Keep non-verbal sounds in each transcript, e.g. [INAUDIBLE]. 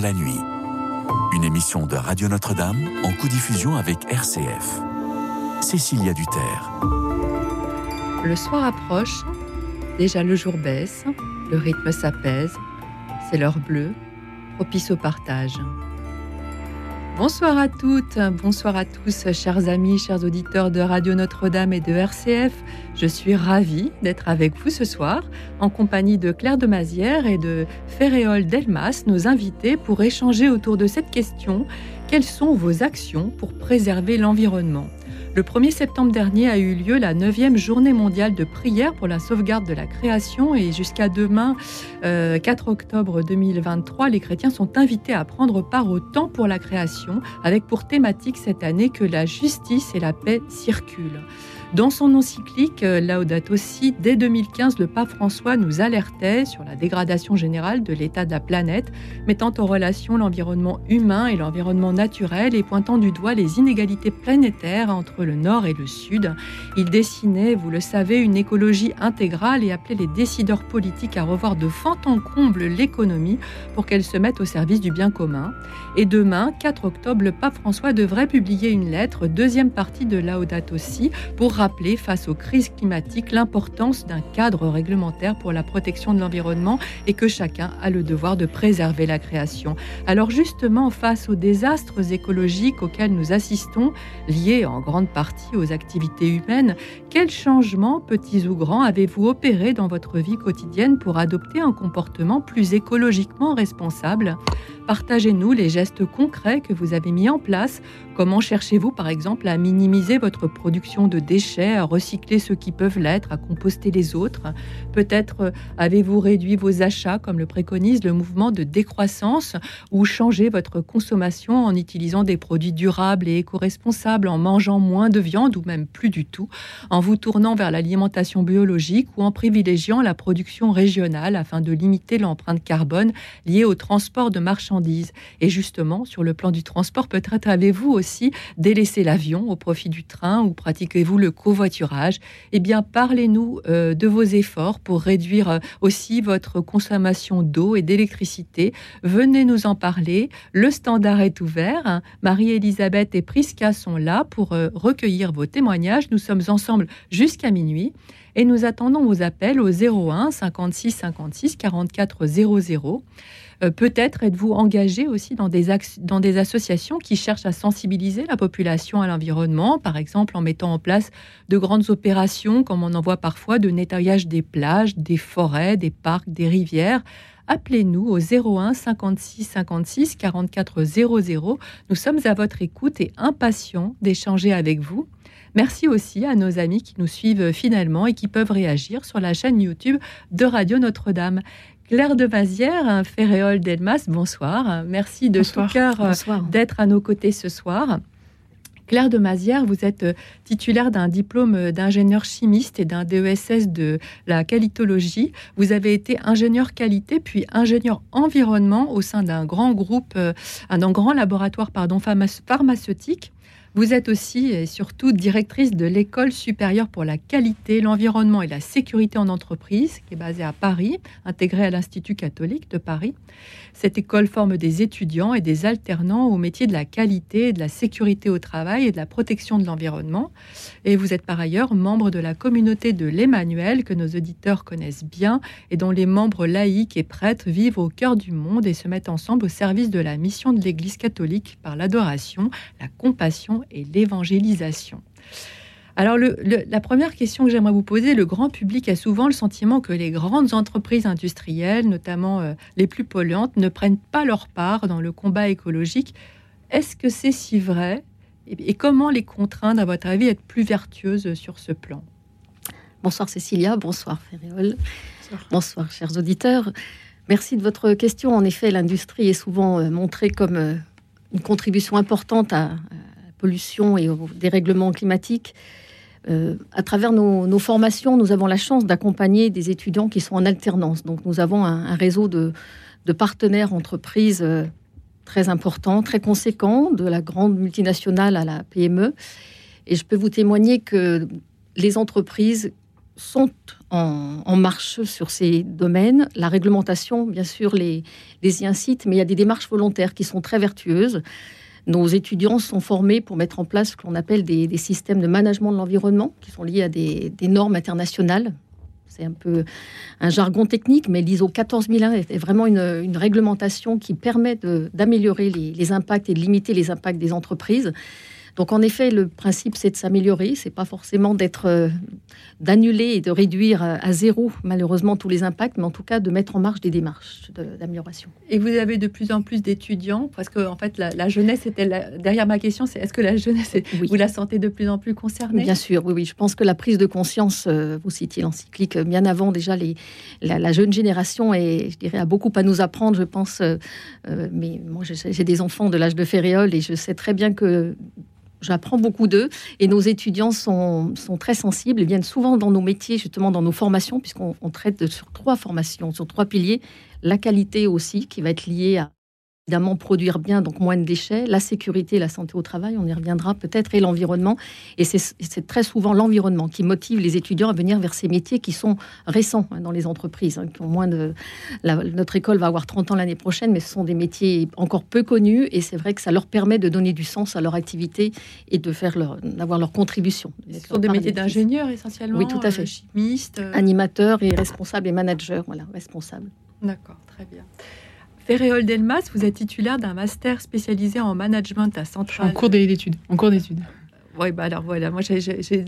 la nuit. Une émission de Radio Notre-Dame en co-diffusion avec RCF. Cécilia Duterre. Le soir approche, déjà le jour baisse, le rythme s'apaise, c'est l'heure bleue, propice au partage. Bonsoir à toutes, bonsoir à tous, chers amis, chers auditeurs de Radio Notre-Dame et de RCF. Je suis ravie d'être avec vous ce soir, en compagnie de Claire de Mazière et de Ferréol Delmas, nos invités, pour échanger autour de cette question quelles sont vos actions pour préserver l'environnement? Le 1er septembre dernier a eu lieu la 9e journée mondiale de prière pour la sauvegarde de la création et jusqu'à demain, 4 euh, octobre 2023, les chrétiens sont invités à prendre part au temps pour la création avec pour thématique cette année que la justice et la paix circulent. Dans son encyclique euh, Laudato Si, dès 2015, le pape François nous alertait sur la dégradation générale de l'état de la planète, mettant en relation l'environnement humain et l'environnement naturel et pointant du doigt les inégalités planétaires entre le nord et le sud. Il dessinait, vous le savez, une écologie intégrale et appelait les décideurs politiques à revoir de fond en comble l'économie pour qu'elle se mette au service du bien commun. Et demain, 4 octobre, le pape François devrait publier une lettre, deuxième partie de Laudato Si, pour rappeler face aux crises climatiques l'importance d'un cadre réglementaire pour la protection de l'environnement et que chacun a le devoir de préserver la création. Alors justement, face aux désastres écologiques auxquels nous assistons, liés en grande partie aux activités humaines, quels changements, petits ou grands, avez-vous opéré dans votre vie quotidienne pour adopter un comportement plus écologiquement responsable? Partagez-nous les gestes concrets que vous avez mis en place. Comment cherchez-vous par exemple à minimiser votre production de déchets, à recycler ceux qui peuvent l'être, à composter les autres? Peut-être euh, avez-vous réduit vos achats comme le préconise le mouvement de décroissance ou changé votre consommation en utilisant des produits durables et éco-responsables, en mangeant moins de viande ou même plus du tout, en vous tournant vers l'alimentation biologique ou en privilégiant la production régionale afin de limiter l'empreinte carbone liée au transport de marchandises? Et justement, sur le plan du transport, peut-être avez-vous aussi délaissé l'avion au profit du train ou pratiquez-vous le covoiturage? Eh bien, parlez-nous euh, de vos efforts pour réduire euh, aussi votre consommation d'eau et d'électricité. Venez nous en parler. Le standard est ouvert. Marie-Elisabeth et Prisca sont là pour euh, recueillir vos témoignages. Nous sommes ensemble jusqu'à minuit et nous attendons vos appels au 01 56 56 44 00. Euh, peut-être êtes-vous engagé aussi dans des, dans des associations qui cherchent à sensibiliser la population à l'environnement, par exemple en mettant en place de grandes opérations, comme on en voit parfois, de nettoyage des plages, des forêts, des parcs, des rivières. Appelez-nous au 01 56 56 44 00. Nous sommes à votre écoute et impatients d'échanger avec vous. Merci aussi à nos amis qui nous suivent finalement et qui peuvent réagir sur la chaîne YouTube de Radio Notre-Dame. Claire de Mazière, Ferréol Delmas, bonsoir. Merci de tout cœur euh, d'être à nos côtés ce soir. Claire de Mazière, vous êtes euh, titulaire d'un diplôme d'ingénieur chimiste et d'un DESS de la qualitologie. Vous avez été ingénieur qualité puis ingénieur environnement au sein d'un grand groupe, euh, d'un grand laboratoire pardon, pharmaceutique. Vous êtes aussi et surtout directrice de l'École supérieure pour la qualité, l'environnement et la sécurité en entreprise, qui est basée à Paris, intégrée à l'Institut catholique de Paris. Cette école forme des étudiants et des alternants au métier de la qualité, de la sécurité au travail et de la protection de l'environnement. Et vous êtes par ailleurs membre de la communauté de l'Emmanuel, que nos auditeurs connaissent bien, et dont les membres laïcs et prêtres vivent au cœur du monde et se mettent ensemble au service de la mission de l'Église catholique par l'adoration, la compassion et l'évangélisation. Alors, la première question que j'aimerais vous poser, le grand public a souvent le sentiment que les grandes entreprises industrielles, notamment euh, les plus polluantes, ne prennent pas leur part dans le combat écologique. Est-ce que c'est si vrai? Et, comment les contraindre, à votre avis, à être plus vertueuses sur ce plan? Bonsoir Cécilia, bonsoir Ferréol, bonsoir. chers auditeurs. Merci de votre question. En effet, l'industrie est souvent euh, montrée comme euh, une contribution importante à, pollution et au dérèglement climatique. Euh, à travers nos, formations, nous avons la chance d'accompagner des étudiants qui sont en alternance. Donc nous avons un, réseau de, partenaires entreprises euh, très importants, très conséquents, de la grande multinationale à la PME. Et je peux vous témoigner que les entreprises sont en, marche sur ces domaines. La réglementation, bien sûr, les, les y incite, mais il y a des démarches volontaires qui sont très vertueuses. Nos étudiants sont formés pour mettre en place ce qu'on appelle des, systèmes de management de l'environnement, qui sont liés à des, normes internationales. C'est un peu un jargon technique, mais l'ISO 14001 est vraiment une, réglementation qui permet d'améliorer les, impacts et de limiter les impacts des entreprises. Donc en effet, le principe c'est de s'améliorer, c'est pas forcément d'être euh, d'annuler et de réduire à zéro malheureusement tous les impacts, mais en tout cas de mettre en marche des démarches d'amélioration. Et vous avez de plus en plus d'étudiants parce que en fait la, jeunesse était derrière ma question, c'est est-ce que la jeunesse vous la sentez de plus en plus concernée? Bien sûr, oui, oui. Je pense que la prise de conscience, euh, vous citiez l'encyclique euh, bien avant déjà les la, jeune génération et je dirais a beaucoup à nous apprendre, je pense. mais moi j'ai des enfants de l'âge de Ferréol et je sais très bien que J'apprends beaucoup d'eux et nos étudiants sont, sont, très sensibles et viennent souvent dans nos métiers, justement dans nos formations, puisqu'on traite sur trois formations, sur trois piliers. La qualité aussi, qui va être liée à évidemment produire bien, donc moins de déchets, la sécurité, la santé au travail, on y reviendra peut-être, et l'environnement. Et c'est très souvent l'environnement qui motive les étudiants à venir vers ces métiers qui sont récents hein, dans les entreprises, hein, qui ont moins de... notre école va avoir 30 ans l'année prochaine, mais ce sont des métiers encore peu connus, et c'est vrai que ça leur permet de donner du sens à leur activité et de faire leur, d'avoir leur contribution. Ce sont des métiers d'ingénieurs essentiellement Oui, tout à fait. Euh, chimistes. Euh. Animateurs et responsables et managers, voilà, responsables. D'accord, très bien. Ferréol Delmas, vous êtes titulaire d'un master spécialisé en management à Centrale. En cours d'études. En cours d'études. Oui, bah alors voilà, moi j'ai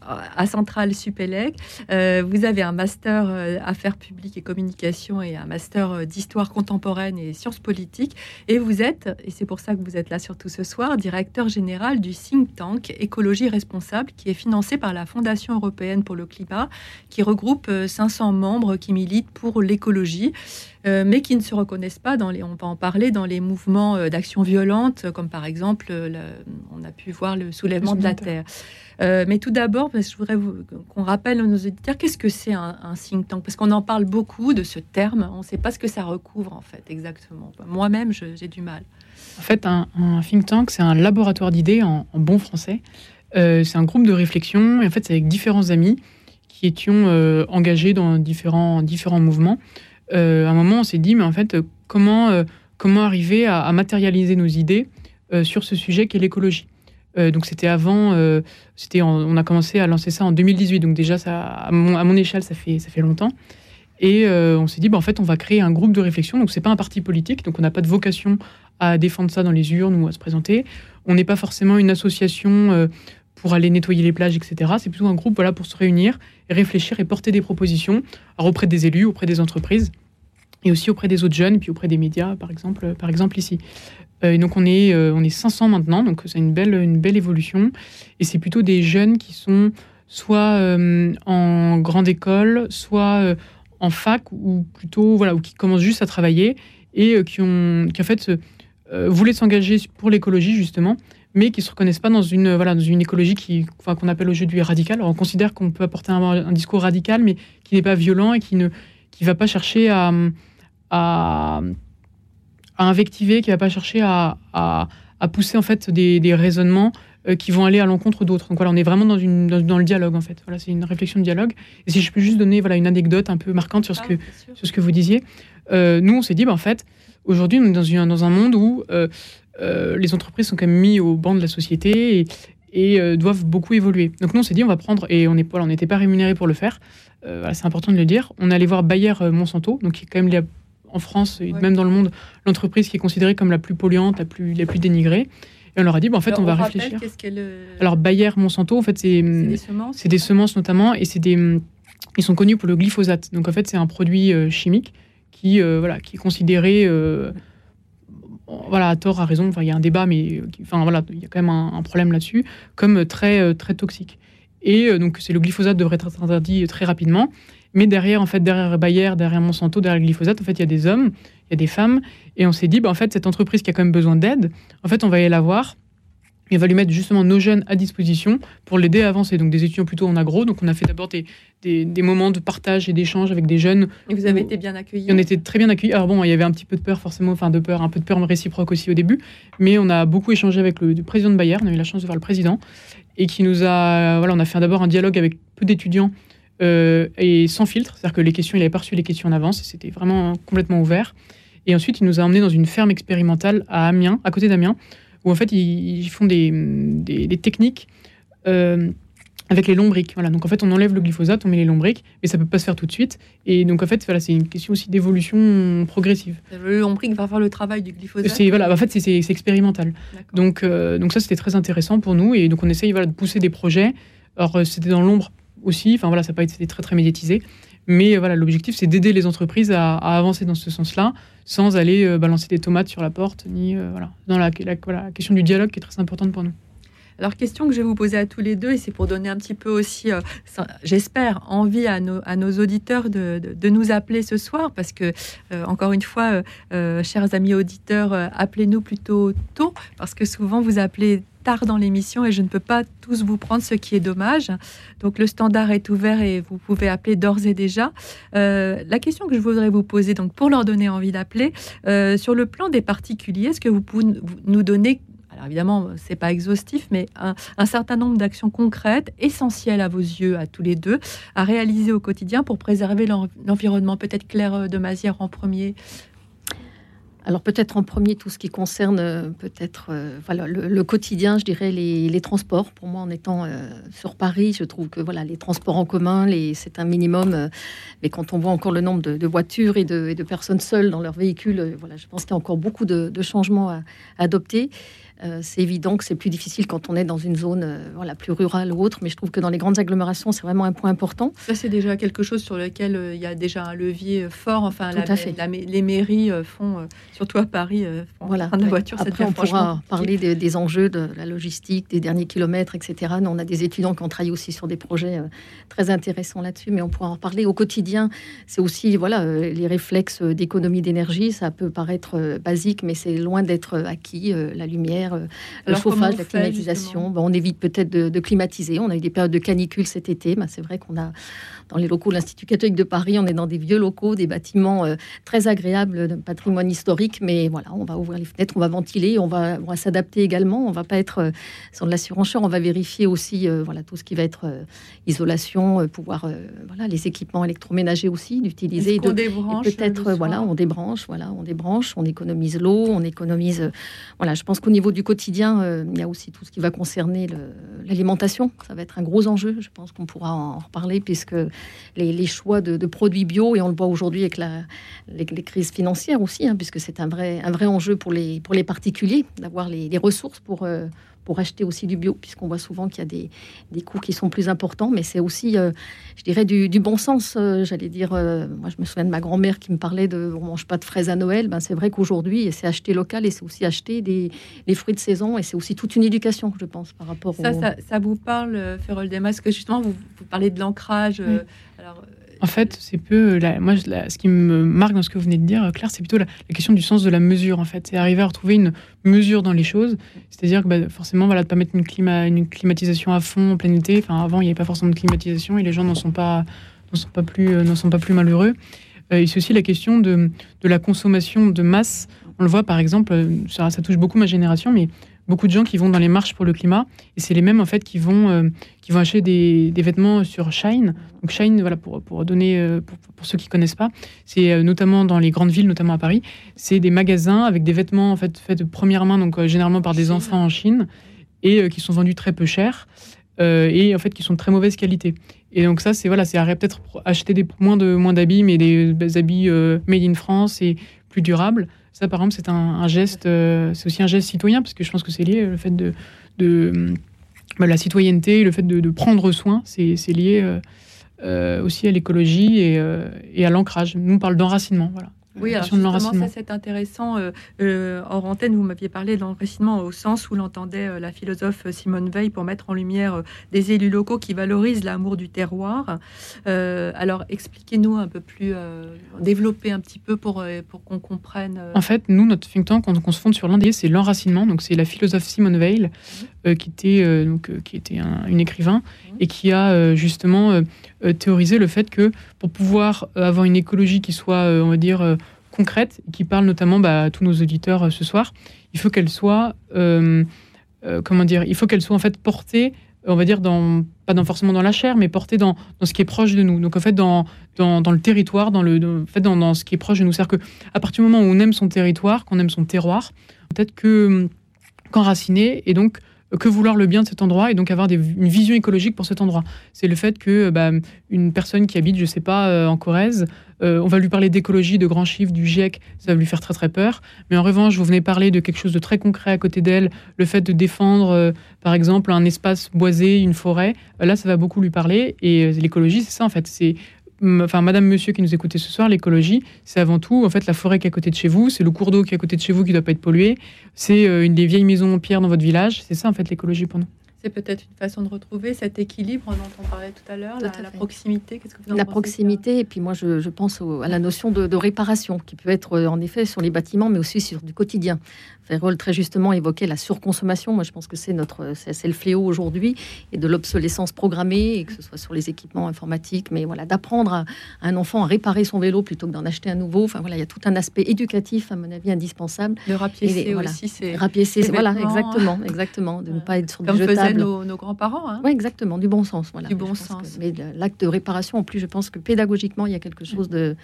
à Centrale Supélec, euh, vous avez un master euh, affaires publiques et communication et un master euh, d'histoire contemporaine et sciences politiques. Et vous êtes, et c'est pour ça que vous êtes là surtout ce soir, directeur général du think tank Écologie responsable, qui est financé par la Fondation européenne pour le climat, qui regroupe 500 membres qui militent pour l'écologie. Euh, mais qui ne se reconnaissent pas dans les, on va en parler, dans les mouvements euh, d'action violente, comme par exemple, euh, on a pu voir le soulèvement de la Terre. mais tout d'abord, je voudrais qu'on rappelle à nos auditeurs qu'est-ce que c'est un, think tank, parce qu'on en parle beaucoup de ce terme, on ne sait pas ce que ça recouvre en fait exactement. Moi-même, j'ai du mal. En fait, un, think tank, c'est un laboratoire d'idées en, bon français. c'est un groupe de réflexion, et en fait, c'est avec différents amis qui étions engagés dans différents, différents mouvements. Euh, à un moment, on s'est dit, mais en fait, comment, euh, comment arriver à, matérialiser nos idées euh, sur ce sujet qu'est l'écologie donc c'était avant, c'était on a commencé à lancer ça en 2018, donc déjà ça, à mon, échelle ça fait, ça fait longtemps. Et on s'est dit, bah, en fait, on va créer un groupe de réflexion. Donc, c'est pas un parti politique, donc on n'a pas de vocation à défendre ça dans les urnes ou à se présenter. On n'est pas forcément une association pour aller nettoyer les plages, etc. C'est plutôt un groupe voilà, pour se réunir réfléchir et porter des propositions auprès des élus, auprès des entreprises et aussi auprès des autres jeunes, puis auprès des médias, par exemple, par exemple ici. Euh, donc on est, euh, on est 500 maintenant, donc c'est une belle, une belle évolution. Et c'est plutôt des jeunes qui sont soit euh, en grande école, soit en fac, ou plutôt, voilà, ou qui commencent juste à travailler, et qui, ont, qui en fait voulaient s'engager pour l'écologie, justement, mais qui ne se reconnaissent pas dans une, voilà, dans une écologie qui, enfin, qu'on appelle aujourd'hui radicale. Alors on considère qu'on peut apporter un, un, discours radical, mais qui n'est pas violent et qui ne qui va pas chercher à à, invectiver, qui va pas chercher à, pousser en fait des, raisonnements euh, qui vont aller à l'encontre d'autres. Donc voilà, on est vraiment dans, une, dans, le dialogue en fait. Voilà, c'est une réflexion de dialogue. Et si je peux juste donner voilà une anecdote un peu marquante sur ce ah, que sur ce que vous disiez, euh, nous on s'est dit bah, en fait aujourd'hui on est dans, une, dans un monde où euh, les entreprises sont quand même mis au banc de la société et, et doivent beaucoup évoluer. Donc nous on s'est dit on va prendre et on voilà, n'était pas rémunéré pour le faire. Voilà, c'est important de le dire. On allait voir Bayer Monsanto, donc qui est quand même la en France et même dans le monde l'entreprise qui est considérée comme la plus polluante, la plus, la plus dénigrée. Et on leur a dit, bah, en fait, on va réfléchir. Alors, Bayer, Monsanto, en fait, c'est des, semences, des semences notamment, et c'est des, ils sont connus pour le glyphosate. Donc, en fait, c'est un produit euh, chimique qui, euh, voilà, qui est considéré, euh, voilà, à tort, à raison. Enfin, il y a un débat, mais enfin, voilà, il y a quand même un, problème là-dessus, comme très, très toxique. Et donc, c'est le glyphosate devrait être interdit très rapidement. Mais derrière, en fait, derrière Bayer, derrière Monsanto, derrière le glyphosate, en fait, il y a des hommes, il y a des femmes. Et on s'est dit, bah, en fait, cette entreprise qui a quand même besoin d'aide, en fait, on va y la voir. On va lui mettre justement nos jeunes à disposition pour l'aider à avancer. Donc des étudiants plutôt en agro. Donc on a fait d'abord des, des, moments de partage et d'échange avec des jeunes. Et vous avez été bien accueillis On était très bien accueillis. Alors bon, il y avait un petit peu de peur forcément, enfin de peur, un peu de peur réciproque aussi au début. Mais on a beaucoup échangé avec le, président de Bayer. On a eu la chance de voir le président. Et qui nous a... Voilà, on a fait d'abord un dialogue avec peu d'étudiants et sans filtre, c'est-à-dire que les questions, il avait pas reçu les questions en avance, c'était vraiment complètement ouvert. Et ensuite, il nous a emmenés dans une ferme expérimentale à Amiens, à côté d'Amiens, où en fait, ils, font des, des, techniques euh, avec les lombriques. Voilà. Donc en fait, on enlève le glyphosate, on met les lombriques, mais ça peut pas se faire tout de suite. Et donc en fait, voilà, c'est une question aussi d'évolution progressive. Le lombrique va faire le travail du glyphosate. C'est voilà, en fait, c'est expérimental. Donc euh, donc ça, c'était très intéressant pour nous, et donc on essaye voilà de pousser des projets. Alors euh, c'était dans l'ombre aussi. Enfin voilà, ça n'a pas été très très médiatisé. Mais voilà, l'objectif, c'est d'aider les entreprises à, avancer dans ce sens-là, sans aller euh, balancer des tomates sur la porte, ni euh, voilà, dans la, question du dialogue qui est très importante pour nous. Alors, question que je vais vous poser à tous les deux, et c'est pour donner un petit peu aussi, euh, j'espère, envie à nos, auditeurs de, nous appeler ce soir, parce que, encore une fois, chers amis auditeurs, appelez-nous plutôt tôt, parce que souvent vous appelez tard dans l'émission et je ne peux pas tous vous prendre, ce qui est dommage. Donc le standard est ouvert et vous pouvez appeler d'ores et déjà. Euh, la question que je voudrais vous poser, donc pour leur donner envie d'appeler, euh, sur le plan des particuliers, est-ce que vous pouvez nous donner alors évidemment, c'est pas exhaustif, mais un, un certain nombre d'actions concrètes, essentielles à vos yeux, à tous les deux, à réaliser au quotidien pour préserver l'environnement? Peut-être Claire de Mazière en premier, alors peut-être en premier tout ce qui concerne euh, peut-être euh, le, quotidien, je dirais les, transports. Pour moi, en étant euh, sur Paris, je trouve que voilà les transports en commun, c'est un minimum. mais quand on voit encore le nombre de, voitures et de, personnes seules dans leurs véhicules, voilà, je pense qu'il y a encore beaucoup de, changements à adopter. Euh, c'est évident que c'est plus difficile quand on est dans une zone euh, voilà, plus rurale ou autre, mais je trouve que dans les grandes agglomérations, c'est vraiment un point important. Ça, c'est déjà quelque chose sur lequel euh, il y a déjà un levier fort. Enfin, les mairies font, surtout à Paris, voilà, la voiture. Après, on pourra parler des, enjeux de la logistique, des derniers kilomètres, etc. Nous, on a des étudiants qui ont travaillé aussi sur des projets très intéressants là-dessus, mais on pourra en parler au quotidien. C'est aussi voilà, les réflexes d'économie d'énergie. Ça peut paraître basique, mais c'est loin d'être acquis. la lumière, euh, le chauffage, la climatisation. on évite peut-être de, climatiser. On a eu des périodes de canicule cet été. Ben, c'est vrai qu'on a dans les locaux de l'Institut catholique de Paris, on est dans des vieux locaux, des bâtiments euh, très agréables de patrimoine historique. Mais voilà, on va ouvrir les fenêtres, on va ventiler, on va, s'adapter également. On va pas être euh, sur de la surenchère. On va vérifier aussi voilà tout ce qui va être isolation, pouvoir voilà les équipements électroménagers aussi d'utiliser. De, peut-être voilà, on débranche, voilà, on débranche, on économise l'eau, on économise. voilà, je pense qu'au niveau du quotidien, euh, il y a aussi tout ce qui va concerner l'alimentation. Ça va être un gros enjeu. Je pense qu'on pourra en reparler puisque les, choix de, produits bio, et on le voit aujourd'hui avec les, crises financières aussi, hein, puisque c'est un vrai, un vrai enjeu pour les, pour les particuliers d'avoir les, ressources pour, euh, pour acheter aussi du bio, puisqu'on voit souvent qu'il y a des, des, coûts qui sont plus importants, mais c'est aussi, euh, je dirais, du, bon sens. Euh, j'allais dire, euh, moi, je me souviens de ma grand-mère qui me parlait de on mange pas de fraises à Noël. Ben, c'est vrai qu'aujourd'hui, c'est acheter local et c'est aussi acheter des, fruits de saison et c'est aussi toute une éducation, je pense, par rapport ça, ça, ça, vous parle, Ferrol Demas, que justement, vous, vous parlez de l'ancrage. Alors, en fait, c'est peu. La, moi, ce qui me marque dans ce que vous venez de dire, Claire, c'est plutôt la, question du sens de la mesure. En fait, c'est arriver à retrouver une mesure dans les choses. C'est-à-dire que bah, forcément, voilà, de pas mettre une, climat, une climatisation à fond en plein été. Enfin, avant, il n'y avait pas forcément de climatisation et les gens n'en sont pas, euh, n'en sont pas plus malheureux. Euh, et c'est aussi la question de, de, la consommation de masse. On le voit, par exemple, euh, ça, ça touche beaucoup ma génération, mais beaucoup de gens qui vont dans les marches pour le climat et c'est les mêmes en fait qui vont euh, qui vont acheter des, des, vêtements sur Shine. Donc Shine, voilà pour, pour donner euh, pour, pour, ceux qui connaissent pas, c'est euh, notamment dans les grandes villes, notamment à Paris, c'est des magasins avec des vêtements en fait faits de première main, donc généralement par des enfants en Chine et qui sont vendus très peu cher et en fait qui sont de très mauvaise qualité. Et donc ça c'est voilà, c'est peut-être acheter des moins de moins d'habits mais des, des habits made in France et plus durables. Ça, par exemple, c'est un, geste, euh, c'est aussi un geste citoyen, parce que je pense que c'est lié, le fait de, de bah, la citoyenneté, le fait de, prendre soin, c'est lié euh, euh, aussi à l'écologie et, et, à l'ancrage. Nous, on parle d'enracinement, voilà. Oui, alors justement, ça c'est intéressant. Euh, euh, hors antenne, vous m'aviez parlé d'enracinement au sens où l'entendait euh, la philosophe Simone Veil pour mettre en lumière des élus locaux qui valorisent l'amour du terroir. alors expliquez-nous un peu plus, développer un petit peu pour, pour qu'on comprenne. En fait, nous, notre think tank, quand on se fonde sur l'un des, c'est l'enracinement. Donc c'est la philosophe Simone Veil, mhm. qui était, donc, qui était un, une écrivain mhm. et qui a justement théorisé le fait que pour pouvoir avoir une écologie qui soit, on va dire, concrète, qui parle notamment bah, à tous nos auditeurs euh, ce soir, il faut qu'elle soit, euh, euh, comment dire, il faut qu'elle soit en fait portée on va dire, pas dans, forcément dans la chair, mais porté dans, dans, ce qui est proche de nous. Donc en fait, dans, dans, le territoire, dans, le, fait, dans, ce qui est proche de nous. C'est-à-dire qu'à partir du moment où on aime son territoire, qu'on aime son terroir, peut-être que qu'enraciner et donc que vouloir le bien de cet endroit et donc avoir une vision écologique pour cet endroit. C'est le fait que bah, une personne qui habite, je sais pas, euh, en Corrèze, euh, on va lui parler d'écologie, de grands chiffres, du GIEC, ça va lui faire très très peur. Mais en revanche, vous venez parler de quelque chose de très concret à côté d'elle, le fait de défendre, euh, par exemple, un espace boisé, une forêt, là, ça va beaucoup lui parler. Et l'écologie, c'est ça en fait. C'est enfin madame, monsieur qui nous écoutez ce soir, l'écologie, c'est avant tout en fait la forêt qui est à côté de chez vous, c'est le cours d'eau qui est à côté de chez vous qui ne doit pas être pollué, c'est euh, une des vieilles maisons en pierre dans votre village, c'est ça en fait l'écologie pour nous? C'est peut-être une façon de retrouver cet équilibre dont on parlait tout à l'heure, la, proximité. Qu'est-ce que vous en La proximité, et puis moi je, pense à la notion de, de, réparation qui peut être euh, en effet sur les bâtiments, mais aussi sur du quotidien. Ferrol très justement évoquait la surconsommation. Moi, je pense que c'est notre, c'est le fléau aujourd'hui et de l'obsolescence programmée, et que ce soit sur les équipements informatiques, mais voilà, d'apprendre à, un enfant à réparer son vélo plutôt que d'en acheter un nouveau. Enfin voilà, il y a tout un aspect éducatif à mon avis indispensable. Le rapiécer aussi, c'est rapiécer, voilà, exactement, exactement, de ne pas être sur Comme faisaient nos, nos grands-parents. Hein. Oui, exactement, du bon sens, voilà. Du bon sens. mais l'acte de réparation, en plus, je pense que pédagogiquement, il y a quelque chose de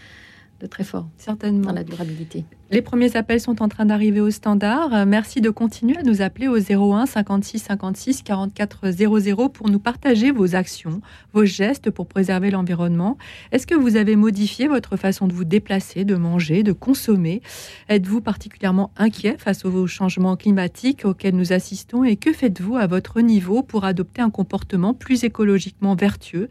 de très fort. Certainement. Dans la durabilité. Les premiers appels sont en train d'arriver au standard. Euh, merci de continuer à nous appeler au 01 56 56 44 00 pour nous partager vos actions, vos gestes pour préserver l'environnement. Est-ce que vous avez modifié votre façon de vous déplacer, de manger, de consommer? Êtes-vous particulièrement inquiet face aux changements climatiques auxquels nous assistons et que faites-vous à votre niveau pour adopter un comportement plus écologiquement vertueux?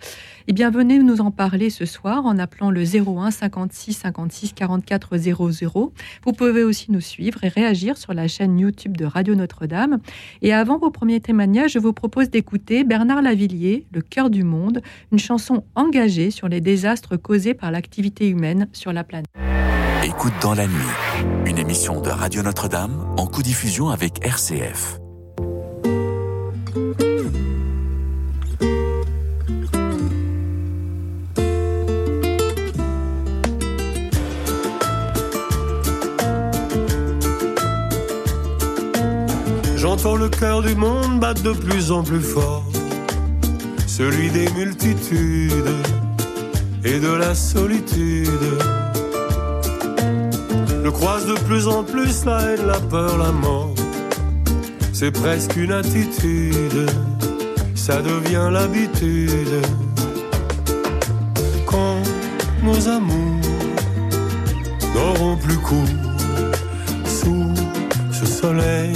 Eh bien, venez nous en parler ce soir en appelant le 01 56 56 44 00. Vous pouvez aussi nous suivre et réagir sur la chaîne YouTube de Radio Notre-Dame. Et avant vos premiers témoignages, je vous propose d'écouter Bernard Lavillier, Le cœur du monde, une chanson engagée sur les désastres causés par l'activité humaine sur la planète. Écoute dans la nuit, une émission de Radio Notre-Dame en co-diffusion avec RCF. J'entends le cœur du monde battre de plus en plus fort, celui des multitudes et de la solitude. Je croise de plus en plus la haine, la peur, la mort. C'est presque une attitude, ça devient l'habitude. Quand nos amours n'auront plus cours sous ce soleil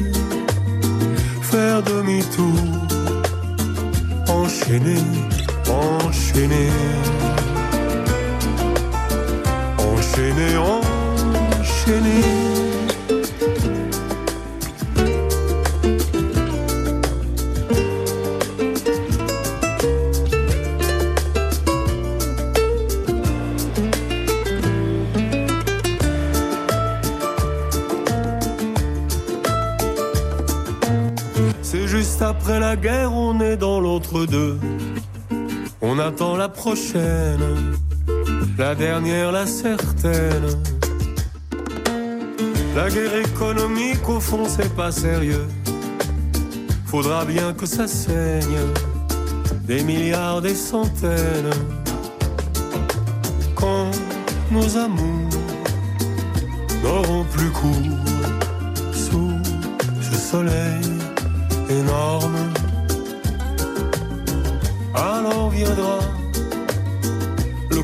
faire demi-tour, enchaîner, enchaîner, enchaîner, enchaîner. Prochaine, la dernière, la certaine. La guerre économique, au fond, c'est pas sérieux. Faudra bien que ça saigne, des milliards, des centaines. Quand nos amours n'auront plus cours sous ce soleil énorme. alors viendra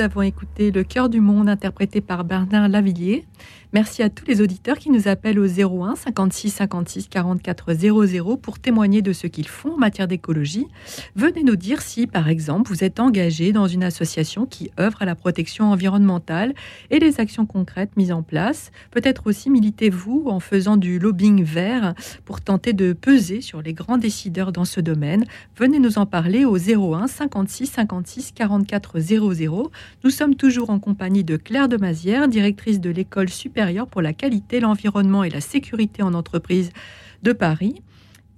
Nous avons écouté Le cœur du monde interprété par Bernard Lavillier. Merci à tous les auditeurs qui nous appellent au 01 56 56 44 00 pour témoigner de ce qu'ils font en matière d'écologie. Venez nous dire si, par exemple, vous êtes engagé dans une association qui œuvre à la protection environnementale et les actions concrètes mises en place. Peut-être aussi militez-vous en faisant du lobbying vert pour tenter de peser sur les grands décideurs dans ce domaine. Venez nous en parler au 01 56 56 44 00. Nous sommes toujours en compagnie de Claire de Mazière, directrice de l'école supérieure pour la qualité, l'environnement et la sécurité en entreprise de Paris,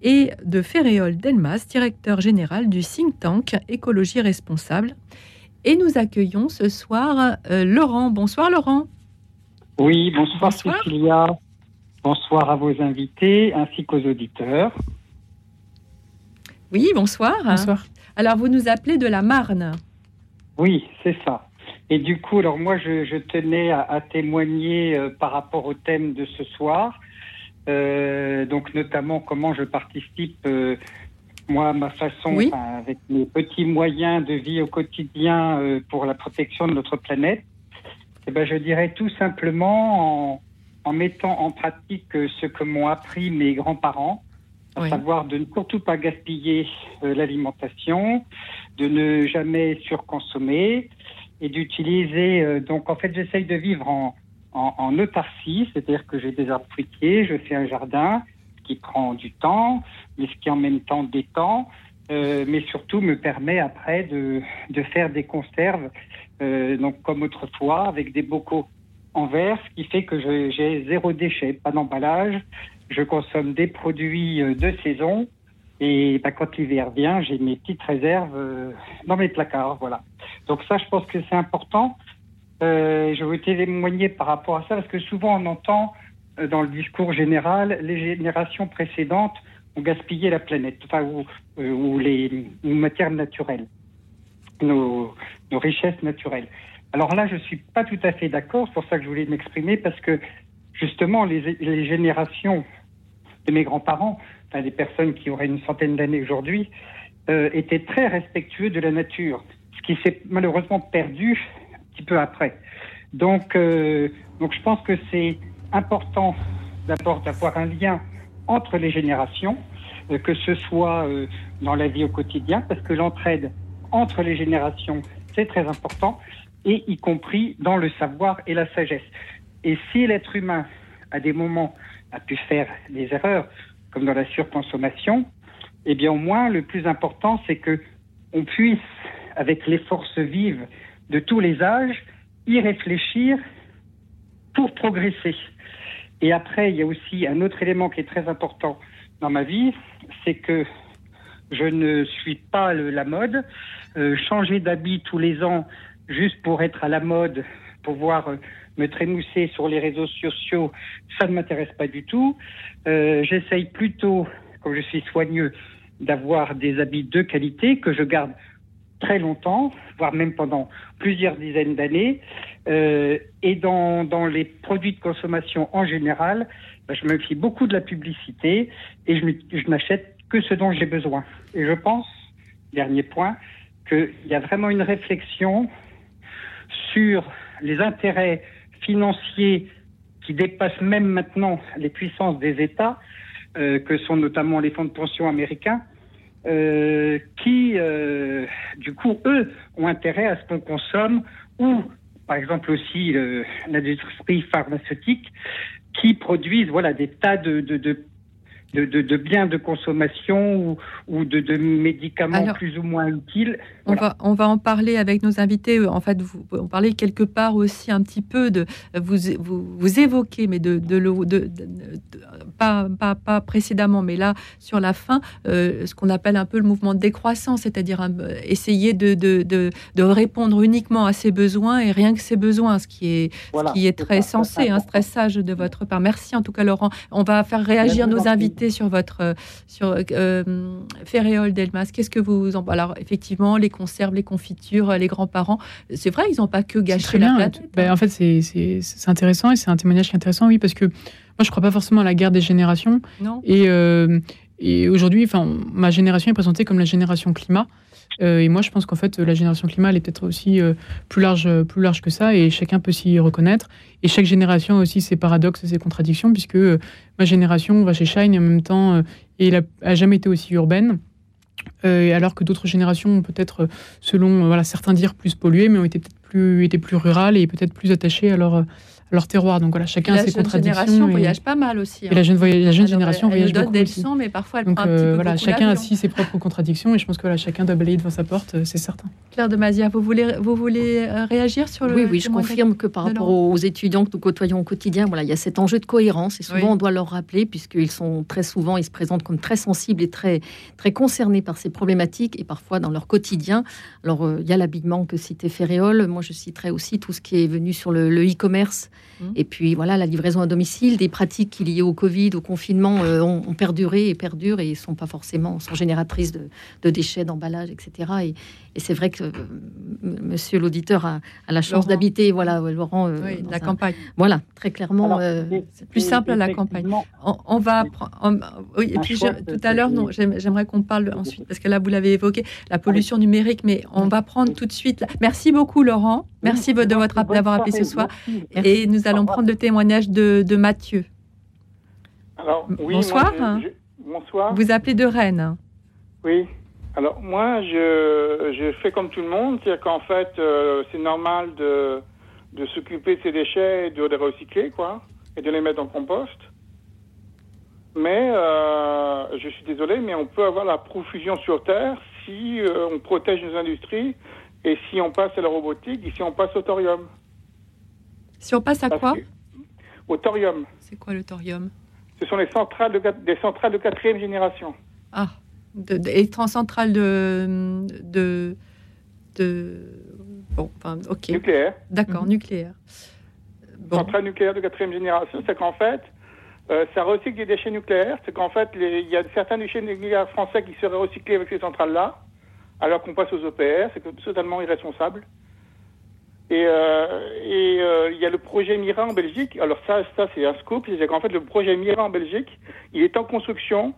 et de Ferréol Delmas, directeur général du think tank Écologie Responsable. Et nous accueillons ce soir euh, Laurent. Bonsoir Laurent. Oui, bonsoir, Bonsoir. Cécilia. Bonsoir à vos invités ainsi qu'aux auditeurs. Oui, bonsoir. Bonsoir. Alors vous nous appelez de la Marne. Oui, c'est ça. Et du coup, alors moi, je, je tenais à, à témoigner euh, par rapport au thème de ce soir. Euh, donc, notamment, comment je participe, euh, moi, à ma façon, Oui. enfin, avec mes petits moyens de vie au quotidien pour la protection de notre planète. Eh ben, je dirais tout simplement en, en mettant en pratique ce que m'ont appris mes grands-parents, à Oui. savoir de ne surtout pas gaspiller l'alimentation, de ne jamais surconsommer et d'utiliser. euh, donc, en fait, j'essaye de vivre en, en, en autarcie, c'est-à-dire que j'ai des arbres fruitiers, je fais un jardin, qui prend du temps, mais ce qui en même temps détend, euh, mais surtout me permet après de, de faire des conserves, euh, donc comme autrefois, avec des bocaux en verre, ce qui fait que j'ai zéro déchet, pas d'emballage. Je consomme des produits de saison. Et bah, quand l'hiver vient, j'ai mes petites réserves euh, dans mes placards. Voilà. Donc ça, je pense que c'est important. Euh, je veux témoigner par rapport à ça parce que souvent on entend euh, dans le discours général les générations précédentes ont gaspillé la planète, ou, les matières naturelles, nos, richesses naturelles. Alors là, je suis pas tout à fait d'accord. C'est pour ça que je voulais m'exprimer parce que justement les, générations de mes grands-parents, des personnes qui auraient une centaine d'années aujourd'hui, euh, étaient très respectueux de la nature, ce qui s'est malheureusement perdu un petit peu après. Donc, euh, donc je pense que c'est important d'abord d'avoir un lien entre les générations, euh, que ce soit euh, dans la vie au quotidien, parce que l'entraide entre les générations, c'est très important, et y compris dans le savoir et la sagesse. Et si l'être humain, à des moments, a pu faire des erreurs, comme dans la surconsommation, eh bien au moins le plus important, c'est que on puisse, avec les forces vives de tous les âges, y réfléchir pour progresser. Et après, il y a aussi un autre élément qui est très important dans ma vie, c'est que je ne suis pas le- la mode. Euh, changer d'habit tous les ans juste pour être à la mode, pouvoir euh, me trémousser sur les réseaux sociaux, ça ne m'intéresse pas du tout. Euh, J'essaye plutôt, comme je suis soigneux, d'avoir des habits de qualité que je garde très longtemps, voire même pendant plusieurs dizaines d'années. Euh, et dans, dans les produits de consommation en général, ben, je me fie beaucoup de la publicité et je, n'achète que ce dont j'ai besoin. Et je pense, dernier point, qu'il y a vraiment une réflexion sur les intérêts financiers qui dépassent même maintenant les puissances des États, euh, que sont notamment les fonds de pension américains, euh, qui, euh, du coup, eux, ont intérêt à ce qu'on consomme, ou, par exemple aussi, l'industrie pharmaceutique, qui produisent voilà, des tas de, de, de, biens de consommation ou, de, médicaments plus ou moins utiles. On, va, on va en parler avec nos invités. En fait, vous, on parlait quelque part aussi un petit peu de. Vous, vous, vous évoquez, mais de, de, de, pas, pas, pas, précédemment, mais là, sur la fin, euh, ce qu'on appelle un peu le mouvement de décroissance, c'est-à-dire essayer de, de, de, répondre uniquement à ses besoins et rien que ses besoins, ce qui est, qui est très sensé, un stress sage de votre part. Merci en tout cas, Laurent. On va faire réagir nos invités sur votre sur euh, Ferréol Delmas. Qu'est-ce que vous en alors effectivement les conserves, les confitures, les grands-parents, c'est vrai, ils n'ont pas que gâché la planète. Ben, en fait, c'est intéressant et c'est un témoignage qui est intéressant, oui, parce que moi je crois pas forcément à la guerre des générations. Non. Et euh, et aujourd'hui, enfin, ma génération est présentée comme la génération climat. Euh, et moi, je pense qu'en fait, la génération climat, est peut-être aussi euh, plus, large, plus large que ça, et chacun peut s'y reconnaître. Et chaque génération a aussi ses paradoxes et ses contradictions, puisque euh, ma génération va chez Shine, et en même temps, et elle a, jamais été aussi urbaine. alors que d'autres générations ont peut-être, selon certains dire, plus polluées, mais ont été peut-être plus, été plus rurales et peut-être plus attachées à leur, leur terroir. Donc voilà, chacun a ses contradictions. La jeune génération voyage pas mal aussi. Et la jeune, la jeune génération elle, voyage elle beaucoup des leçons, mais parfois elle Donc, prend un petit euh, peu voilà, chacun a aussi ses propres contradictions et je pense que voilà, chacun doit balayer devant sa porte, euh, c'est certain. Claire de Mazia, vous voulez, vous voulez euh, réagir sur le Oui, oui, je confirme que par rapport aux étudiants que nous côtoyons au quotidien, voilà, il y a cet enjeu de cohérence et souvent on doit leur rappeler puisqu'ils sont très souvent, ils se présentent comme très sensibles et très très concernés par ces problématiques et parfois dans leur quotidien. Alors il y a l'habillement que citait Ferréol, moi je citerai aussi tout ce qui est venu sur le e-commerce mmh. et puis voilà, la livraison à domicile, des pratiques liées au Covid, au confinement euh, ont, perduré et perdurent et sont pas forcément sont génératrices de, déchets, d'emballage, etc. Et, c'est vrai que euh, Monsieur l'auditeur a, la chance d'habiter, voilà, Laurent, euh, la campagne. Voilà, très clairement, c'est plus simple à la campagne. On, va, oui, et puis tout à l'heure, non, j'aimerais qu'on parle ensuite parce que là vous l'avez évoqué, la pollution numérique, mais on va prendre tout de suite. Merci beaucoup, Laurent. Merci de votre d'avoir appelé ce soir, et nous allons prendre le témoignage de, de Mathieu. Alors, oui, bonsoir. bonsoir. Vous appelez de Rennes. Oui. Alors moi, je, je fais comme tout le monde, c'est-à-dire qu'en fait, euh, c'est normal de, de s'occuper de ces déchets et de les recycler, quoi, et de les mettre en compost. Mais euh, je suis désolé, mais on peut avoir la profusion sur Terre si euh, on protège nos industries et si on passe à la robotique et si on passe au thorium. Si on passe à quoi au thorium. C'est quoi le thorium? Ce sont les centrales de, des centrales de quatrième génération. Ah, centrales de, de, de, bon, enfin, ok. Nucléaire. D'accord, mhm. nucléaire. Bon. Centrales nucléaires de quatrième génération, c'est qu'en fait, euh, ça recycle des déchets nucléaires. C'est qu'en fait, il y a certains déchets nucléaires français qui seraient recyclés avec ces centrales-là, alors qu'on passe aux EPR. C'est totalement irresponsable. Et euh, et euh, il y a le projet Mira en Belgique. Alors ça, ça c'est un scoop. C'est qu'en fait, le projet Mira en Belgique, il est en construction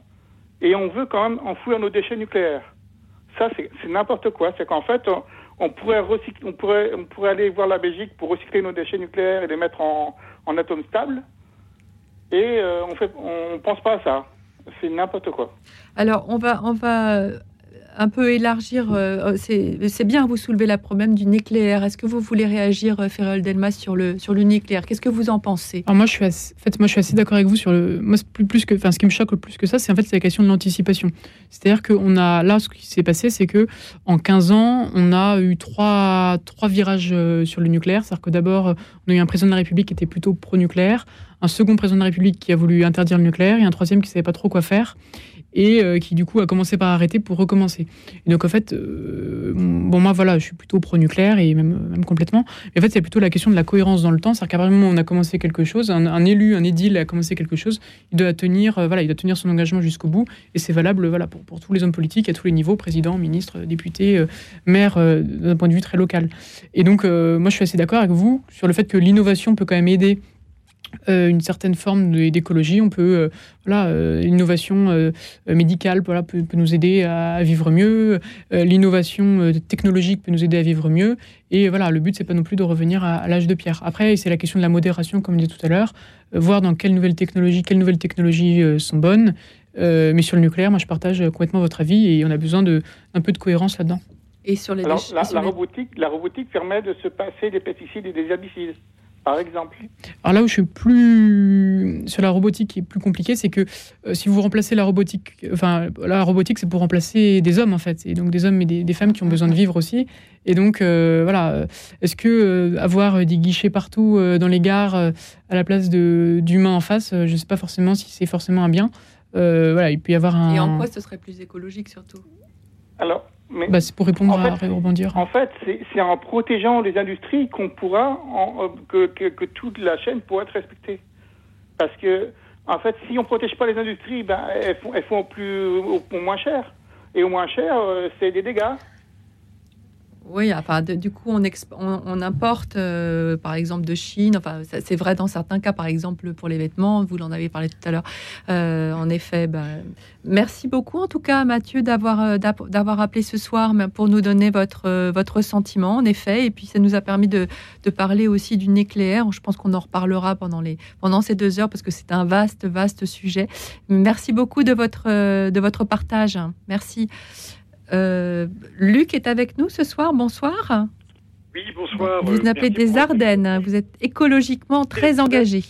et on veut quand même enfouir nos déchets nucléaires. Ça, c'est n'importe quoi. C'est qu'en fait, on, pourrait recycler, on pourrait, on pourrait aller voir la Belgique pour recycler nos déchets nucléaires et les mettre en, en atomes stables. Et euh, on fait, on pense pas à ça. C'est n'importe quoi. Alors, on va, on va un peu élargir. Euh, c'est bien, vous soulevez la problème du nucléaire. Est-ce que vous voulez réagir, euh, Ferrol Delmas, sur le, sur le nucléaire? Qu'est-ce que vous en pensez? Moi, je suis assez, fait, moi, assez d'accord avec vous sur le. Moi, plus, que, ce qui me choque le plus que ça, c'est en fait la question de l'anticipation. C'est-à-dire qu'on a là, ce qui s'est passé, c'est que en 15 ans, on a eu trois, trois virages euh, sur le nucléaire. C'est-à-dire que d'abord, on a eu un président de la République qui était plutôt pro-nucléaire, un second président de la République qui a voulu interdire le nucléaire, et un troisième qui savait pas trop quoi faire et euh, qui du coup a commencé par arrêter pour recommencer. Donc en fait, euh, bon moi voilà, je suis plutôt pro-nucléaire et même, même complètement. Mais en fait, c'est plutôt la question de la cohérence dans le temps. C'est-à-dire qu'à un moment on a commencé quelque chose, un, élu, un édile a commencé quelque chose, il doit tenir, euh, voilà, il doit tenir son engagement jusqu'au bout. Et c'est valable voilà, pour, tous les hommes politiques à tous les niveaux, président, ministre, député, maire, d'un point de vue très local. Et donc moi je suis assez d'accord avec vous sur le fait que l'innovation peut quand même aider euh, une certaine forme d'écologie. On peut, euh, voilà, euh, l'innovation médicale voilà, peut, nous aider à, vivre mieux. l'innovation technologique peut nous aider à vivre mieux. Et voilà, le but, c'est pas non plus de revenir à, l'âge de pierre. Après, c'est la question de la modération, comme je disais tout à l'heure, voir dans quelles nouvelles technologies, quelles nouvelles technologies sont bonnes. mais sur le nucléaire, moi, je partage complètement votre avis et on a besoin d'un peu de cohérence là-dedans. Et sur les Alors, la, robotique, la robotique permet de se passer des pesticides et des herbicides Par exemple. Alors là où je suis plus sur la robotique qui est plus compliqué, c'est que euh, si vous remplacez la robotique, enfin la robotique c'est pour remplacer des hommes en fait, et donc des hommes et des, femmes qui ont besoin de vivre aussi. Et donc euh, voilà, est-ce que avoir des guichets partout dans les gares à la place de d'humains en face, je ne sais pas forcément si c'est forcément un bien. voilà, il peut y avoir un. Et en quoi ce serait plus écologique surtout? Alors, bah, c'est pour répondre à rebondir. En fait, c'est en protégeant les industries qu'on pourra, euh, que, que, toute la chaîne pourra être respectée. Parce que, en fait, si on ne protège pas les industries, ben, elles, font, elles font au, plus, au, moins cher. Et au moins cher, euh, c'est des dégâts. Oui, enfin, du coup, on, importe, euh, par exemple, de Chine. Enfin, c'est vrai dans certains cas, par exemple, pour les vêtements. Vous l'en avez parlé tout à l'heure. Euh, en effet, bah, merci beaucoup, en tout cas, Mathieu, d'avoir euh, appelé ce soir pour nous donner votre votre sentiment, en effet. Et puis, ça nous a permis de, de parler aussi du nucléaire. Je pense qu'on en reparlera pendant les pendant ces deux heures parce que c'est un vaste, vaste sujet. Merci beaucoup de votre de votre partage. Merci. Euh, Luc est avec nous ce soir. Bonsoir. Oui, bonsoir. Vous vous appelez des Ardennes. Vous êtes écologiquement très engagé.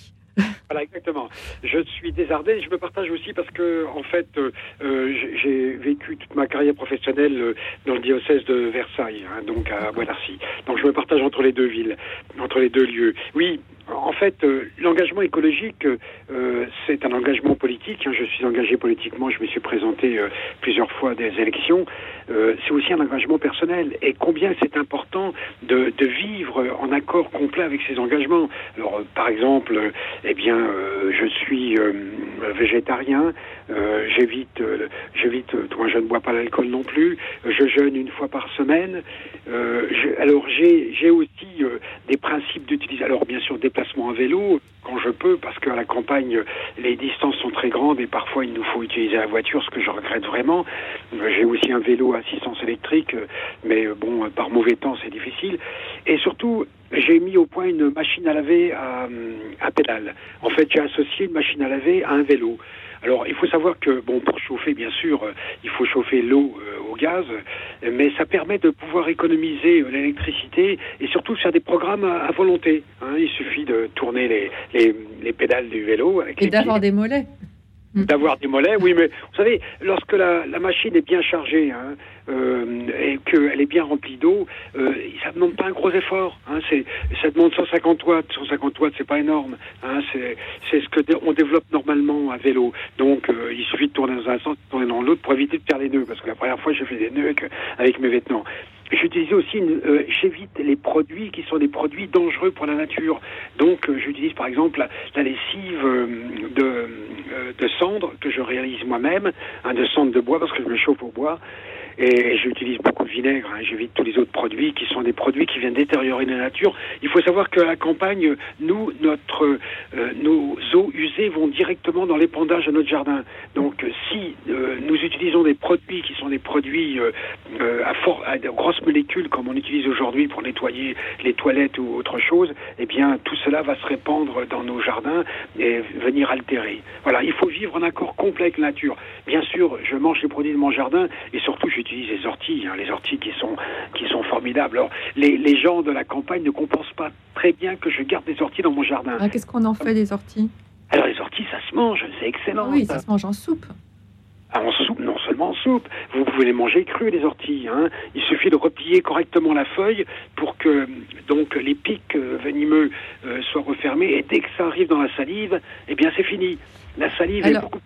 Voilà, exactement. Je suis des Ardennes. Je me partage aussi parce que, en fait, euh, euh, j'ai vécu toute ma carrière professionnelle dans le diocèse de Versailles, hein, donc à Bois-d'Arcy. Donc, je me partage entre les deux villes, entre les deux lieux. Oui, en fait, euh, l'engagement écologique, euh, c'est un engagement politique. Hein. Je suis engagé politiquement, je me suis présenté euh, plusieurs fois à des élections. c'est aussi un engagement personnel. Et combien c'est important de, de, vivre en accord complet avec ces engagements. Alors, par exemple, eh bien, je suis végétarien, j'évite, j'évite, moi je ne bois pas l'alcool non plus, je jeûne une fois par semaine. alors, j'ai aussi des principes d'utilisation. Alors, bien sûr, déplacement à vélo quand je peux, parce qu'à la campagne, les distances sont très grandes et parfois il nous faut utiliser la voiture, ce que je regrette vraiment. J'ai aussi un vélo à assistance électrique, mais bon, par mauvais temps, c'est difficile. Et surtout, j'ai mis au point une machine à laver à, à pédale. En fait, j'ai associé une machine à laver à un vélo. Alors, il faut savoir que, bon, pour chauffer, bien sûr, euh, il faut chauffer l'eau euh, au gaz, mais ça permet de pouvoir économiser euh, l'électricité et surtout faire des programmes à, volonté. Hein. Il suffit de tourner les, les, les pédales du vélo. Avec et d'avoir des mollets. Mm. d'avoir des mollets. Oui, mais vous savez, lorsque la, la machine est bien chargée hein, euh, et qu'elle est bien remplie d'eau, euh, ça ne demande pas un gros effort. Hein, c'est, ça demande 150 watts. 150 watts, c'est pas énorme. Hein, c'est, c'est ce que on développe normalement à vélo. Donc, euh, il suffit de tourner dans un sens, de tourner dans l'autre pour éviter de faire les nœuds. Parce que la première fois, j'ai fait des nœuds avec, avec mes vêtements. J'utilise aussi, euh, j'évite les produits qui sont des produits dangereux pour la nature. Donc, euh, j'utilise par exemple la, lessive euh, de, de cendre que je réalise moi-même, hein, de cendre de bois parce que je me chauffe au bois et j'utilise beaucoup de vinaigre. Hein. J'évite tous les autres produits qui sont des produits qui viennent détériorer la nature. Il faut savoir qu'à la campagne, nous, notre, euh, nos eaux usées vont directement dans l'épandage de notre jardin. Donc, si euh, nous utilisons des produits qui sont des produits euh, à, fort, à grosses molécules, comme on utilise aujourd'hui pour nettoyer les toilettes ou autre chose, eh bien, tout cela va se répandre dans nos jardins et venir altérer. Voilà, il faut vivre en accord complet avec la nature. Bien sûr, je mange les produits de mon jardin et surtout, je j'utilise les orties, hein, les orties qui sont, qui sont formidables. Alors, les, les, gens de la campagne ne compensent pas très bien que je garde des orties dans mon jardin. Ah, qu'est-ce qu'on en fait des orties? Alors, les orties, ça se mange, c'est excellent. Oui, ça se mange en soupe. Ah, en soupe, non seulement en soupe, vous pouvez les manger crues, les orties. Hein. Il suffit de replier correctement la feuille pour que donc les pics euh, venimeux euh, soient refermés et dès que ça arrive dans la salive, eh bien c'est fini. La salive est beaucoup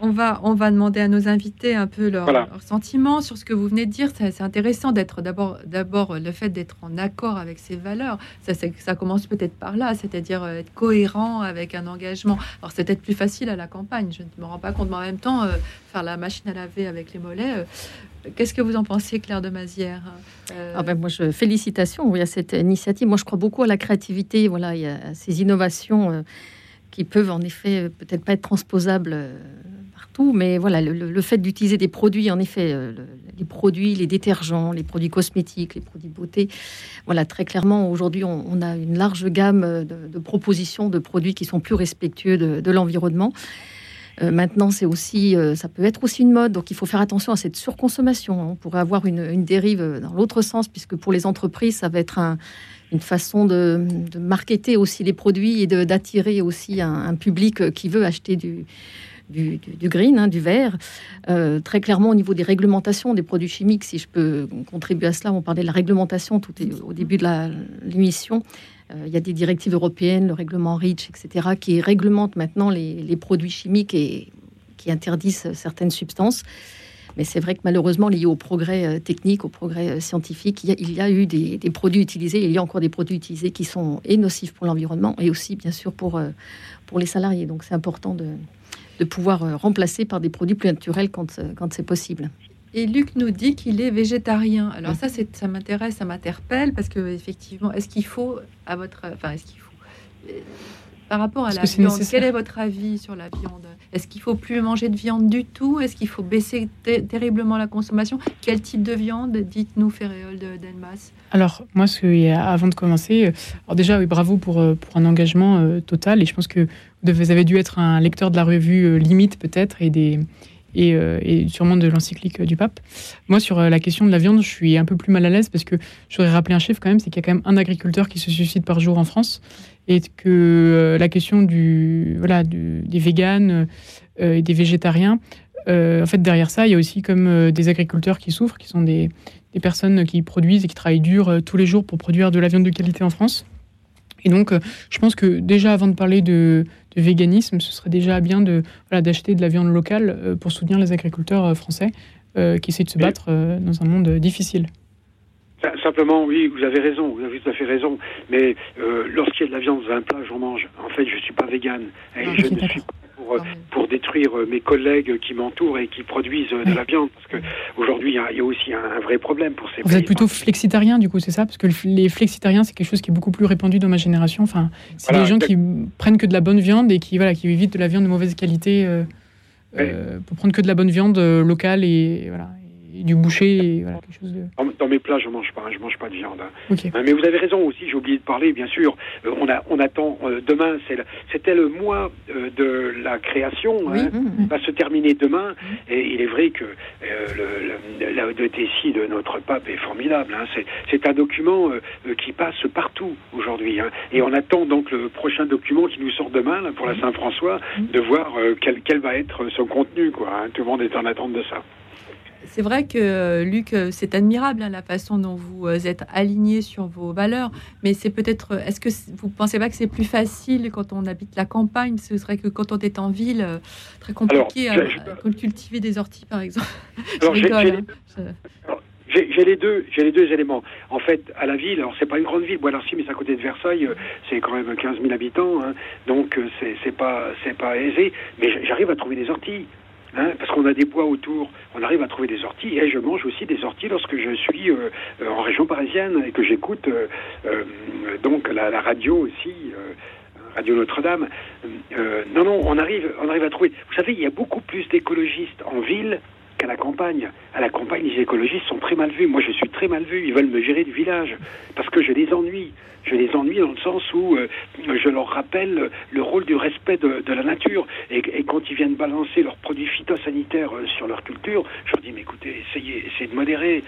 on va, on va demander à nos invités un peu leur, sentiment sur ce que vous venez de dire. C'est intéressant d'être d'abord, d'abord le fait d'être en accord avec ses valeurs. Ça, ça commence peut-être par là, c'est-à-dire euh, être cohérent avec un engagement. Alors c'est peut-être plus facile à la campagne. Je ne me rends pas compte, mais en même temps, euh, faire la machine à laver avec les mollets. Euh, qu'est-ce que vous en pensez, Claire de Mazière ah ben moi, je félicitations à cette initiative. Moi, je crois beaucoup à la créativité. Voilà, il y a ces innovations qui peuvent en effet euh, peut-être pas être transposables euh, partout, mais voilà, le, fait d'utiliser des produits, en effet, euh, les produits, les détergents, les produits cosmétiques, les produits beauté, voilà, très clairement, aujourd'hui, on, a une large gamme de, propositions de produits qui sont plus respectueux de, l'environnement. maintenant, c'est aussi, ça peut être aussi une mode, donc il faut faire attention à cette surconsommation. On pourrait avoir une, dérive dans l'autre sens, puisque pour les entreprises, ça va être une façon de, de marketer aussi les produits et d'attirer aussi un, public qui veut acheter du, du, green, hein, du vert. Euh, très clairement, au niveau des réglementations des produits chimiques, si je peux contribuer à cela, on parlait de la réglementation tout au début de l'émission. Euh, il y a des directives européennes, le règlement REACH, etc., qui réglementent maintenant les, produits chimiques et qui interdisent certaines substances. Mais c'est vrai que malheureusement, lié au progrès euh, technique, au progrès scientifique, il y a, eu des, produits utilisés, il y a encore des produits utilisés qui sont et nocifs pour l'environnement et aussi, bien sûr, pour, pour les salariés. Donc c'est important de, de pouvoir euh, remplacer par des produits plus naturels quand, euh, quand c'est possible. Et Luc nous dit qu'il est végétarien. Alors ça, c'est, ça m'intéresse, ça m'interpelle parce que effectivement, est-ce qu'il faut, à votre, enfin, est-ce qu'il faut, euh, par rapport à la viande, quel est votre avis sur la viande? Est-ce qu'il faut plus manger de viande du tout? Est-ce qu'il faut baisser terriblement la consommation? Quel type de viande Dites-nous, Ferréol de Delmas? Alors, moi, ce, avant de commencer, alors déjà, oui, bravo pour, pour un engagement total. Et je pense que vous avez dû être un lecteur de la revue euh, Limite peut-être et des euh, et, sûrement de l'encyclique du pape. Moi, sur euh, la question de la viande, je suis un peu plus mal à l'aise parce que je voudrais rappeler un chiffre quand même, c'est qu'il y a quand même un agriculteur qui se suicide par jour en France et que la question du voilà des véganes et des végétariens, en fait derrière ça, il y a aussi comme des agriculteurs qui souffrent, qui sont des, des personnes qui produisent et qui travaillent dur tous les jours pour produire de la viande de qualité en France. Et donc, je pense que déjà avant de parler de, de véganisme, ce serait déjà bien de voilà, d'acheter de la viande locale euh, pour soutenir les agriculteurs euh, français euh, qui essaient de se battre dans un monde difficile. Simplement, oui, vous avez raison, vous avez tout à fait raison. Mais lorsqu'il y a de la viande dans un plat, j'en mange. En fait, je ne suis pas végane. Et je ne suis pour, pour détruire mes collègues qui m'entourent et qui produisent de la viande. Parce qu'aujourd'hui, il y, a aussi un, vrai problème pour ces Vous êtes plutôt flexitarien, du coup, c'est ça? Parce que les flexitariens, c'est quelque chose qui est beaucoup plus répandu dans ma génération. Enfin, c'est des gens qui prennent que de la bonne viande et qui, voilà, qui évitent de la viande de mauvaise qualité euh, euh, pour prendre que de la bonne viande euh, locale et, voilà, du boucher. voilà, quelque chose de... dans, mes plats, je mange pas, je mange pas de viande. Hein. Hein, mais vous avez raison aussi. J'ai oublié de parler, bien sûr. Euh, on a, on attend euh, demain. C'était le mois euh, de la création. Hein, mmh. va se terminer demain. Mmh. Et il est vrai que le, la déci de notre pape est formidable. C'est un document qui passe partout aujourd'hui. Et on attend donc le prochain document qui nous sort demain pour la mmh. Saint-François de voir quel, quel, va être son contenu. Quoi, Tout le monde est en attente de ça. C'est vrai que, euh, Luc, euh, c'est admirable hein, la façon dont vous euh, êtes aligné sur vos valeurs, mais c'est peut-être. Est-ce que vous pensez pas que c'est plus facile quand on habite la campagne? Ce serait que quand on est en ville, très compliqué à, cultiver des orties, par exemple. J'ai les deux, j'ai les deux éléments. En fait, à la ville, alors c'est pas une grande ville, Bois-l'Arcy, mais c'est à côté de Versailles, c'est quand même 15 000 habitants, hein, donc c'est pas c'est pas aisé. Mais j'arrive à trouver des orties. Hein, parce qu'on a des bois autour, on arrive à trouver des orties, et je mange aussi des orties lorsque je suis euh, euh, en région parisienne et que j'écoute euh, donc la, radio aussi. Radio Notre-Dame. non, non, on arrive, on arrive à trouver. Vous savez, il y a beaucoup plus d'écologistes en ville qu'à la campagne. À la campagne, les écologistes sont très mal vus. Moi, je suis très mal vu. Ils veulent me gérer du village parce que je les ennuie. Je les ennuie dans le sens où euh, je leur rappelle le rôle du respect de, la nature. Et, quand ils viennent balancer leurs produits phytosanitaires euh, sur leur culture, je leur dis, mais écoutez, essayez, de modérer.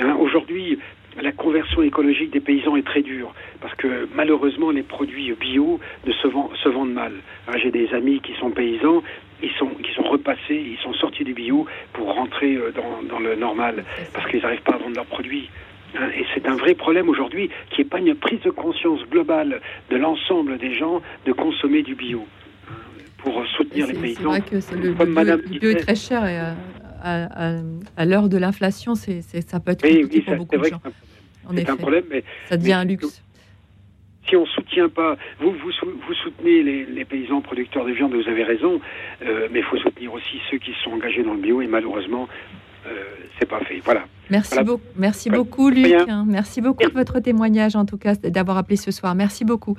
Hein, aujourd'hui, la conversion écologique des paysans est très dure parce que malheureusement les produits bio ne se, se vendent mal. Hein, j'ai des amis qui sont paysans, ils sont, qui sont repassés, ils sont sortis du bio pour rentrer euh, dans, le normal parce qu'ils n'arrivent pas à vendre leurs produits. Hein, et c'est un vrai problème aujourd'hui qui n'est pas une prise de conscience globale de l'ensemble des gens de consommer du bio hein, pour soutenir les paysans. C'est vrai que le, bio, est très cher et à, l'heure de l'inflation, c'est, ça peut être compliqué pour beaucoup de gens. C'est un problème, mais ça devient un luxe. Si on soutient pas, vous, vous, vous soutenez les, paysans producteurs de viande, vous avez raison, euh, mais il faut soutenir aussi ceux qui sont engagés dans le bio et malheureusement, euh, c'est pas fait. Voilà. Merci, beaucoup, merci beaucoup, Luc. Merci beaucoup de votre témoignage, en tout cas, d'avoir appelé ce soir. Merci beaucoup.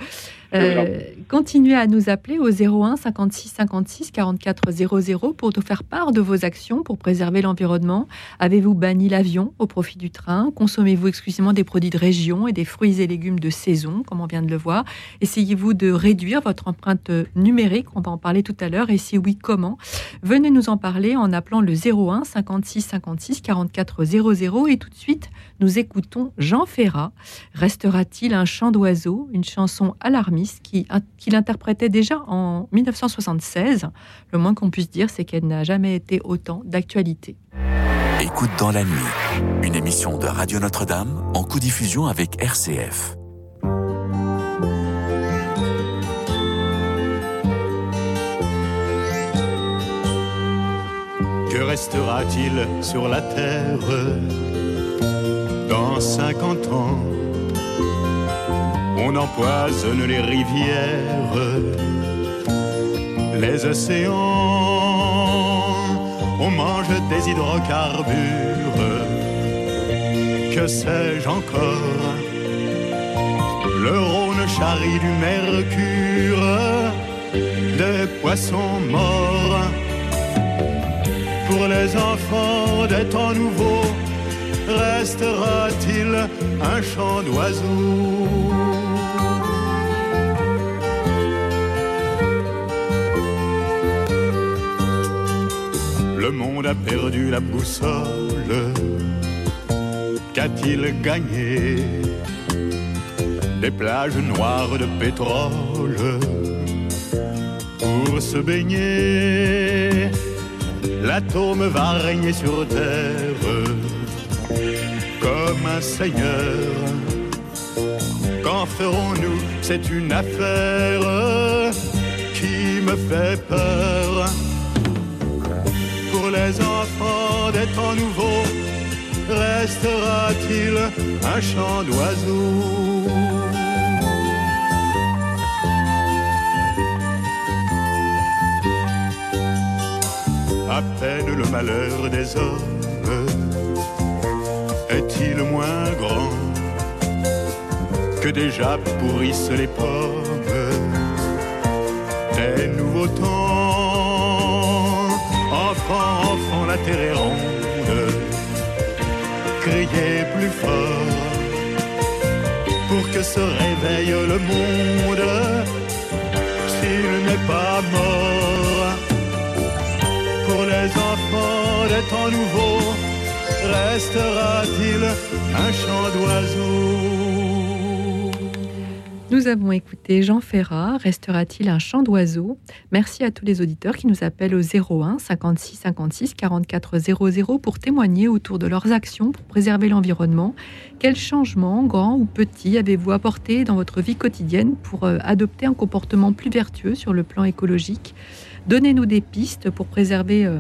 Euh, continuez à nous appeler au 01 56 56 44 00 pour nous faire part de vos actions pour préserver l'environnement. Avez-vous banni l'avion au profit du train? Consommez-vous exclusivement des produits de région et des fruits et légumes de saison, comme on vient de le voir? Essayez-vous de réduire votre empreinte numérique? On va en parler tout à l'heure. Et si oui, comment? Venez nous en parler en appelant le 01 56 56 44 00. Et tout de suite, nous écoutons Jean Ferrat. Restera-t-il un chant d'oiseau Une chanson alarmiste qu'il interprétait déjà en 1976. Le moins qu'on puisse dire, c'est qu'elle n'a jamais été autant d'actualité. Écoute dans la nuit, une émission de Radio Notre-Dame en co-diffusion avec RCF. Restera-t-il sur la terre dans 50 ans? On empoisonne les rivières, les océans, on mange des hydrocarbures, que sais-je encore? Le Rhône charrie du mercure, des poissons morts. Pour les enfants des temps nouveaux, restera-t-il un chant d'oiseaux Le monde a perdu la boussole. Qu'a-t-il gagné? Des plages noires de pétrole pour se baigner. L'atome va régner sur terre comme un seigneur. Qu'en ferons-nous? C'est une affaire qui me fait peur. Les enfants des temps nouveaux, restera-t-il un chant d'oiseaux malheur des hommes est-il moins grand que déjà pourrissent les pommes des nouveaux temps? Enfant, la terre est ronde. Criez plus fort pour que se réveille le monde s'il n'est pas mort. Les enfants des temps nouveaux, restera-t-il un chant d'oiseaux nous avons écouté Jean Ferrat, Restera-t-il un chant d'oiseau? Merci à tous les auditeurs qui nous appellent au 01 56 56 44 00 pour témoigner autour de leurs actions pour préserver l'environnement. Quels changements, grands ou petits, avez-vous apporté dans votre vie quotidienne pour euh, adopter un comportement plus vertueux sur le plan écologique? Donnez-nous des pistes pour préserver euh,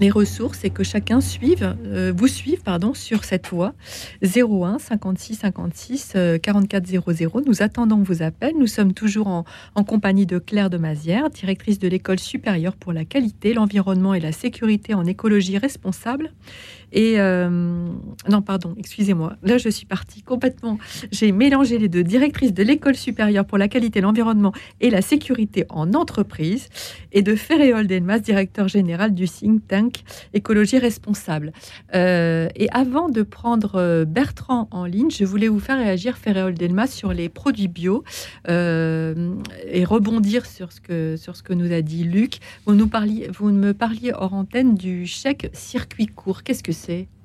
les ressources et que chacun suive, euh, vous suive pardon, sur cette voie 01 56 56 44 00. Nous attendons vos appels. Nous sommes toujours en, en compagnie de Claire de Mazière, directrice de l'école supérieure pour la qualité, l'environnement et la sécurité en écologie responsable. Et euh, non, pardon, excusez-moi. Là, je suis partie complètement. J'ai mélangé les deux. Directrice de l'école supérieure pour la qualité, l'environnement et la sécurité en entreprise, et de Ferréol Delmas, directeur général du think tank écologie responsable. Euh, et avant de prendre euh, Bertrand en ligne, je voulais vous faire réagir Ferréol Delmas sur les produits bio et rebondir sur ce que sur ce que nous a dit Luc. Vous nous parliez, vous me parliez hors antenne du chèque circuit court. Qu'est-ce que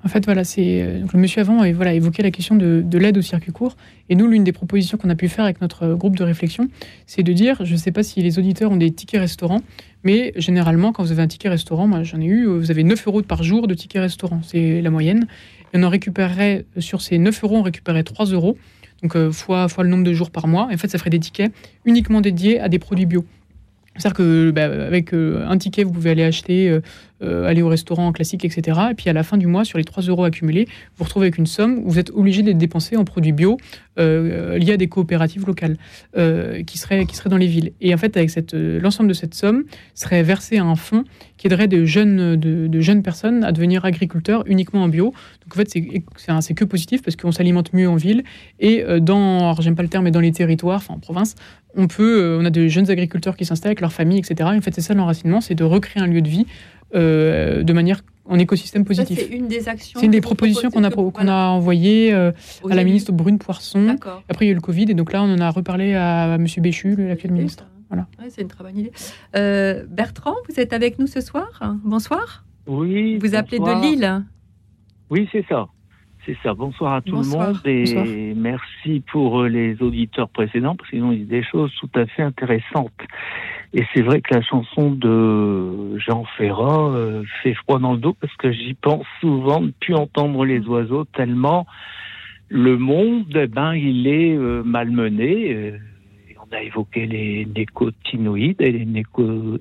en fait, voilà, c'est euh, le monsieur avant et voilà évoqué la question de, l'aide au circuit court. Et nous, l'une des propositions qu'on a pu faire avec notre groupe de réflexion, c'est de dire, je ne sais pas si les auditeurs ont des tickets restaurants, mais généralement, quand vous avez un ticket restaurant, moi j'en ai eu, vous avez 9 euros par jour de ticket restaurant, c'est la moyenne. Et on en récupérerait, sur ces 9 euros, on récupérerait 3 euros, donc euh, fois, fois le nombre de jours par mois. En fait, ça ferait des tickets uniquement dédiés à des produits bio. C'est-à-dire que bah, euh, un ticket, vous pouvez aller acheter aller au restaurant classique, etc. Et puis à la fin du mois, sur les 3 euros accumulés, vous vous retrouvez avec une somme où vous êtes obligé de les dépenser en produits bio liés à des coopératives locales qui, seraient, qui dans les villes. Et en fait, avec l'ensemble de cette somme serait versé à un fonds qui aiderait de jeunes, de, jeunes personnes à devenir agriculteurs uniquement en bio. Donc en fait, c'est que positif parce qu'on s'alimente mieux en ville. Et dans, alors j'aime pas le terme, mais dans les territoires, enfin en province, on peut, euh, on a de jeunes agriculteurs qui s'installent avec leur famille, etc. en fait, c'est ça l'enracinement, c'est de recréer un lieu de vie euh, de manière en écosystème positif. C'est une des actions. C'est une des propositions qu'on a, qu'on a envoyées euh, à la ministre Brune Poisson. Après, il y a eu le Covid, et donc là, on en a reparlé à, M. Béchu, l'actuel ministre. Voilà. c'est une très bonne idée. Bertrand, vous êtes avec nous ce soir? Bonsoir. Oui. Vous appelez de Lille? Oui, c'est ça. C'est ça. Bonsoir à tout le monde et merci pour euh, les auditeurs précédents parce qu'ils ont dit des choses tout à fait intéressantes. Et c'est vrai que la chanson de Jean Ferrat euh, fait froid dans le dos parce que j'y pense souvent de plus entendre les oiseaux tellement le monde, eh ben, il est euh, malmené. on a évoqué les nicotinoïdes et les,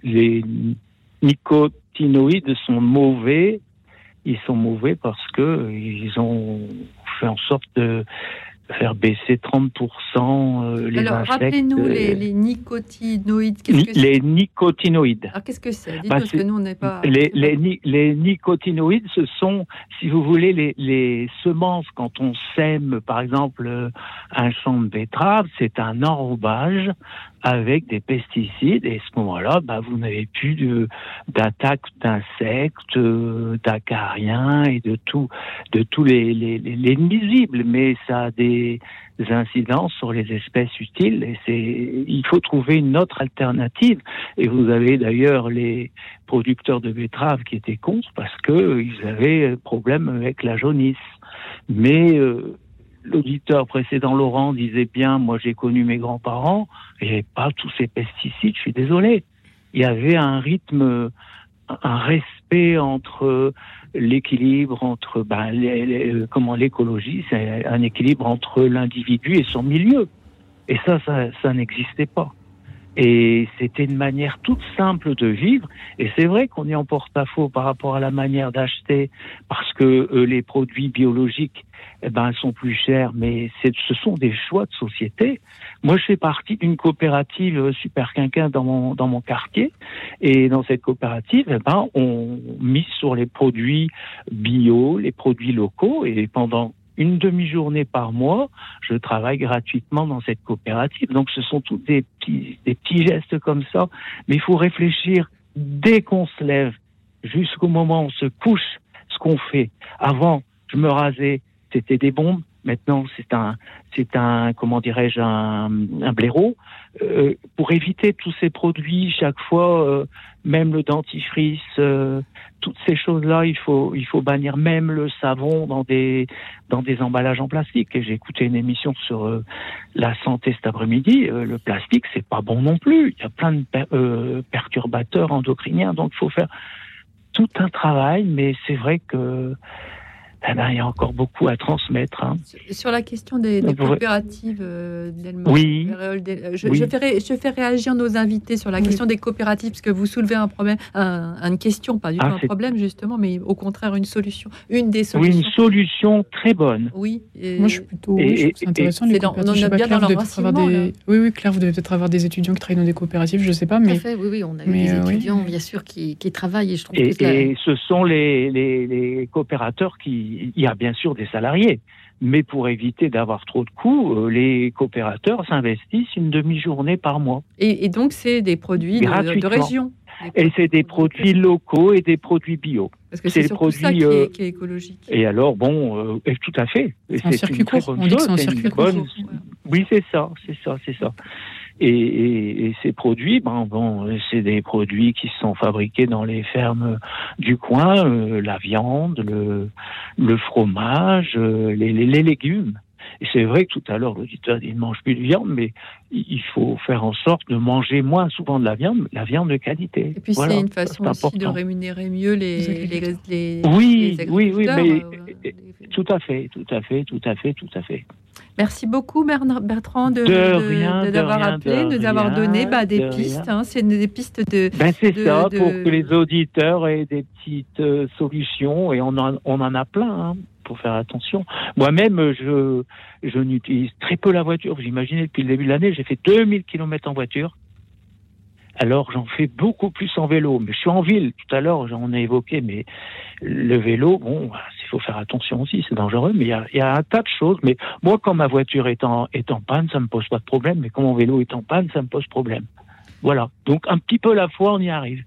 les nicotinoïdes sont mauvais ils sont mauvais parce que ils ont fait en sorte de faire baisser 30% euh, les Alors, rappelez-nous les, les, nicotinoïdes. les nicotinoïdes. Alors, qu'est-ce que c'est? Bah, que nous, on n'est pas... Les, les, les, nicotinoïdes, ce sont, si vous voulez, les, semences. Quand on sème, par exemple, un champ de betterave, c'est un enrobage avec des pesticides et à ce moment-là, bah, vous n'avez plus d'attaque d'insectes, euh, d'acariens et de tout, de tous les, les, les, nuisibles, mais ça a des incidences sur les espèces utiles et c'est, il faut trouver une autre alternative. Et vous avez d'ailleurs les producteurs de betteraves qui étaient contre parce que ils avaient problème avec la jaunisse. Mais euh, l'auditeur précédent, Laurent, disait bien, moi j'ai connu mes grands-parents, il n'y avait pas tous ces pesticides, je suis désolé. Il y avait un rythme, un respect entre l'équilibre, entre ben, comment l'écologie, c'est un équilibre entre l'individu et son milieu. Et ça, ça, ça n'existait pas. Et c'était une manière toute simple de vivre. Et c'est vrai qu'on est en porte-à-faux par rapport à la manière d'acheter, parce que euh, les produits biologiques eh ben, sont plus chers, mais ce sont des choix de société. Moi, je fais partie d'une coopérative super quinquin dans mon, dans mon quartier. Et dans cette coopérative, eh ben, on mise sur les produits bio, les produits locaux. Et pendant une demi-journée par mois, je travaille gratuitement dans cette coopérative. Donc ce sont tous des petits, des petits gestes comme ça, mais il faut réfléchir dès qu'on se lève jusqu'au moment où on se couche, ce qu'on fait. Avant, je me rasais, c'était des bombes. Maintenant, c'est un, c'est un, comment dirais-je, un, un blaireau. Euh, pour éviter tous ces produits, chaque fois, euh, même le dentifrice, euh, toutes ces choses-là, il faut, il faut bannir même le savon dans des, dans des emballages en plastique. Et j'ai écouté une émission sur la santé cet après-midi. le plastique, c'est pas bon non plus. Il y a plein de perturbateurs endocriniens, donc il faut faire tout un travail. Mais c'est vrai que eh ben, il y a encore beaucoup à transmettre. Hein. Sur la question des, coopératives euh, oui. je, je, fais réagir nos invités sur la question des coopératives, parce que vous soulevez un problème, une question, pas du tout ah, un problème justement, mais au contraire une solution, une des solutions. Oui, une solution très bonne. Oui. Moi, je suis plutôt. c'est intéressant les bien dans avoir des... Oui, oui, Claire, vous devez peut-être avoir des étudiants qui travaillent dans des coopératives, je ne sais pas, mais. Tout oui, oui, on a des euh, étudiants, bien sûr, qui, qui, travaillent, et je trouve et, que. Et ce sont les, les, les coopérateurs qui il y a bien sûr des salariés. Mais pour éviter d'avoir trop de coûts, euh, les coopérateurs s'investissent une demi-journée par mois. Et, donc, c'est des produits de, région Et c'est des produits locaux et des produits bio. Parce que c'est surtout ça qui est, qui est, écologique. Et alors, bon, euh, tout à fait. C'est un circuit court. On dit que c'est un circuit court. Oui, c'est ça, c'est ça, c'est ça. Et, ces produits, ben, bon, c'est des produits qui sont fabriqués dans les fermes du coin, euh, la viande, le, fromage, euh, les, légumes. Et c'est vrai que tout à l'heure, l'auditeur dit ne mange plus de viande, mais il faut faire en sorte de manger moins souvent de la viande, la viande de qualité. Et puis c'est une façon aussi de rémunérer mieux les, les, les oui, oui, oui, mais euh, tout à fait, tout à fait, tout à fait, tout à fait. Merci beaucoup Bertrand de, de, d'avoir appelé, de, nous avoir donné bah, des pistes. Hein. c'est des pistes de. Ben c'est ça, pour que les auditeurs aient des petites euh, solutions et on en, on en a plein. Hein, pour faire attention. Moi-même, je, je n'utilise très peu la voiture. Vous imaginez, depuis le début de l'année, j'ai fait 2000 km en voiture. Alors j'en fais beaucoup plus en vélo, mais je suis en ville. Tout à l'heure, j'en ai évoqué, mais le vélo, bon, il faut faire attention aussi, c'est dangereux, mais il y, a, un tas de choses. Mais moi, quand ma voiture est en, est en panne, ça me pose pas de problème, mais quand mon vélo est en panne, ça me pose problème. Voilà. Donc un petit peu la fois, on y arrive.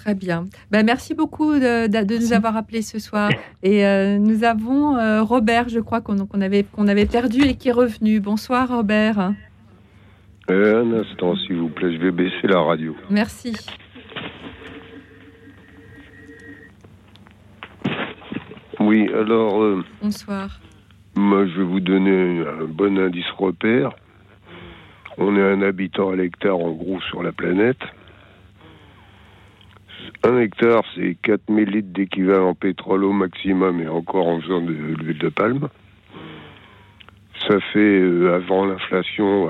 Très bien. Ben, merci beaucoup de, nous avoir appelés ce soir. Et euh, nous avons euh, Robert, je crois qu'on avait, qu'on avait perdu et qui est revenu. Bonsoir Robert. Euh, un instant, s'il vous plaît, je vais baisser la radio. Merci. Oui, alors. Euh, Bonsoir. Moi, je vais vous donner un bon indice repère. On est un habitant à l'hectare, en gros, sur la planète. Un hectare, c'est 4000 litres d'équivalent pétrole au maximum et encore en faisant de l'huile de palme. Ça fait, euh, avant l'inflation,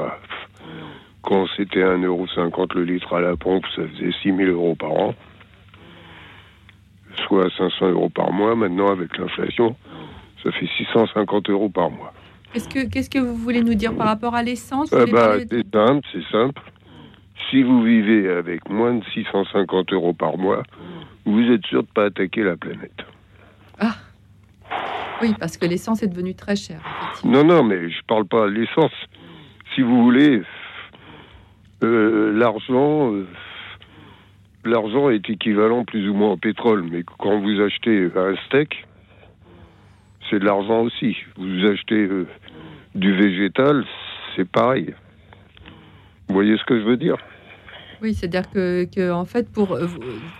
quand c'était 1,50€ le litre à la pompe, ça faisait 6 000 euros par an, soit 500 euros par mois. Maintenant, avec l'inflation, ça fait 650 euros par mois. Qu'est-ce que, qu'est-ce que vous voulez nous dire par rapport à l'essence? Ah bah, C'est simple, c'est simple. Si vous vivez avec moins de 650 euros par mois, vous êtes sûr de ne pas attaquer la planète. Ah Oui, parce que l'essence est devenue très chère. Non, non, mais je parle pas de l'essence. Si vous voulez, euh, l'argent, euh, l'argent est équivalent plus ou moins au pétrole, mais quand vous achetez un steak, c'est de l'argent aussi. Vous achetez euh, du végétal, c'est pareil. Vous voyez ce que je veux dire? Oui, c'est-à-dire que, en fait, pour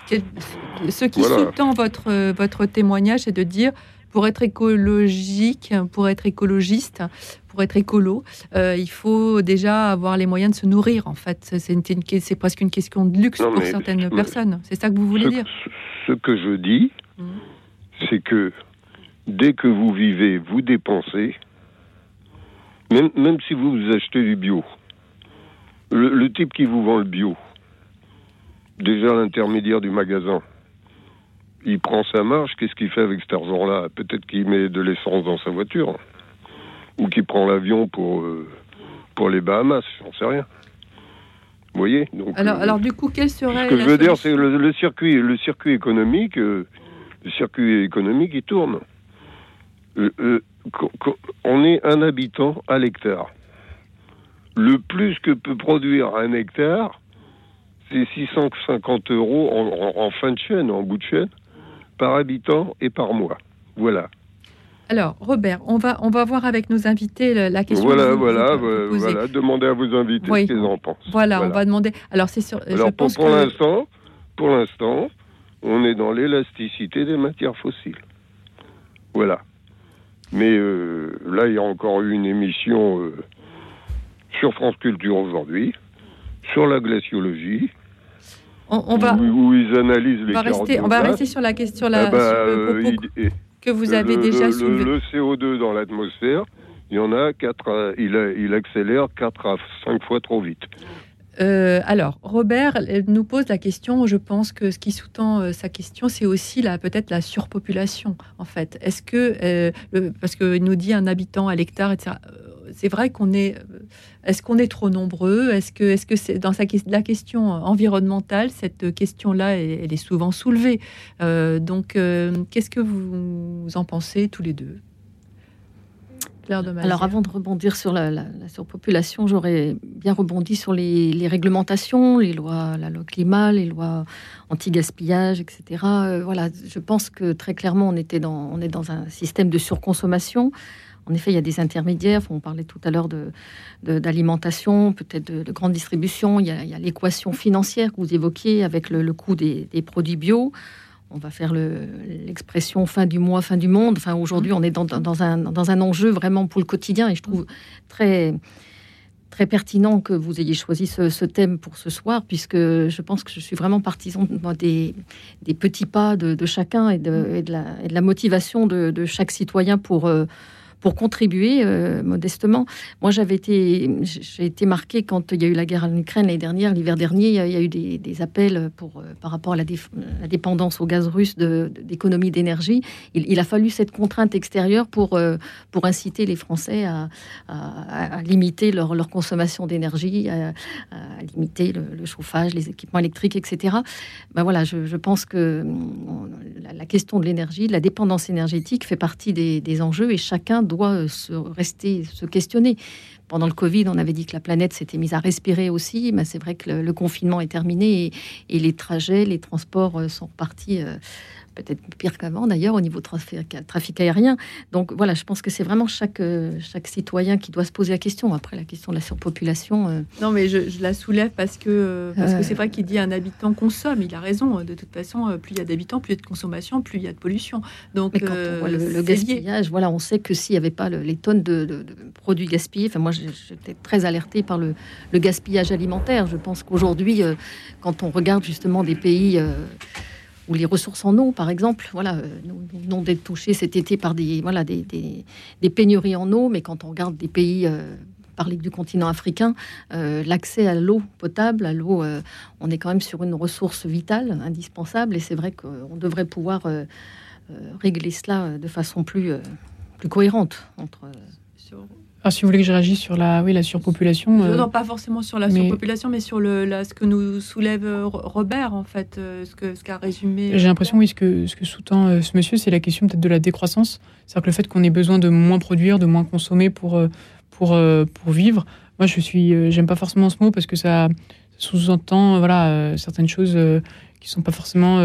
ce qui sous-tend votre votre témoignage, c'est de dire pour être écologique, pour être écologiste, pour être écolo, euh, il faut déjà avoir les moyens de se nourrir, en fait. C'est presque une question de luxe pour certaines personnes. C'est ça que vous voulez dire? Ce que je dis, mmh. c'est que dès que vous vivez, vous dépensez, même, même si vous achetez du bio, le type qui vous vend le bio, déjà l'intermédiaire du magasin, il prend sa marge, qu'est-ce qu'il fait avec cet argent-là? Peut-être qu'il met de l'essence dans sa voiture, ou qu'il prend l'avion pour, euh, pour les Bahamas, j'en sais rien. Vous voyez Donc, alors, euh, alors, du coup, quel serait. Ce que je veux dire, c'est le, le, circuit, le circuit économique, euh, le circuit économique, il tourne. on est un habitant à l'hectare. Le plus que peut produire un hectare, c'est 650 euros en, fin de chaîne, en bout de chaîne par habitant et par mois. Voilà. Alors, Robert, on va, on va voir avec nos invités la question. Voilà, voilà, voilà. Demandez à vos invités ce qu'ils en pensent. Voilà, on va demander. Alors, c'est sur. Alors, pour, pour l'instant, pour l'instant, on est dans l'élasticité des matières fossiles. Voilà. Mais euh, là, il y a encore eu une émission euh, sur France Culture aujourd'hui sur la glaciologie on, va, où, ils analysent les on va rester, On va rester sur la question la, ah bah, euh, que vous avez déjà soulevé. Le, CO2 dans l'atmosphère, il y en a 4 il, il accélère 4 à 5 fois trop vite. Euh, alors, Robert nous pose la question. Je pense que ce qui sous-tend euh, sa question, c'est aussi peut-être la surpopulation. En fait, est-ce que parce qu'il nous dit un habitant à l'hectare, etc c'est vrai qu'on est. Est-ce qu'on est trop nombreux? Est-ce que, est-ce que c'est dans la question environnementale, cette question-là, elle, est souvent soulevée. Euh, donc, euh, qu'est-ce que vous en pensez tous les deux? Alors avant de rebondir sur la, surpopulation, j'aurais bien rebondi sur les, réglementations, les lois, la loi climat, les lois anti-gaspillage, etc. Euh, voilà, je pense que très clairement on était dans, on est dans un système de surconsommation. En effet, il y a des intermédiaires. On parlait tout à l'heure d'alimentation, peut-être de, grande distribution. Il y a, l'équation financière que vous évoquiez avec le, coût des, produits bio. On va faire l'expression fin du mois, fin du monde. Enfin, aujourd'hui, on est dans, un, enjeu vraiment pour le quotidien et je trouve très, très pertinent que vous ayez choisi ce, thème pour ce soir, puisque je pense que je suis vraiment partisan des, des petits pas de, chacun et de, la, motivation de, chaque citoyen pour, euh, pour contribuer modestement. Moi, j'avais été, j'ai été marqué quand il y a eu la guerre en Ukraine l'année dernière, l'hiver dernier, il y, a, eu des, appels pour, par rapport à la, dépendance au gaz russe d'économie d'énergie. Il, a fallu cette contrainte extérieure pour, pour inciter les Français à, limiter leur, consommation d'énergie, à, limiter le, chauffage, les équipements électriques, etc. Ben voilà, je, pense que la, question de l'énergie, la dépendance énergétique fait partie des, enjeux et chacun doit se rester, se questionner. Pendant le Covid, on avait dit que la planète s'était mise à respirer aussi, mais c'est vrai que le, confinement est terminé et, les trajets, les transports euh, sont repartis. Euh, peut-être pire qu'avant d'ailleurs au niveau trafic, trafic aérien. Donc voilà, je pense que c'est vraiment chaque, euh, chaque citoyen qui doit se poser la question. Après, la question de la surpopulation. Euh, non, mais je, la soulève parce que parce que c'est vrai qu'il dit un habitant consomme. Il a raison. De toute façon, plus il y a d'habitants, plus il y a de consommation, plus il y a de pollution. Donc quand on voit le, euh, gaspillage, voilà, on sait que s'il n'y avait pas les tonnes de, produits gaspillés, enfin moi j'étais très alertée par le, gaspillage alimentaire. Je pense qu'aujourd'hui, quand on regarde justement des pays ou les ressources en eau, par exemple. Voilà, euh, nous venons d'être touchés cet été par des, voilà, des, pénuries en eau, mais quand on regarde des pays, euh, parler du continent africain, euh, l'accès à l'eau potable, à l'eau, on est quand même sur une ressource vitale, indispensable, et c'est vrai qu'on devrait pouvoir régler cela de façon plus, plus cohérente entre. Alors, si vous voulez que je réagisse sur la, oui, la surpopulation. Non, pas forcément sur la surpopulation, mais sur le, ce que nous soulève euh, Robert, en fait, euh, ce qu'a ce qu'a résumé. J'ai l'impression, oui, ce que, ce que sous-tend ce monsieur, c'est la question peut-être de la décroissance. C'est-à-dire que le fait qu'on ait besoin de moins produire, de moins consommer pour, pour, pour vivre. Moi, je suis, j'aime pas forcément ce mot parce que ça, sous-entend voilà, certaines choses qui sont pas forcément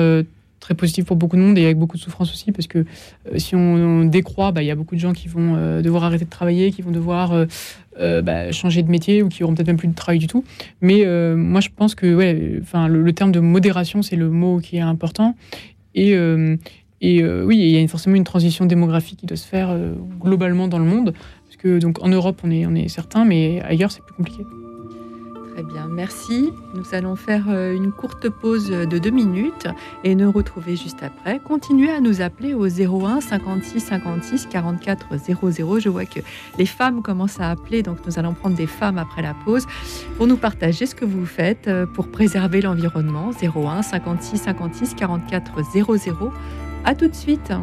très positif pour beaucoup de monde et avec beaucoup de souffrance aussi, parce que euh, si on, décroît, bah, il y a beaucoup de gens qui vont euh, devoir arrêter de travailler, qui vont devoir euh, bah, changer de métier ou qui auront peut-être même plus de travail du tout. Mais moi, je pense que ouais, le, terme de modération, c'est le mot qui est important. Et, oui, il y a forcément une transition démographique qui doit se faire globalement dans le monde, parce que donc en Europe, on est certain, mais ailleurs, c'est plus compliqué. Très bien, merci. Nous allons faire euh, une courte pause de deux minutes et nous retrouver juste après. Continuez à nous appeler au 01 56 56 44 00. Je vois que les femmes commencent à appeler, donc nous allons prendre des femmes après la pause pour nous partager ce que vous faites euh, pour préserver l'environnement. 01 56 56 44 00. À tout de suite.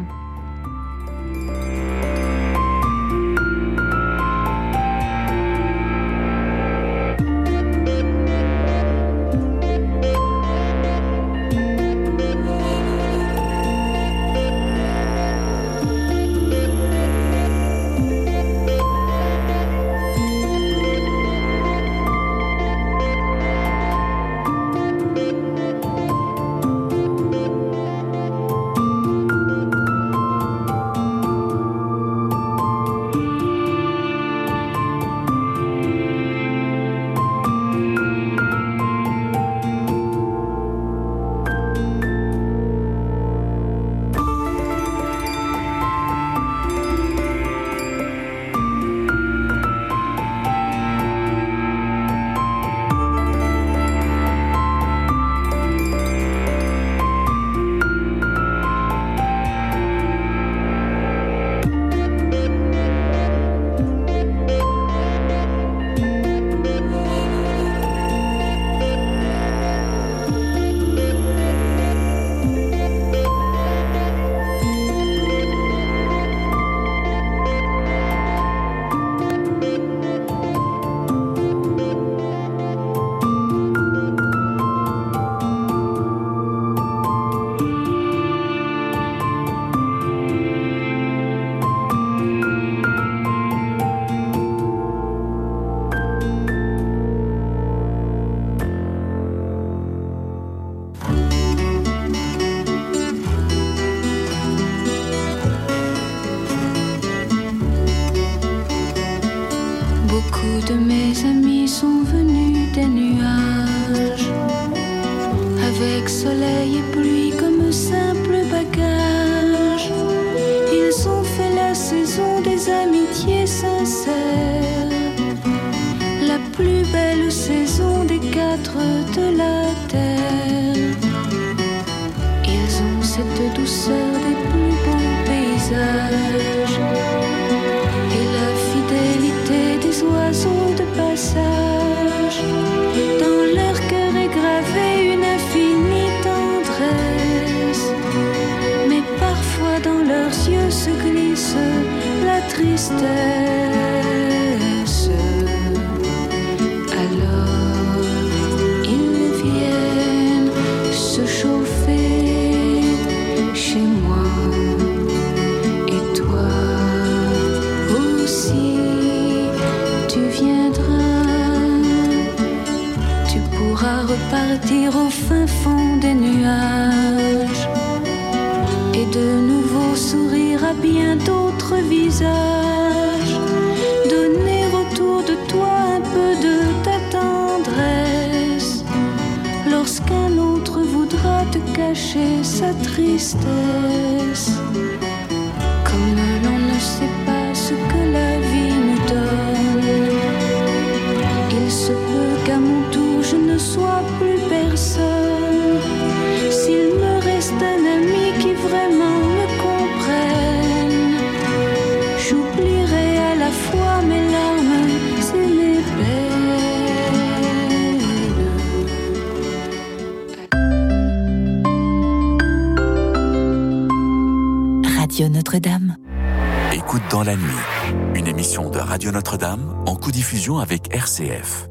Avec RCF.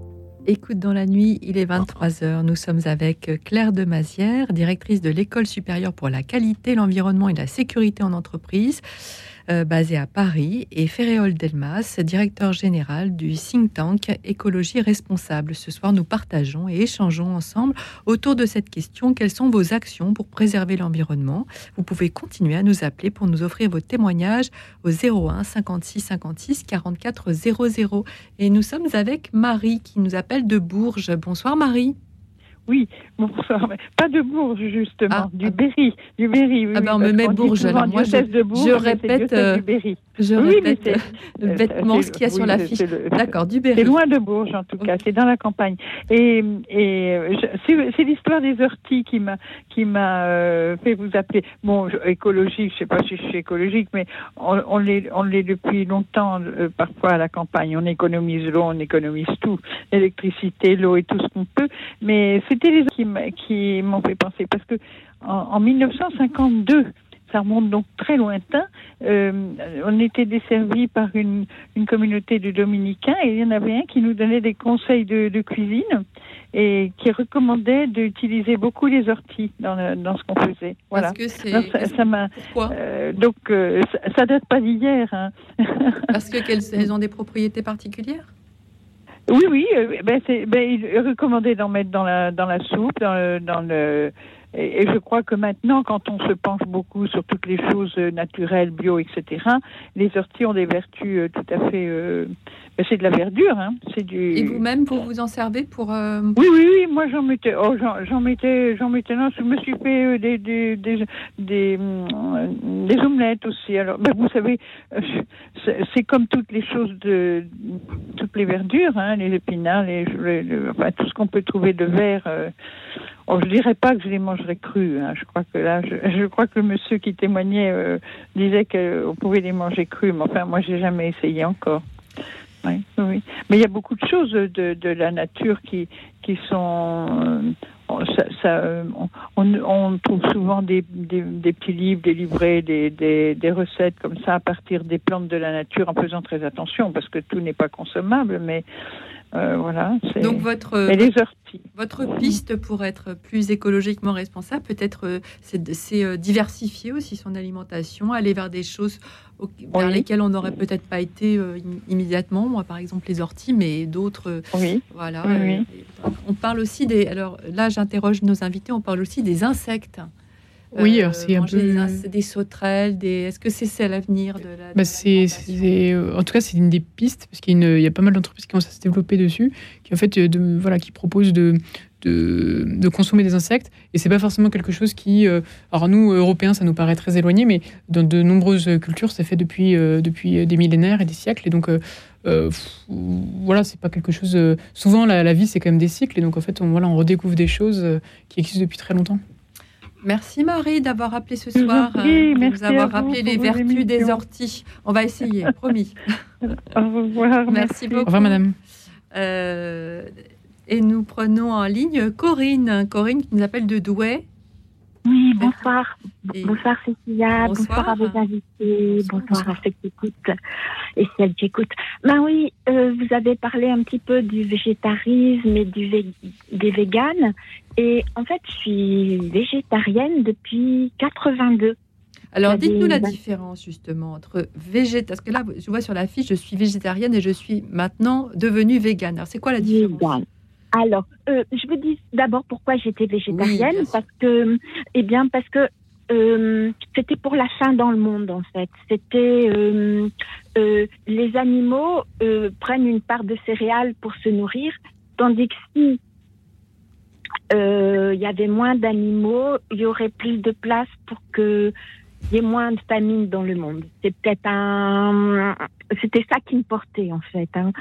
Écoute dans la nuit, il est 23h. Nous sommes avec Claire Demazière, directrice de l'École supérieure pour la qualité, l'environnement et la sécurité en entreprise, euh, basée à Paris, et Ferréol Delmas, directeur général du think tank Écologie responsable. Ce soir, nous partageons et échangeons ensemble autour de cette question quelles sont vos actions pour préserver l'environnement? Vous pouvez continuer à nous appeler pour nous offrir vos témoignages au 01 56 56 44 00. Et nous sommes avec Marie qui nous appelle de Bourges. Bonsoir Marie. Oui, bonsoir. [LAUGHS] Pas de Bourges, justement, du Berry. Du Berry, oui, ah ben on me met Bourges. Alors moi, je, diocèse de Bourges, je répète, euh, du Berry. Je Oui, répète c'est- euh, bêtement c'est- ce qu'il y a sur l'affiche. D'accord, du Berry. C'est loin de Bourges, en tout cas. C'est dans la campagne. Et, et euh, c'est l'histoire des orties qui m'a qui m'a euh, fait vous appeler. Bon, je- écologique, je sais pas si je suis écologique, mais on, on l'est on l'est depuis longtemps. euh, parfois à la campagne, on économise l'eau, on économise tout, l'électricité, l'eau et tout ce qu'on peut. Mais c'était les qui qui m'ont fait penser parce que en, en 1952 ça remonte donc très lointain. Euh, on était desservi par une, une communauté de dominicains et il y en avait un qui nous donnait des conseils de, de cuisine et qui recommandait d'utiliser beaucoup les orties dans, le- dans ce qu'on faisait. Voilà. Parce que c'est- Donc, ça- ça m'a- euh, donc euh, ça, ça date pas d'hier. hein. [LAUGHS] Parce que qu'elles elles ont des propriétés particulières? Oui, oui, ben ben, il recommandait d'en mettre dans la dans la soupe, dans le, dans le et, et je crois que maintenant, quand on se penche beaucoup sur toutes les choses euh, naturelles, bio, etc., les orties ont des vertus euh, tout à fait. euh, ben, c'est de la verdure, hein. C'est du. Et vous-même, vous vous en servez pour. euh, Oui, oui, oui, moi j'en mettais, oh, j'en, mettais, j'en mettais, non, je me suis fait euh, des, des, des, des, des omelettes aussi. Alors, ben, vous savez, c'est, comme toutes les choses de, toutes les verdures, hein, les épinards, les, les- le- enfin, tout ce qu'on peut trouver de vert. Euh, oh, je dirais pas que je les mangerais crus. Hein. Je crois que là, je, [LAUGHS] je crois que le monsieur qui témoignait euh, disait qu'on pouvait les manger crus, mais enfin, moi, j'ai jamais essayé encore. Oui, oui. Mais il y a beaucoup de choses de, la nature qui, qui sont. euh, euh, on, on trouve souvent des, des, des petits livres, des livrets, des, des, des recettes comme ça à partir des plantes de la nature en faisant très attention parce que tout n'est pas consommable, mais euh, voilà. c'est- Donc votre, Mais les orties. votre piste pour être plus écologiquement responsable, peut-être, euh, c'est euh, diversifier aussi son alimentation, aller vers des choses au- vers Oui. lesquelles on n'aurait peut-être pas été euh, im- immédiatement. Moi, par exemple, les orties, mais d'autres. Oui. Voilà. Oui. On parle aussi des. Alors là, j'interroge nos invités. On parle aussi des insectes. Oui, Euh, alors c'est un peu- des, des sauterelles. Des... Est-ce que c'est ça l'avenir de la Bah, c'est, euh, en tout cas, c'est une des pistes, parce qu'il y a, une- il y a pas mal d'entreprises qui commencent à se développer dessus, qui en fait, euh, de, voilà, qui proposent de, de, de consommer des insectes. Et c'est pas forcément quelque chose qui, euh, alors nous, Européens, ça nous paraît très éloigné, mais dans de nombreuses cultures, c'est fait depuis, euh, depuis des millénaires et des siècles. Et donc, euh, pff, voilà, c'est pas quelque chose. souvent, la, la vie, c'est quand même des cycles, et donc en fait, on, voilà, on redécouvre des choses qui existent depuis très longtemps. Merci Marie d'avoir appelé ce soir, euh, merci nous avoir rappelé les vertus des orties. On va essayer, [LAUGHS] promis. Au revoir. Merci beaucoup. Au revoir, madame. Euh, et nous prenons en ligne Corinne. Corinne qui nous appelle de Douai. Oui, bonsoir. Bonsoir Cécilia, bonsoir. à vos invités, bonsoir, à ceux qui écoutent et celles qui écoutent. Ben oui, euh, vous avez parlé un petit peu du végétarisme et du des véganes. Et en fait, je suis végétarienne depuis 82. Alors, dites-nous la différence justement entre végétarien, parce que là, je vois sur la fiche, je suis végétarienne et je suis maintenant devenue végane. Alors, c'est quoi la différence? Alors, euh, je vous dis d'abord pourquoi j'étais végétarienne, parce que, eh bien, parce que euh, c'était pour la faim dans le monde en fait. C'était euh, les animaux prennent une part de céréales pour se nourrir, tandis que si il y avait moins d'animaux, il y aurait plus de place pour que y ait moins de famine dans le monde. C'est peut-être un, c'était ça qui me portait en fait. Hein.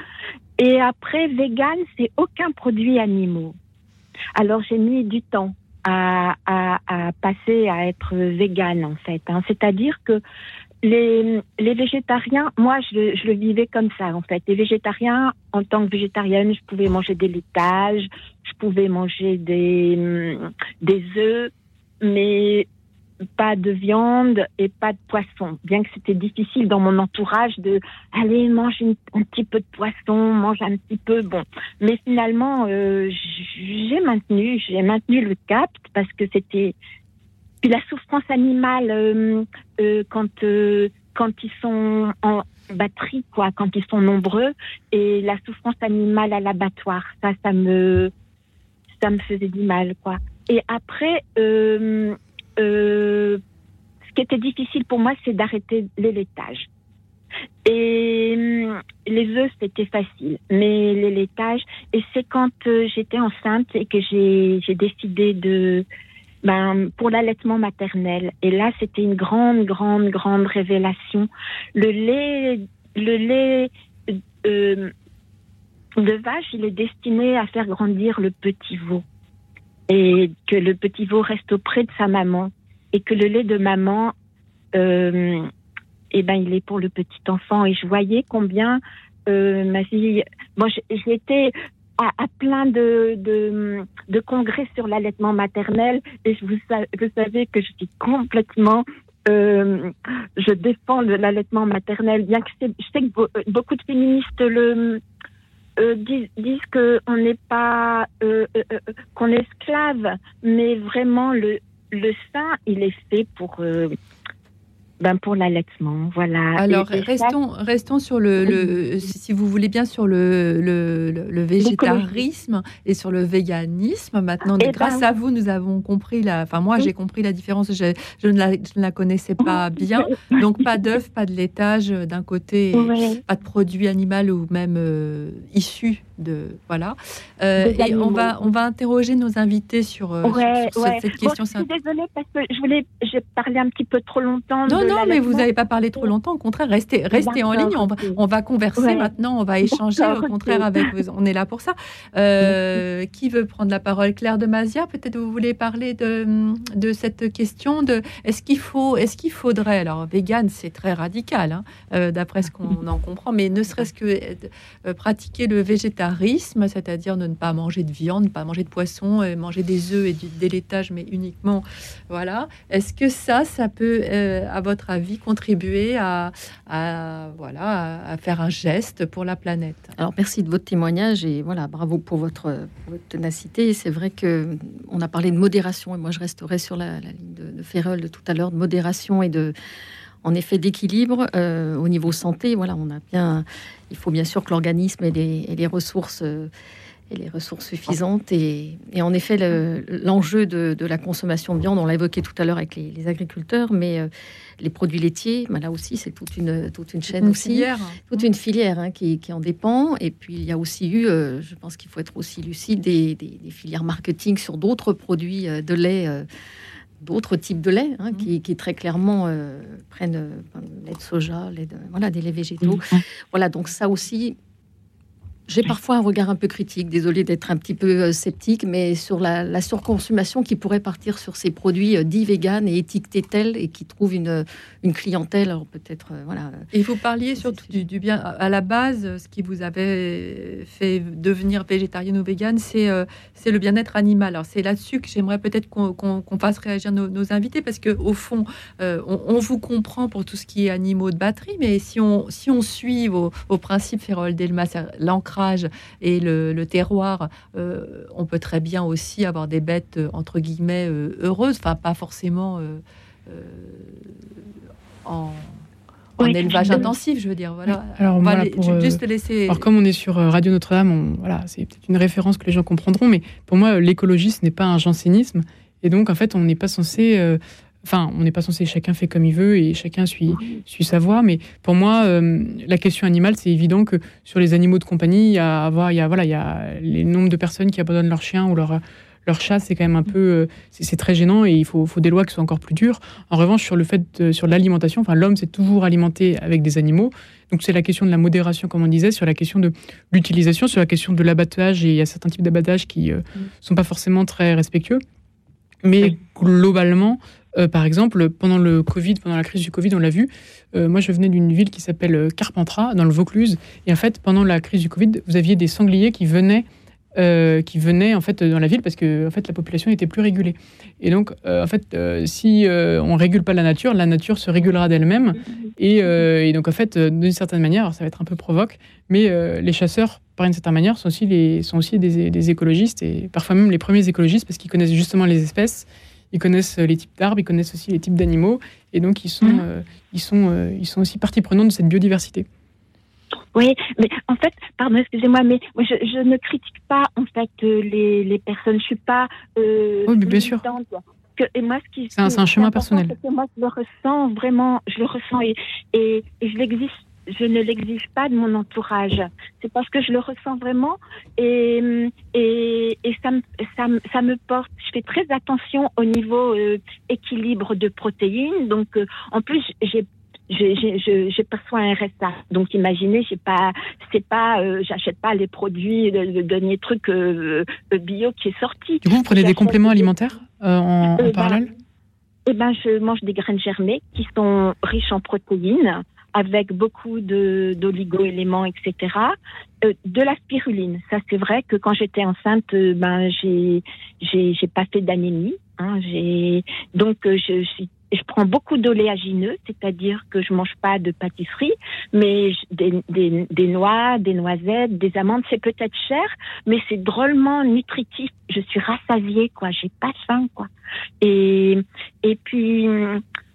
Et après, vegan, c'est aucun produit animaux. Alors j'ai mis du temps à, passer à être vegan en fait. Hein. C'est-à-dire que les, végétariens, moi je, je, le vivais comme ça en fait. Les végétariens, en tant que végétarienne, je pouvais manger des laitages, je pouvais manger des, des œufs, mais pas de viande et pas de poisson. Bien que c'était difficile dans mon entourage de aller manger un petit peu de poisson, manger un petit peu. Bon, mais finalement, euh, j'ai maintenu, j'ai maintenu le cap parce que c'était puis la souffrance animale euh, euh, quand quand ils sont en batterie, quoi, quand ils sont nombreux, et la souffrance animale à l'abattoir, ça, ça me ça me faisait du mal, quoi. Et après, euh, ce qui était difficile pour moi, c'est d'arrêter les laitages. Et hum, les œufs, c'était facile, mais les laitages, et c'est quand euh, j'étais enceinte et que j'ai décidé de, ben, pour l'allaitement maternel. Et là, c'était une grande, grande, grande révélation. Le lait, le lait euh, de vache, il est destiné à faire grandir le petit veau. Et que le petit veau reste auprès de sa maman. Et que le lait de maman, euh, eh ben, il est pour le petit enfant. Et je voyais combien euh, ma fille, moi, j'étais à, à, plein de, de, de congrès sur l'allaitement maternel. Et je vous, vous savez que je suis complètement euh, je défends l'allaitement maternel, bien que je sais que beaucoup de féministes le, euh, disent, qu'on n'est pas euh, euh, qu'on est esclave, mais vraiment le le sein il est fait pour ben pour l'allaitement, voilà. Alors restons, restons sur le, le, si vous voulez bien, sur le, le, le végétarisme et sur le véganisme. Maintenant, eh grâce ben à vous, nous avons compris la. Enfin, moi, j'ai compris la différence. Je, je, ne la, je, ne la, connaissais pas [LAUGHS] bien. Donc, pas d'œufs, pas de laitage d'un côté, pas de produits animaux ou même euh, issus de voilà. Euh, et on va on va interroger nos invités sur, euh, sur, cette, question. je suis désolée parce que je voulais j'ai parlé un petit peu trop longtemps. Non non mais vous n'avez pas parlé trop longtemps. Au contraire restez restez en ligne. On va on va converser maintenant. On va échanger au contraire avec vous. On est là pour ça. Euh, qui veut prendre la parole? Claire de Mazia peut-être vous voulez parler de, de cette question de est-ce qu'il faut est-ce qu'il faudrait? Alors vegan c'est très radical hein, d'après ce qu'on en comprend mais ne serait-ce que pratiquer le végétarisme c'est-à-dire ne pas manger de viande, ne pas manger de poisson, et manger des œufs et du délaitage, mais uniquement, voilà. Est-ce que ça, ça peut, euh, à votre avis, contribuer à, voilà, à faire un geste pour la planète Alors, merci de votre témoignage et voilà, bravo pour votre, ténacité. C'est vrai que on a parlé de modération et moi, je resterai sur la, ligne de, de de tout à l'heure, de modération et de en effet d'équilibre euh, au niveau santé. Voilà, on a bien, il faut bien sûr que l'organisme ait, les ressources euh, et les ressources suffisantes. Et, en effet, l'enjeu de, la consommation de viande, on l'a évoqué tout à l'heure avec les, agriculteurs, mais euh, les produits laitiers, ben là aussi, c'est toute une, toute une chaîne aussi, filière. toute une filière hein, qui, en dépend. Et puis, il y a aussi eu, je pense qu'il faut être aussi lucide, des, des filières marketing sur d'autres produits de lait d'autres types de lait hein, qui, mmh. qui, très clairement euh, prennent euh, lait de soja, lait de, voilà, des laits végétaux. Mmh. Voilà, donc ça aussi, J'ai parfois un regard un peu critique, désolé d'être un petit peu euh, sceptique, mais sur la, surconsommation qui pourrait partir sur ces produits euh, dits véganes et étiquetés tels et qui trouvent une, une clientèle, alors peut-être, euh, voilà. Et vous parliez surtout du, bien. À la base, ce qui vous avait fait devenir végétarienne ou végane, c'est c'est le bien-être animal. Alors c'est là-dessus que j'aimerais peut-être qu'on fasse réagir nos, invités, parce que au fond, on, vous comprend pour tout ce qui est animaux de batterie, mais si on, si on suit vos, vos principes, Férol Delmas, et le, terroir, euh, on peut très bien aussi avoir des bêtes euh, entre guillemets euh, heureuses, enfin pas forcément en, élevage intensif, je veux dire. Voilà. Alors, on va juste laisser. Alors, comme on est sur Radio Notre-Dame, voilà, c'est peut-être une référence que les gens comprendront, mais pour moi, l'écologie, ce n'est pas un jansénisme. Et donc, en fait, on n'est pas censé Enfin, on n'est pas censé, chacun fait comme il veut et chacun suit, suit sa voie. Mais pour moi, euh, la question animale, c'est évident que sur les animaux de compagnie, il y a, il y a, voilà, il y a les nombres de personnes qui abandonnent leur chien ou leur, leur chat, c'est quand même un peu, euh, c'est très gênant et il faut, faut, des lois qui soient encore plus dures. En revanche, sur le fait, sur l'alimentation, enfin, l'homme s'est toujours alimenté avec des animaux. Donc c'est la question de la modération, comme on disait, sur la question de l'utilisation, sur la question de l'abattage. Et il y a certains types d'abattage qui ne euh, mm. sont pas forcément très respectueux. Mais globalement, euh, par exemple, pendant le Covid, pendant la crise du Covid, on l'a vu. Euh, moi, je venais d'une ville qui s'appelle euh, Carpentras, dans le Vaucluse. Et en fait, pendant la crise du Covid, vous aviez des sangliers qui venaient, qui venaient en fait dans la ville parce que en fait la population était plus régulée. Et donc, en fait, si on régule pas la nature, la nature se régulera d'elle-même. Et, donc, en fait, d'une certaine manière, ça va être un peu provoque, mais les chasseurs, par une certaine manière, sont aussi, des écologistes et parfois même les premiers écologistes parce qu'ils connaissent justement les espèces ils connaissent euh, les types d'arbres, ils connaissent aussi les types d'animaux, et donc ils sont, mmh. euh, ils, sont, euh, ils sont aussi partie prenante de cette biodiversité. Oui, mais en fait, pardon, excusez-moi, mais moi, je, ne critique pas en fait les, les personnes. Je suis pas. oui, bien sûr. Que, et moi, ce qui c'est un, un, chemin personnel. Que moi, je le ressens vraiment, je le ressens et, et, et je l'existe je ne l'exige pas de mon entourage. C'est parce que je le ressens vraiment et, et, et ça, me, ça, ça, me porte. Je fais très attention au niveau euh, équilibre de protéines. Donc, euh, en plus, j'ai j'ai perçois un RSA. Donc imaginez, j'ai pas, c'est pas, euh, j'achète pas les produits, le, dernier truc bio qui est sorti. Du coup, vous prenez des compléments alimentaires en, en parallèle? Eh ben, je mange des graines germées qui sont riches en protéines avec beaucoup d'oligo-éléments, etc. Euh, de la spiruline. Ça, c'est vrai que quand j'étais enceinte, euh, ben j'ai j'ai pas fait d'anémie. Hein, donc euh, je, je, je prends beaucoup d'oléagineux, c'est-à-dire que je mange pas de pâtisserie, mais des, des, des noix, des noisettes, des amandes, c'est peut-être cher, mais c'est drôlement nutritif. Je suis rassasiée, quoi. J'ai pas faim, quoi. Et et puis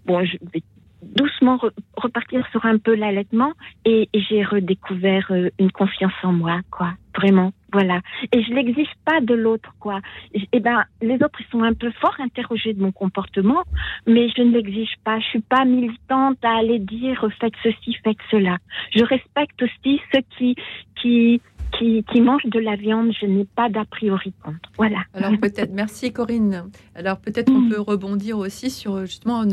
bon, je vais doucement repartir sur un peu l'allaitement et, j'ai redécouvert euh, une confiance en moi, quoi. Vraiment, voilà. Et je l'exige pas de l'autre, quoi. Eh ben, les autres, ils sont un peu fort interrogés de mon comportement, mais je ne l'exige pas. Je suis pas militante à aller dire faites ceci, faites cela. Je respecte aussi ceux qui, qui, qui, qui mangent de la viande, je n'ai pas d'a priori contre. Voilà. Alors [LAUGHS] peut-être, merci Corinne. Alors peut-être on mm. peut rebondir aussi sur justement,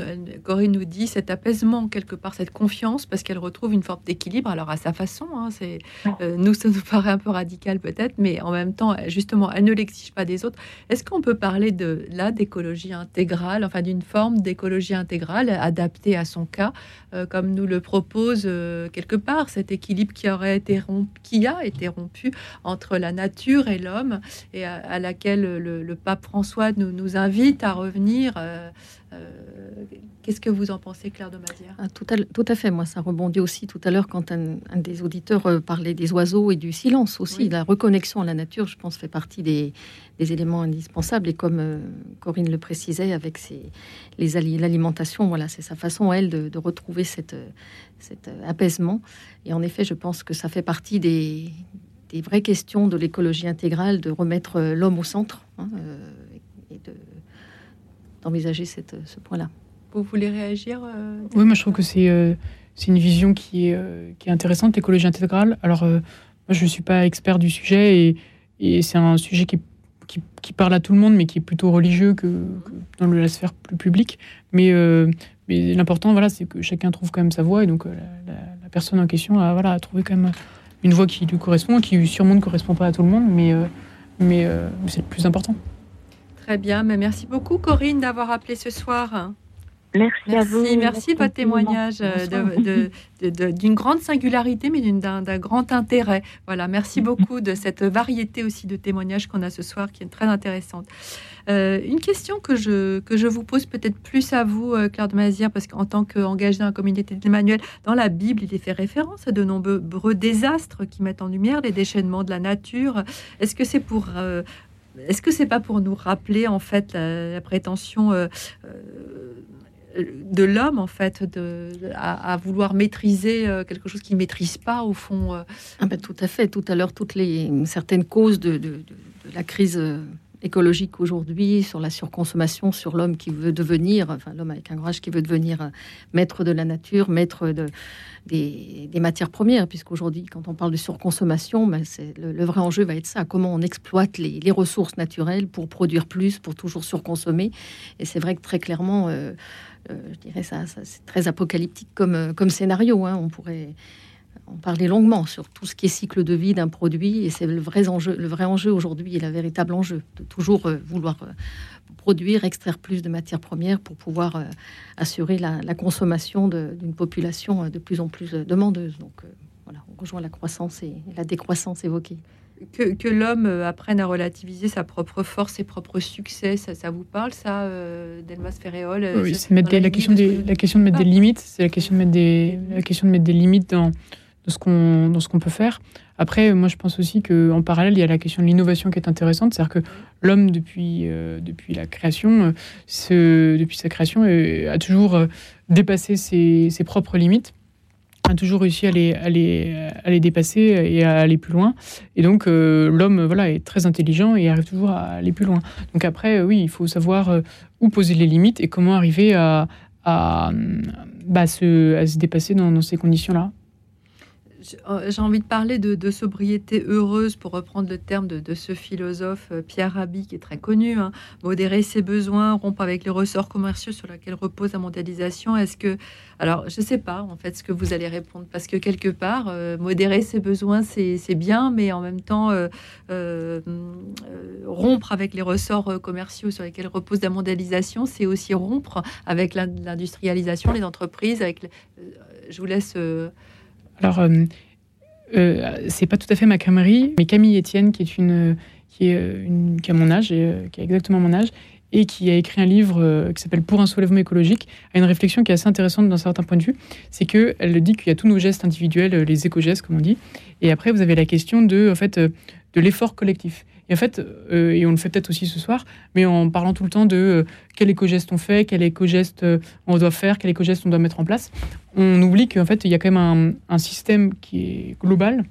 Corinne nous dit cet apaisement quelque part, cette confiance, parce qu'elle retrouve une forme d'équilibre. Alors à sa façon, hein, c'est euh, nous ça nous paraît un peu radical peut-être, mais en même temps, justement, elle ne l'exige pas des autres. Est-ce qu'on peut parler de là d'écologie intégrale, enfin d'une forme d'écologie intégrale adaptée à son cas, euh, comme nous le propose euh, quelque part cet équilibre qui aurait été rompu, qui a été rompu entre la nature et l'homme, et à, laquelle le, pape François nous, nous invite à revenir. Euh, euh, qu'est-ce que vous en pensez, Claire de Mazière ah, tout, à, tout à fait. Moi, ça rebondit aussi tout à l'heure quand un, des auditeurs euh, parlait des oiseaux et du silence aussi. La reconnexion à la nature, je pense, fait partie des, éléments indispensables. Et comme Corinne le précisait, avec les l'alimentation, voilà, c'est sa façon, elle, de, retrouver cette, cet apaisement. Et en effet, je pense que ça fait partie des, des vraies questions de l'écologie intégrale, de remettre euh, l'homme au centre hein, euh, et d'envisager cette ce point-là. Vous voulez réagir euh, Oui, moi je trouve que c'est c'est une vision qui est, qui est intéressante, l'écologie intégrale. Alors, moi je ne suis pas expert du sujet et, et c'est un sujet qui, qui, parle à tout le monde, mais qui est plutôt religieux que, dans la sphère plus publique. Mais, mais l'important, voilà, c'est que chacun trouve quand même sa voie et donc la, personne en question a, voilà, a trouvé quand même une voie qui lui correspond, qui sûrement ne correspond pas à tout le monde, mais, mais c'est le plus important. Très bien, mais merci beaucoup Corinne d'avoir appelé ce soir. Merci, à vous. Merci de votre témoignage euh, d'une grande singularité, mais d'un grand intérêt. Voilà, merci [LAUGHS] beaucoup de cette variété aussi de témoignages qu'on a ce soir, qui est très intéressante. Euh, une question que je, que je vous pose peut-être plus à vous, euh, Claire de Mazière, parce qu'en tant qu'engagée dans la communauté d'Emmanuel, dans la Bible, il est fait référence à de nombreux désastres qui mettent en lumière les déchaînements de la nature. Est-ce que c'est pour est-ce que c'est pas pour nous rappeler en fait la, prétention de l'homme en fait à, vouloir maîtriser euh, quelque chose qu'il maîtrise pas au fond. Euh? Ah ben, tout à fait. Tout à l'heure, toutes les certaines causes de, la crise euh, écologique aujourd'hui, sur la surconsommation, sur l'homme qui veut devenir, enfin l'homme avec un courage qui veut devenir maître de la nature, maître de, des, matières premières, puisqu'aujourd'hui, quand on parle de surconsommation, ben le, vrai enjeu va être ça, comment on exploite les, ressources naturelles pour produire plus, pour toujours surconsommer. Et c'est vrai que très clairement, euh, je dirais ça, c'est très apocalyptique comme, euh, scénario. Hein. On pourrait en parler longuement sur tout ce qui est cycle de vie d'un produit, et c'est le vrai enjeu, le vrai enjeu aujourd'hui et le véritable enjeu de toujours euh, vouloir produire, extraire plus de matières premières pour pouvoir assurer la, consommation d'une population de plus en plus demandeuse. Donc voilà, on rejoint la croissance et la décroissance évoquée que, l'homme euh, apprenne à relativiser sa propre force, ses propres succès, ça, ça vous parle, ça, euh, Delmas Ferréol euh, Oui, c'est mettre la, la question de mettre des limites. C'est la question de mettre des, la question de mettre des limites dans, ce qu'on dans ce qu'on peut faire. Après, moi, je pense aussi qu'en parallèle, il y a la question de l'innovation qui est intéressante, c'est-à-dire que l'homme, depuis depuis la création, ce, depuis sa création, a toujours dépassé ses, propres limites a toujours réussi à les, dépasser et à aller plus loin. Et donc, euh, l'homme voilà, est très intelligent et arrive toujours à aller plus loin. Donc après, oui, il faut savoir euh, où poser les limites et comment arriver à, à, bah, se, dépasser dans ces conditions-là. Euh, j'ai envie de parler de, sobriété heureuse, pour reprendre le terme de, ce philosophe euh, Pierre Rabhi, qui est très connu. Hein. Modérer ses besoins, rompre avec les ressorts commerciaux sur lesquels repose la mondialisation. Est-ce que, alors, je ne sais pas en fait ce que vous allez répondre, parce que quelque part, euh, modérer ses besoins, c'est bien, mais en même temps, rompre avec les ressorts commerciaux sur lesquels repose la mondialisation, c'est aussi rompre avec l'industrialisation, les entreprises. Je vous laisse. Alors, euh, euh, c'est pas tout à fait ma camerie, mais Camille Etienne, qui est une, qui est euh, une, qui a mon âge, et, qui a exactement mon âge, et qui a écrit un livre qui s'appelle Pour un soulèvement écologique, a une réflexion qui est assez intéressante d'un certain point de vue. C'est qu'elle dit qu'il y a tous nos gestes individuels, les éco-gestes, comme on dit, et après vous avez la question de, en fait, de l'effort collectif. Et en fait, euh, et on le fait peut-être aussi ce soir, mais en parlant tout le temps de euh, quel éco-geste on fait, quel éco-geste euh, on doit faire, quel éco-geste on doit mettre en place, on oublie qu'en fait, il y a quand même un, système qui est global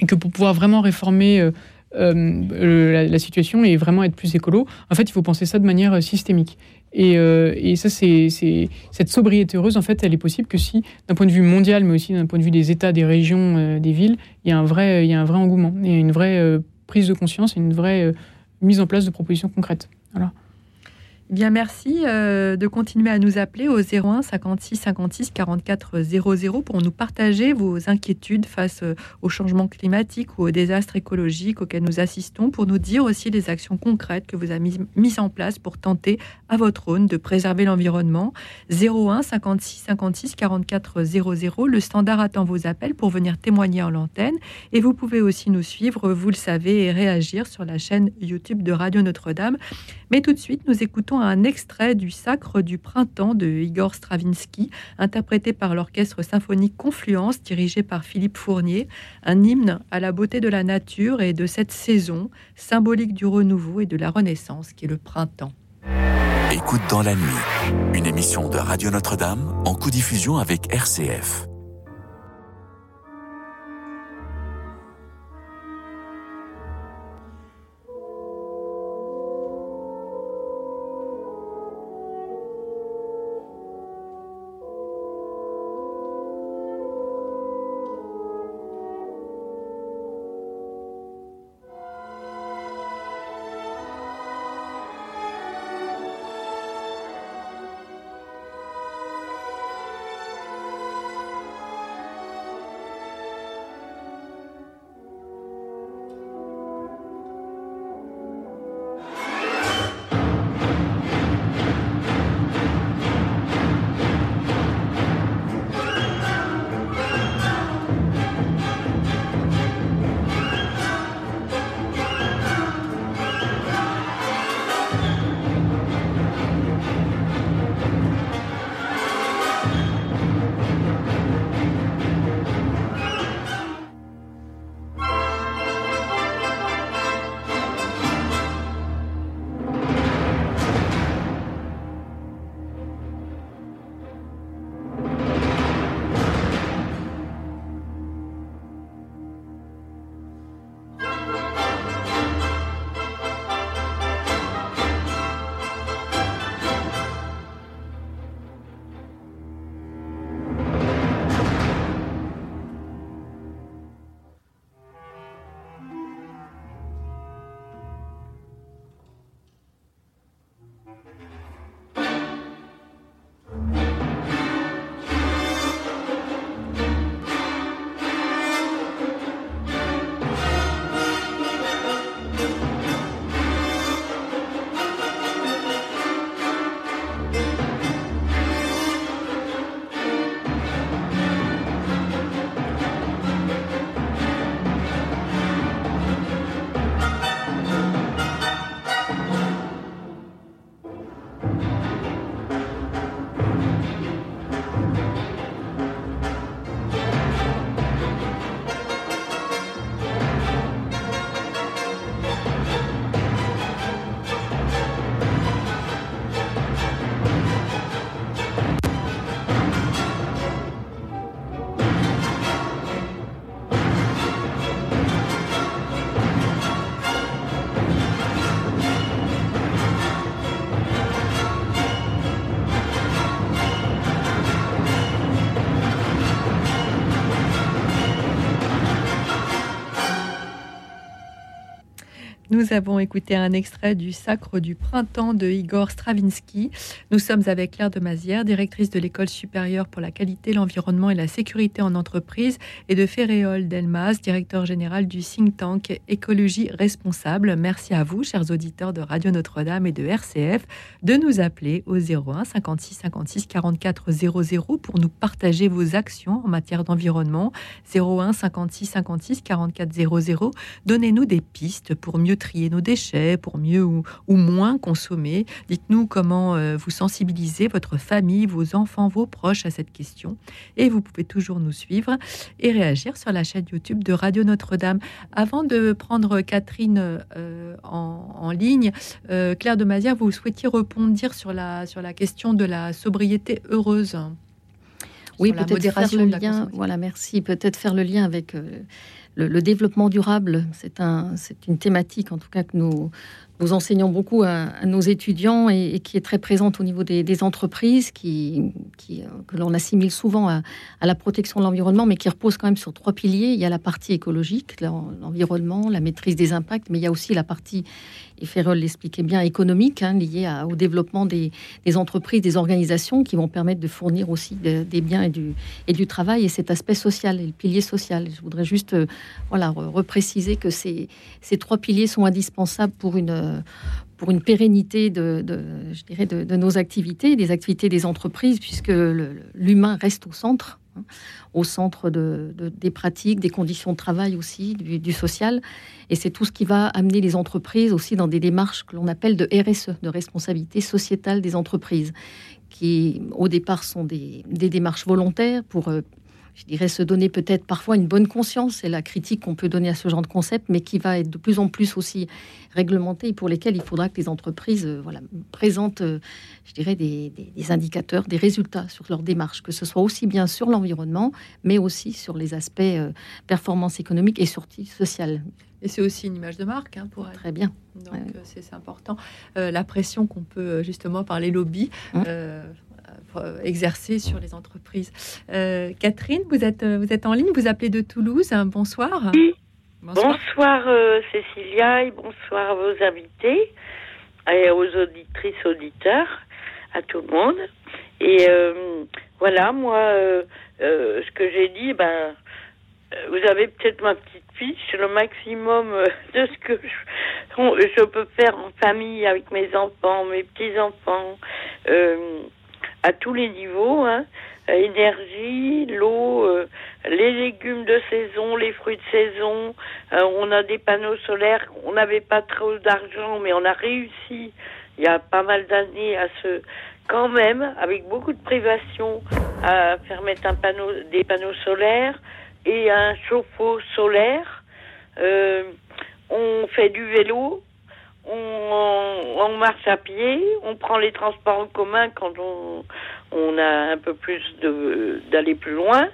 et que pour pouvoir vraiment réformer la, situation et vraiment être plus écolo, en fait, il faut penser ça de manière systémique. Et, et ça, c'est cette sobriété heureuse, en fait, elle est possible que si, d'un point de vue mondial, mais aussi d'un point de vue des États, des régions, des villes, il y a un vrai, il y a un vrai engouement et une vraie prise de conscience et une vraie euh, mise en place de propositions concrètes. Bien, merci euh, de continuer à nous appeler au 01 56 56 44 00 pour nous partager vos inquiétudes face euh, au changement climatique ou aux désastres écologiques auxquels nous assistons, pour nous dire aussi les actions concrètes que vous avez mises en place pour tenter à votre aune de préserver l'environnement. 01 56 56 44 00. Le standard attend vos appels pour venir témoigner en l'antenne et vous pouvez aussi nous suivre, vous le savez, et réagir sur la chaîne YouTube de Radio Notre-Dame. Mais tout de suite, nous écoutons un extrait du Sacre du printemps de Igor Stravinsky, interprété par l'orchestre symphonique Confluence, dirigé par Philippe Fournier, un hymne à la beauté de la nature et de cette saison, symbolique du renouveau et de la renaissance, qui est le printemps. Écoute dans la nuit, une émission de Radio Notre-Dame en co-diffusion avec RCF. Nous avons écouté un extrait du Sacre du printemps de Igor Stravinsky. Nous sommes avec Claire de Mazière, directrice de l'École supérieure pour la qualité, l'environnement et la sécurité en entreprise, et de Ferréol Delmas, directeur général du think tank Écologie responsable. Merci à vous, chers auditeurs de Radio Notre-Dame et de RCF, de nous appeler au 01 56 56 44 00 pour nous partager vos actions en matière d'environnement. 01 56 56 44 00. Donnez-nous des pistes pour mieux trier nos déchets, pour mieux ou, moins consommer. Dites-nous comment euh, vous sensibilisez votre famille, vos enfants, vos proches à cette question. Et vous pouvez toujours nous suivre et réagir sur la chaîne YouTube de Radio Notre-Dame. Avant de prendre Catherine euh, en, ligne, euh, Claire de Mazière, vous souhaitiez répondre sur la, sur la question de la sobriété heureuse. Oui, peut-être faire le lien. Voilà, merci. Peut-être faire le lien avec le, développement durable, c'est un, une thématique en tout cas que nous, nous enseignons beaucoup à, nos étudiants et, qui est très présente au niveau des, entreprises, qui, euh, que l'on assimile souvent à, la protection de l'environnement, mais qui repose quand même sur trois piliers. Il y a la partie écologique, l'environnement, la maîtrise des impacts, mais il y a aussi la partie, et Ferrol l'expliquait bien, économique, hein, liée au développement des, entreprises, des organisations qui vont permettre de fournir aussi des biens et du, travail, et cet aspect social, le pilier social. Je voudrais juste euh, voilà, repréciser que ces trois piliers sont indispensables pour une pour une pérennité de, je dirais de, nos activités, des activités des entreprises, puisque l'humain reste au centre, hein, au centre de, des pratiques, des conditions de travail aussi, du, social. Et c'est tout ce qui va amener les entreprises aussi dans des démarches que l'on appelle de RSE, de responsabilité sociétale des entreprises, qui au départ sont des, des démarches volontaires pour euh, je dirais, se donner peut-être parfois une bonne conscience, c'est la critique qu'on peut donner à ce genre de concept, mais qui va être de plus en plus aussi réglementé et pour lesquels il faudra que les entreprises euh, voilà, présentent, euh, je dirais, des, indicateurs, des résultats sur leur démarche, que ce soit aussi bien sur l'environnement, mais aussi sur les aspects euh, performance économique et sortie sociale. Et c'est aussi une image de marque hein, pour Très bien. Donc c'est important. la pression qu'on peut justement par les lobbies. Mmh. Euh, exercer sur les entreprises. Euh, Catherine, vous êtes, euh, vous êtes en ligne, vous appelez de Toulouse. Bonsoir. Bonsoir, Cécilia et bonsoir à vos invités et aux auditrices, auditeurs, à tout le monde. Et voilà, moi, ce que j'ai dit, ben, vous avez peut-être ma petite fiche, le maximum de ce que je, je, peux faire en famille avec mes enfants, mes petits-enfants à tous les niveaux, hein. énergie, l'eau, euh, les légumes de saison, les fruits de saison. Euh, on a des panneaux solaires. On n'avait pas trop d'argent, mais on a réussi il y a pas mal d'années à se, quand même, avec beaucoup de privation, à faire mettre un panneau, des panneaux solaires et un chauffe-eau solaire. Euh, on fait du vélo, on, marche à pied, on prend les transports en commun quand on, on a un peu plus d'aller plus loin.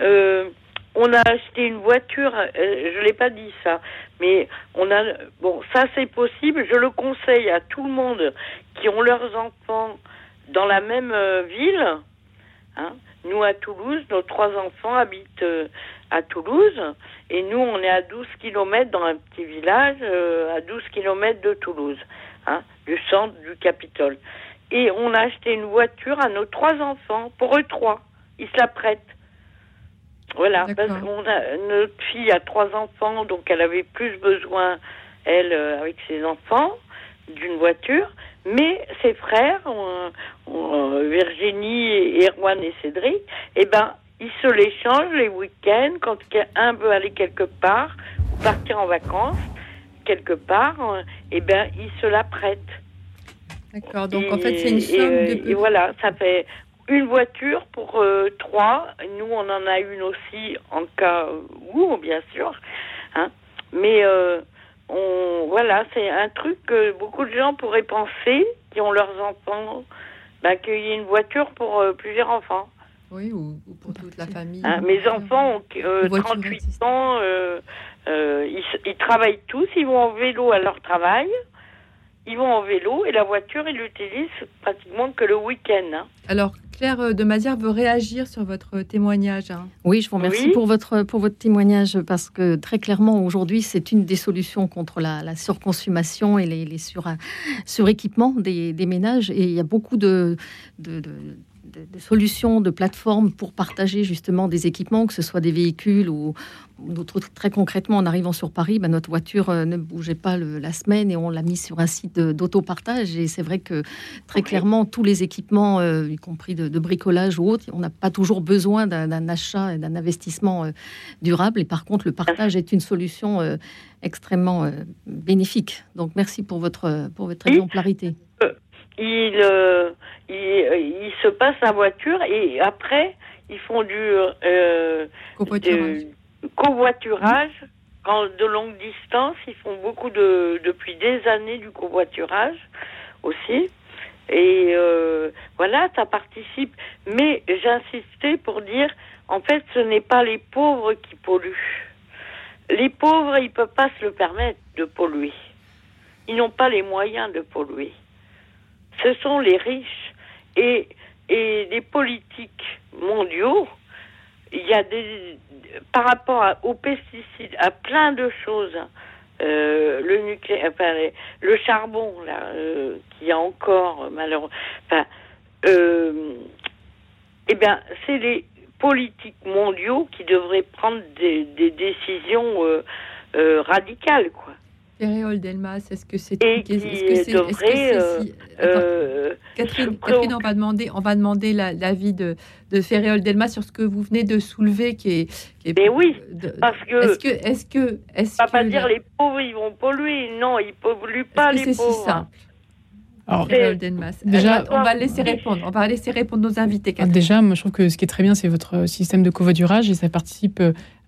Euh, on a acheté une voiture, euh, je l'ai pas dit ça, mais on a bon ça c'est possible. Je le conseille à tout le monde qui ont leurs enfants dans la même euh, ville. Hein. Nous à Toulouse, nos trois enfants habitent à Toulouse. Et nous, on est à 12 km dans un petit village, euh, à 12 km de Toulouse, hein, du centre du Capitole. Et on a acheté une voiture à nos trois enfants, pour eux trois. Ils se la prêtent. Voilà, parce qu'on a notre fille a trois enfants, donc elle avait plus besoin, elle, euh, avec ses enfants, d'une voiture. Mais ses frères, Virginie, Erwan et Cédric, eh ben, ils se l'échangent les week-ends quand un veut aller quelque part ou partir en vacances quelque part, euh, eh ben ils se la prêtent. D'accord. Donc en fait c'est une somme et, de. Et voilà, ça fait une voiture pour euh, trois. Nous on en a une aussi en cas où bien sûr, hein. Mais euh, on voilà, c'est un truc que beaucoup de gens pourraient penser qui ont leurs enfants, ben, qu'il y ait une voiture pour plusieurs enfants. Oui, ou, pour toute la famille. Ah, mes enfants ont 38 euh, ans, euh, euh, ils, travaillent tous, ils vont en vélo à leur travail, ils vont en vélo et la voiture, ils l'utilisent pratiquement que le week-end. Hein. Alors, Claire de Mazière veut réagir sur votre témoignage. Hein. Oui, je vous remercie pour, votre, pour votre témoignage parce que très clairement, aujourd'hui, c'est une des solutions contre la, surconsommation et les, les sur, suréquipements des, des, ménages. Et il y a beaucoup de, de de, solutions, de plateformes pour partager justement des équipements, que ce soit des véhicules ou, très concrètement en arrivant sur Paris, ben, notre voiture euh, ne bougeait pas la semaine et on l'a mis sur un site d'autopartage. Et c'est vrai que très clairement, tous les équipements, euh, y compris de, bricolage ou autre, on n'a pas toujours besoin d'un achat et d'un investissement euh, durable. Et par contre, le partage est une solution extrêmement bénéfique. Donc merci pour votre, pour votre exemplarité il, euh, il, se passe la voiture et après, ils font du euh, covoiturage. En, de longue distance, ils font beaucoup de, depuis des années du covoiturage aussi. Et euh, voilà, ça participe. Mais j'insistais pour dire, en fait, ce n'est pas les pauvres qui polluent. Les pauvres, ils ne peuvent pas se le permettre de polluer. Ils n'ont pas les moyens de polluer ce sont les riches et, et les politiques mondiaux. Il y a des, par rapport aux pesticides, à plein de choses, euh, le nucléaire, le charbon, là, euh, qui a encore, malheureusement, euh, eh bien, c'est les politiques mondiaux qui devraient prendre des, décisions radicales. Féréole Delmas, est-ce que c'est est -ce que devrait, euh, euh, Catherine, Catherine, on va demander, on va demander l'avis de, de Féréole Delmas sur ce que vous venez de soulever, qui est. Qui est Mais oui, parce que. Est-ce que, est-ce que, est-ce va pas dire les pauvres ils vont polluer, non, ils polluent pas les pauvres. C'est si simple. Alors, Delmas. Déjà, on va laisser répondre. On va laisser répondre nos invités. Catherine. Déjà, moi, je trouve que ce qui est très bien, c'est votre système de covoiturage et ça participe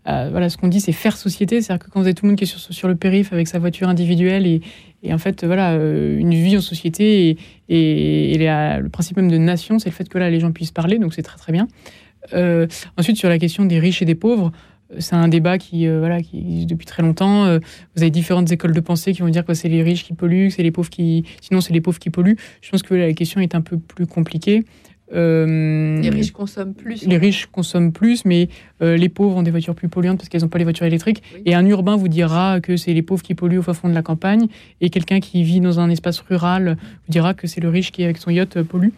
euh, voilà, ce qu'on dit, c'est faire société. C'est-à-dire que quand vous avez tout le monde qui est sur, sur le périph' avec sa voiture individuelle et, et en fait, voilà, euh, une vie en société et, et, le principe même de nation, c'est le fait que là, les gens puissent parler, donc c'est très très bien. Euh, ensuite, sur la question des riches et des pauvres, c'est un débat qui, voilà, qui existe depuis très longtemps. vous avez différentes écoles de pensée qui vont dire que c'est les riches qui polluent, c'est les pauvres qui, sinon c'est les pauvres qui polluent. Je pense que la question est un peu plus compliquée. Euh, les riches consomment plus. Les riches consomment plus, mais euh, les pauvres ont des voitures plus polluantes parce qu'elles n'ont pas les voitures électriques. Et un urbain vous dira que c'est les pauvres qui polluent au fond de la campagne, et quelqu'un qui vit dans un espace rural vous dira que c'est le riche qui, avec son yacht, euh, pollue.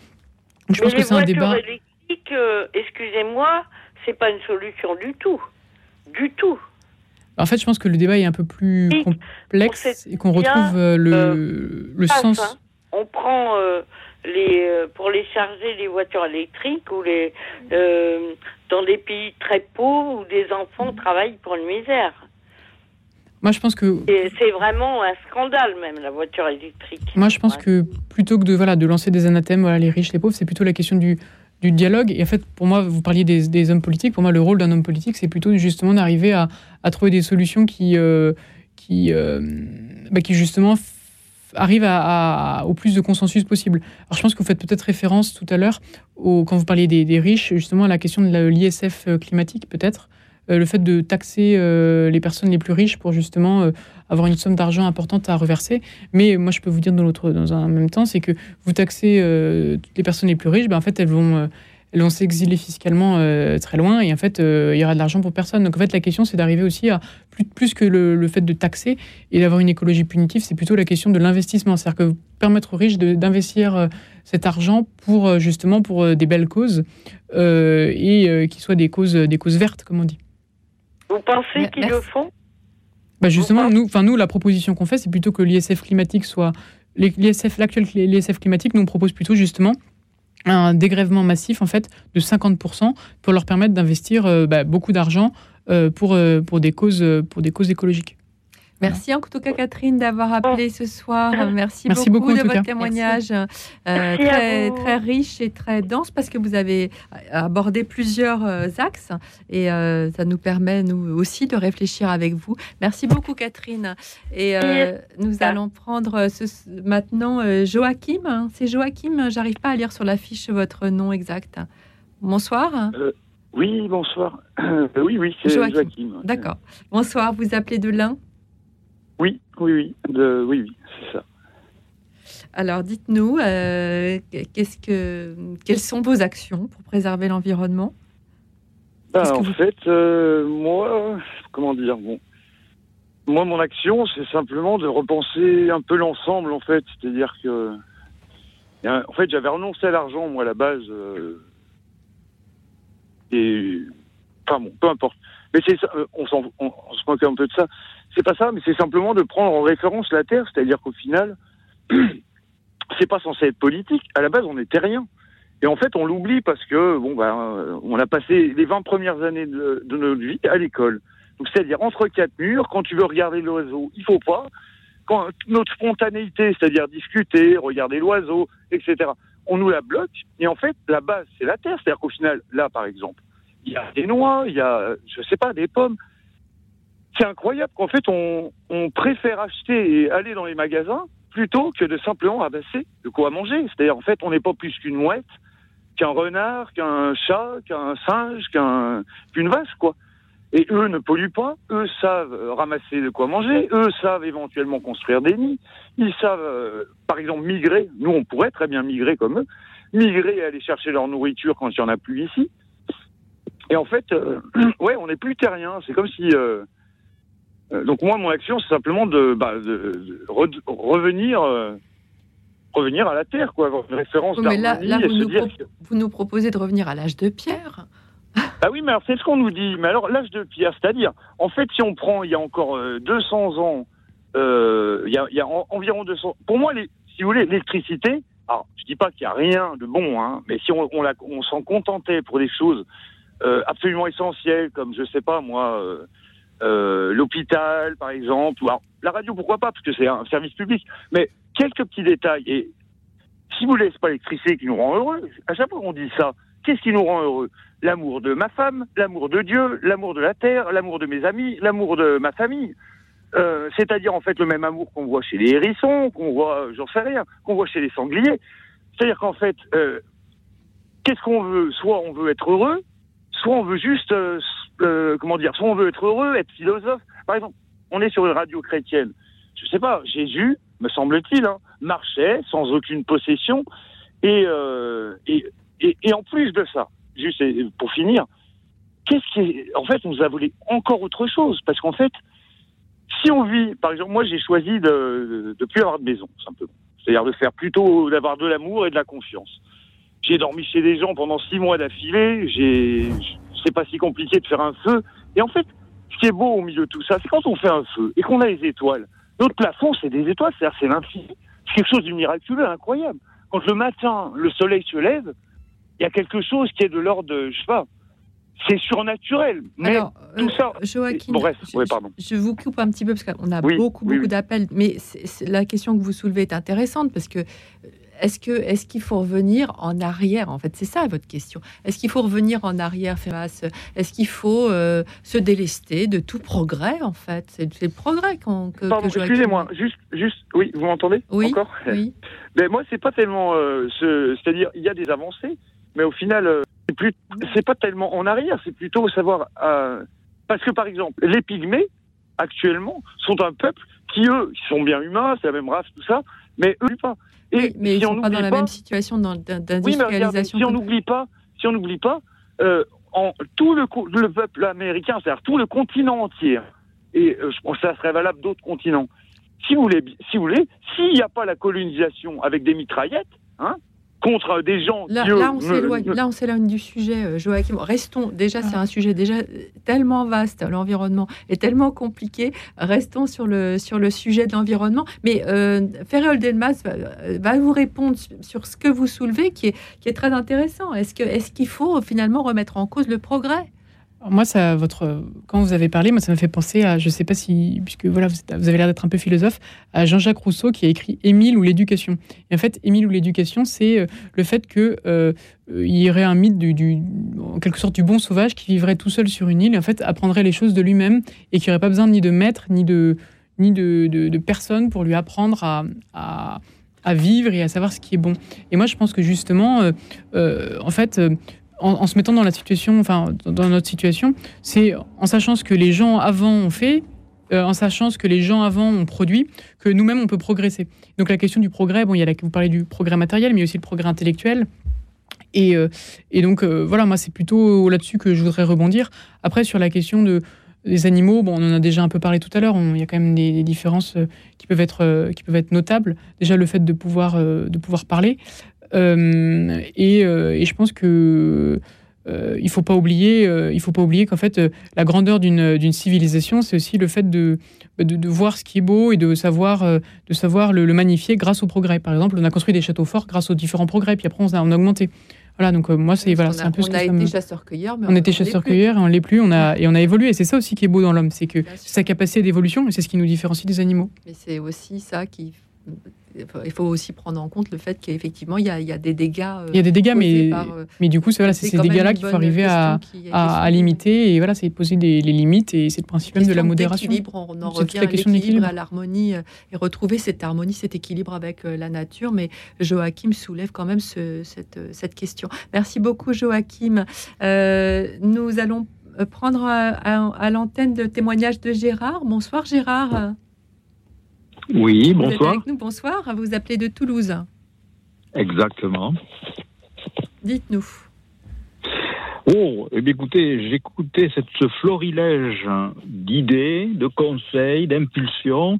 je pense que c'est un débat. électriques, excusez-moi, c'est pas une solution du tout. Du tout. En fait, je pense que le débat est un peu plus complexe et qu'on retrouve le, le sens. Hein. On prend les, euh, pour les charger les voitures électriques ou les, euh, dans des pays très pauvres où des enfants travaillent pour une misère. Moi, je pense que. C'est vraiment un scandale, même, la voiture électrique. Moi, je pense que plutôt que de, voilà, de lancer des anathèmes, voilà, les riches, les pauvres, c'est plutôt la question du, du dialogue. Et en fait, pour moi, vous parliez des, des hommes politiques. Pour moi, le rôle d'un homme politique, c'est plutôt justement d'arriver à, à, trouver des solutions qui, euh, qui, bah, qui justement arrive au plus de consensus possible. Alors je pense que vous faites peut-être référence tout à l'heure, quand vous parliez des, riches, justement à la question de l'ISF euh, climatique peut-être, euh, le fait de taxer euh, les personnes les plus riches pour justement avoir une somme d'argent importante à reverser. Mais moi je peux vous dire dans, dans un même temps, c'est que vous taxez les personnes les plus riches, ben, en fait elles vont elles vont s'exiler fiscalement euh, très loin et en fait, euh, il y aura de l'argent pour personne. Donc en fait, la question, c'est d'arriver aussi à plus, plus que le, fait de taxer et d'avoir une écologie punitive, c'est plutôt la question de l'investissement. C'est-à-dire que permettre aux riches d'investir euh, cet argent pour justement pour des belles causes et qui soient des causes, des causes vertes, comme on dit. Vous pensez qu'ils le font? Bah justement, nous, enfin nous, la proposition qu'on fait, c'est plutôt que l'ISF climatique soit l'ISF, l'actuel l'ISF climatique, nous on propose plutôt justement un dégrèvement massif en fait de 50% pour leur permettre d'investir euh, bah, beaucoup d'argent euh, pour, euh, pour, des causes, pour des causes écologiques. Merci en tout cas Catherine d'avoir appelé ce soir. Merci, beaucoup, de votre témoignage très, très riche et très dense parce que vous avez abordé plusieurs axes et ça nous permet nous aussi de réfléchir avec vous. Merci beaucoup Catherine. Et nous allons prendre ce, maintenant Joachim. C'est Joachim, j'arrive pas à lire sur la fiche votre nom exact. Bonsoir. oui, bonsoir. [CLEARS THROAT] oui, oui, c'est Joachim. D'accord. Bonsoir, vous appelez de l'Ain oui, oui, oui, de, oui, oui, c'est ça. Alors, dites-nous, qu'est-ce que, quelles sont vos actions pour préserver l'environnement? Ben, En fait, moi, comment dire, bon, moi, mon action, c'est simplement de repenser un peu l'ensemble, en fait. C'est-à-dire que, en fait, j'avais renoncé à l'argent, moi, à la base. et, enfin bon, peu importe. Mais c'est ça, on, on, on, se moque un peu de ça. C'est pas ça, mais c'est simplement de prendre en référence la Terre, c'est-à-dire qu'au final, [CLEARS THROAT] c'est pas censé être politique. À la base, on n'était rien. Et en fait, on l'oublie parce que, bon, ben, on a passé les 20 premières années de, de notre vie à l'école. Donc, c'est-à-dire entre quatre murs, quand tu veux regarder l'oiseau, il faut pas. Quand notre spontanéité, c'est-à-dire discuter, regarder l'oiseau, etc., on nous la bloque. Et en fait, la base, c'est la terre. C'est-à-dire qu'au final, là, par exemple, il y a des noix, il y a, je sais pas, des pommes. C'est incroyable qu'en fait, on, on préfère acheter et aller dans les magasins plutôt que de simplement amasser de quoi manger. C'est-à-dire, en fait, on n'est pas plus qu'une mouette, qu'un renard, qu'un chat, qu'un singe, qu'un, qu'une vache, quoi. Et eux ne polluent pas, eux savent ramasser de quoi manger, eux savent éventuellement construire des nids, ils savent, euh, par exemple, migrer. Nous, on pourrait très bien migrer comme eux, migrer et aller chercher leur nourriture quand il n'y en a plus ici. Et en fait, euh, [CLEARS THROAT] ouais, on n'est plus terrien. C'est comme si. Euh, donc moi, mon action, c'est simplement de, bah, de, revenir, revenir à la terre, quoi, référence. mais là, là vous, nous vous, nous proposez de revenir à l'âge de pierre. [LAUGHS] Ah oui, mais alors c'est ce qu'on nous dit. Mais alors l'âge de pierre, c'est-à-dire, en fait, si on prend il y a encore 200 ans, il y a, il y a environ 200. Pour moi, les, si vous voulez, l'électricité. Alors, je dis pas qu'il y a rien de bon, hein, mais si on, on, on s'en contentait pour des choses euh, absolument essentiels, comme je sais pas moi, euh, euh, l'hôpital par exemple, ou alors, la radio pourquoi pas, parce que c'est un service public, mais quelques petits détails. Et si vous laissez pas l'électricité qui nous rend heureux, à chaque fois qu'on dit ça, qu'est-ce qui nous rend heureux? L'amour de ma femme, l'amour de Dieu, l'amour de la terre, l'amour de mes amis, l'amour de ma famille. Euh, c'est-à-dire en fait le même amour qu'on voit chez les hérissons, qu'on voit, j'en sais rien, qu'on voit chez les sangliers. C'est-à-dire qu'en fait, euh, qu'est-ce qu'on veut? Soit on veut être heureux, soit on veut juste, euh, euh, comment dire, soit on veut être heureux, être philosophe. Par exemple, on est sur une radio chrétienne. Je sais pas, Jésus, me semble-t-il, hein, marchait sans aucune possession. Et, euh, et, et, et, en plus de ça, juste pour finir, qu'est-ce qui est, en fait, on nous a volé encore autre chose. Parce qu'en fait, si on vit, par exemple, moi j'ai choisi de ne plus avoir de maison, simplement. C'est-à-dire de faire plutôt, d'avoir de l'amour et de la confiance. J'ai dormi chez des gens pendant six mois d'affilée. J'ai, c'est pas si compliqué de faire un feu. Et en fait, ce qui est beau au milieu de tout ça, c'est quand on fait un feu et qu'on a les étoiles. Notre plafond, c'est des étoiles, c'est-à-dire c'est l'infini. C'est quelque chose de miraculeux, incroyable. Quand le matin, le soleil se lève, il y a quelque chose qui est de l'ordre de, je sais pas, c'est surnaturel. Mais tout ça. Euh, Joachim, Bref, je, pardon. Je, vous coupe un petit peu parce qu'on a beaucoup, beaucoup d'appels. Mais la question que vous soulevez est intéressante parce que est-ce que est-ce qu'il faut revenir en arrière En fait, c'est ça votre question. Est-ce qu'il faut revenir en arrière, Est-ce qu'il faut euh, se délester de tout progrès En fait, c'est le progrès qu'on. Excusez-moi, juste, juste, oui, vous m'entendez Oui. Encore? oui. [LAUGHS] Mais moi, c'est pas tellement, euh, ce, c'est-à-dire, il y a des avancées, mais au final, euh, c'est plus, c'est pas tellement en arrière, c'est plutôt savoir, parce que par exemple, les pygmées actuellement sont un peuple qui eux, sont bien humains, c'est la même race, tout ça, mais eux pas. Et mais si ils sont pas dans la même situation d'industrialisation. Oui, si on n'oublie pas, si on n'oublie pas, euh, en, tout le, le peuple américain, c'est-à-dire tout le continent entier, et euh, je pense que ça serait valable d'autres continents. Si vous voulez, si vous voulez, s'il n'y a pas la colonisation avec des mitraillettes, hein, contre des gens. Là, là on s'éloigne. Là, on s'éloigne du sujet, euh, Joachim. Restons. Déjà, c'est un sujet déjà tellement vaste. L'environnement est tellement compliqué. Restons sur le sur le sujet de l'environnement. Mais euh, Ferréol Delmas va, va, vous répondre sur ce que vous soulevez, qui est qui est très intéressant. Est-ce que est-ce qu'il faut finalement remettre en cause le progrès? Moi, ça, votre, quand vous avez parlé, moi, ça m'a fait penser à, je ne sais pas si, puisque voilà, vous, avez l'air d'être un peu philosophe, à Jean-Jacques Rousseau qui a écrit Émile ou l'éducation. Et en fait, Émile ou l'éducation, c'est euh, le fait que euh, il y aurait un mythe du, en quelque sorte, du bon sauvage qui vivrait tout seul sur une île et en fait apprendrait les choses de lui-même et qui n'aurait pas besoin ni de maître ni de ni de, personne pour lui apprendre à, vivre et à savoir ce qui est bon. Et moi, je pense que justement, euh, en fait en, se mettant dans la situation, enfin dans notre situation, c'est en sachant ce que les gens avant ont fait en sachant ce que les gens avant ont produit, que nous-mêmes on peut progresser. Donc la question du progrès, bon, il y a la, vous parlez du progrès matériel, mais aussi le progrès intellectuel. Et, et donc voilà, moi c'est plutôt là-dessus que je voudrais rebondir. Après sur la question de les animaux, bon, on en a déjà un peu parlé tout à l'heure. Il y a quand même des, différences euh, qui peuvent être euh, qui peuvent être notables. Déjà le fait de pouvoir euh, de pouvoir parler. Et, je pense que il faut pas oublier il faut pas oublier qu'en fait la grandeur d'une civilisation, c'est aussi le fait de, de, voir ce qui est beau et de savoir de savoir le, magnifier grâce au progrès. Par exemple, on a construit des châteaux forts grâce aux différents progrès, puis après on a, on a augmenté. Voilà, donc euh, moi, c'est voilà, un peu ce que On a été chasseur-cueilleur, mais on, était chasseur-cueilleur et on l'est plus. On a et on a évolué. Et c'est ça aussi qui est beau dans l'homme, c'est que sa capacité d'évolution et c'est ce qui nous différencie des animaux. Mais c'est aussi ça qui il faut aussi prendre en compte le fait qu'effectivement, il, il, y a des dégâts. Euh, il y a des dégâts, mais, euh, mais du coup, c'est voilà, ces dégâts-là qu'il faut arriver à, à, limiter. Et voilà, c'est poser des, les limites. Et c'est le principe même de la modération. On en revient à l'équilibre, à l'harmonie, euh, et retrouver cette harmonie, cet équilibre avec la nature. Mais Joachim soulève quand même ce, cette, cette, question. Merci beaucoup, Joachim. nous allons prendre à, à l'antenne le témoignage de Gérard. Bonsoir, Gérard. Oui, bonsoir. avec nous, bonsoir. Vous appelez de Toulouse. Exactement. Dites-nous. Oh, eh bien, écoutez, j'écoutais ce florilège d'idées, de conseils, d'impulsions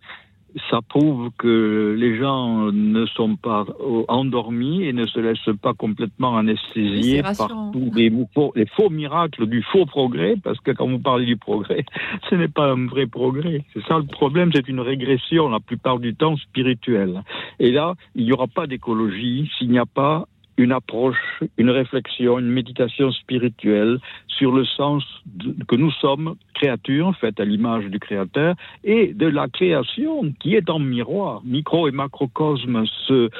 ça prouve que les gens ne sont pas endormis et ne se laissent pas complètement anesthésier par tous les, les, faux miracles du faux progrès, parce que quand vous parlez du progrès, [LAUGHS] ce n'est pas un vrai progrès. C'est ça le problème, c'est une régression la plupart du temps spirituelle. Et là, il n'y aura pas d'écologie s'il n'y a pas une approche, une réflexion, une méditation spirituelle sur le sens que nous sommes créatures faites à l'image du Créateur et de la création qui est en miroir. Micro et macrocosme se,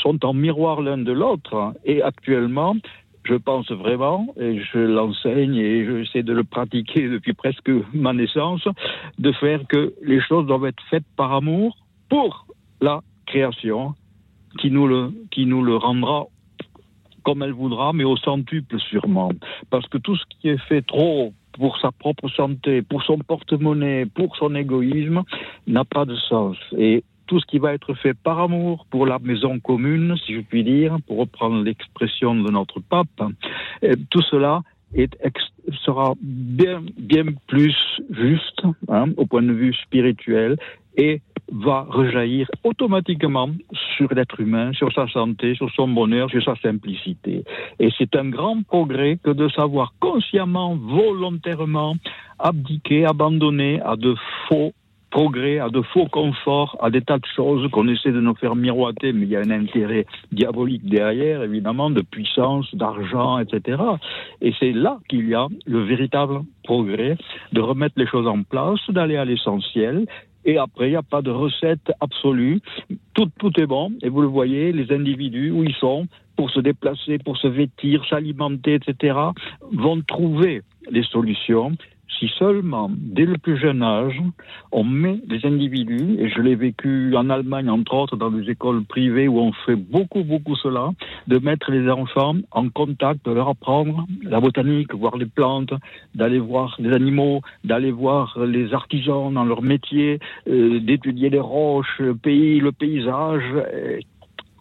sont en miroir l'un de l'autre et actuellement je pense vraiment, et je l'enseigne et j'essaie de le pratiquer depuis presque ma naissance, de faire que les choses doivent être faites par amour pour la création qui nous le, qui nous le rendra comme elle voudra, mais au centuple sûrement. Parce que tout ce qui est fait trop pour sa propre santé, pour son porte-monnaie, pour son égoïsme, n'a pas de sens. Et tout ce qui va être fait par amour pour la maison commune, si je puis dire, pour reprendre l'expression de notre pape, tout cela sera bien, bien plus juste hein, au point de vue spirituel et va rejaillir automatiquement sur l'être humain, sur sa santé, sur son bonheur, sur sa simplicité. Et c'est un grand progrès que de savoir consciemment, volontairement abdiquer, abandonner à de faux progrès, à de faux conforts, à des tas de choses qu'on essaie de nous faire miroiter, mais il y a un intérêt diabolique derrière, évidemment, de puissance, d'argent, etc. Et c'est là qu'il y a le véritable progrès, de remettre les choses en place, d'aller à l'essentiel et après, il n'y a pas de recette absolue. Tout, est bon. Et vous le voyez, les individus, où ils sont, pour se déplacer, pour se vêtir, s'alimenter, etc., vont trouver les solutions si seulement, dès le plus jeune âge, on met des individus, et je l'ai vécu en Allemagne, entre autres, dans des écoles privées où on fait beaucoup, beaucoup cela, de mettre les enfants en contact, de leur apprendre la botanique, voir les plantes, d'aller voir les animaux, d'aller voir les artisans dans leur métier, euh, d'étudier les roches, le pays, le paysage,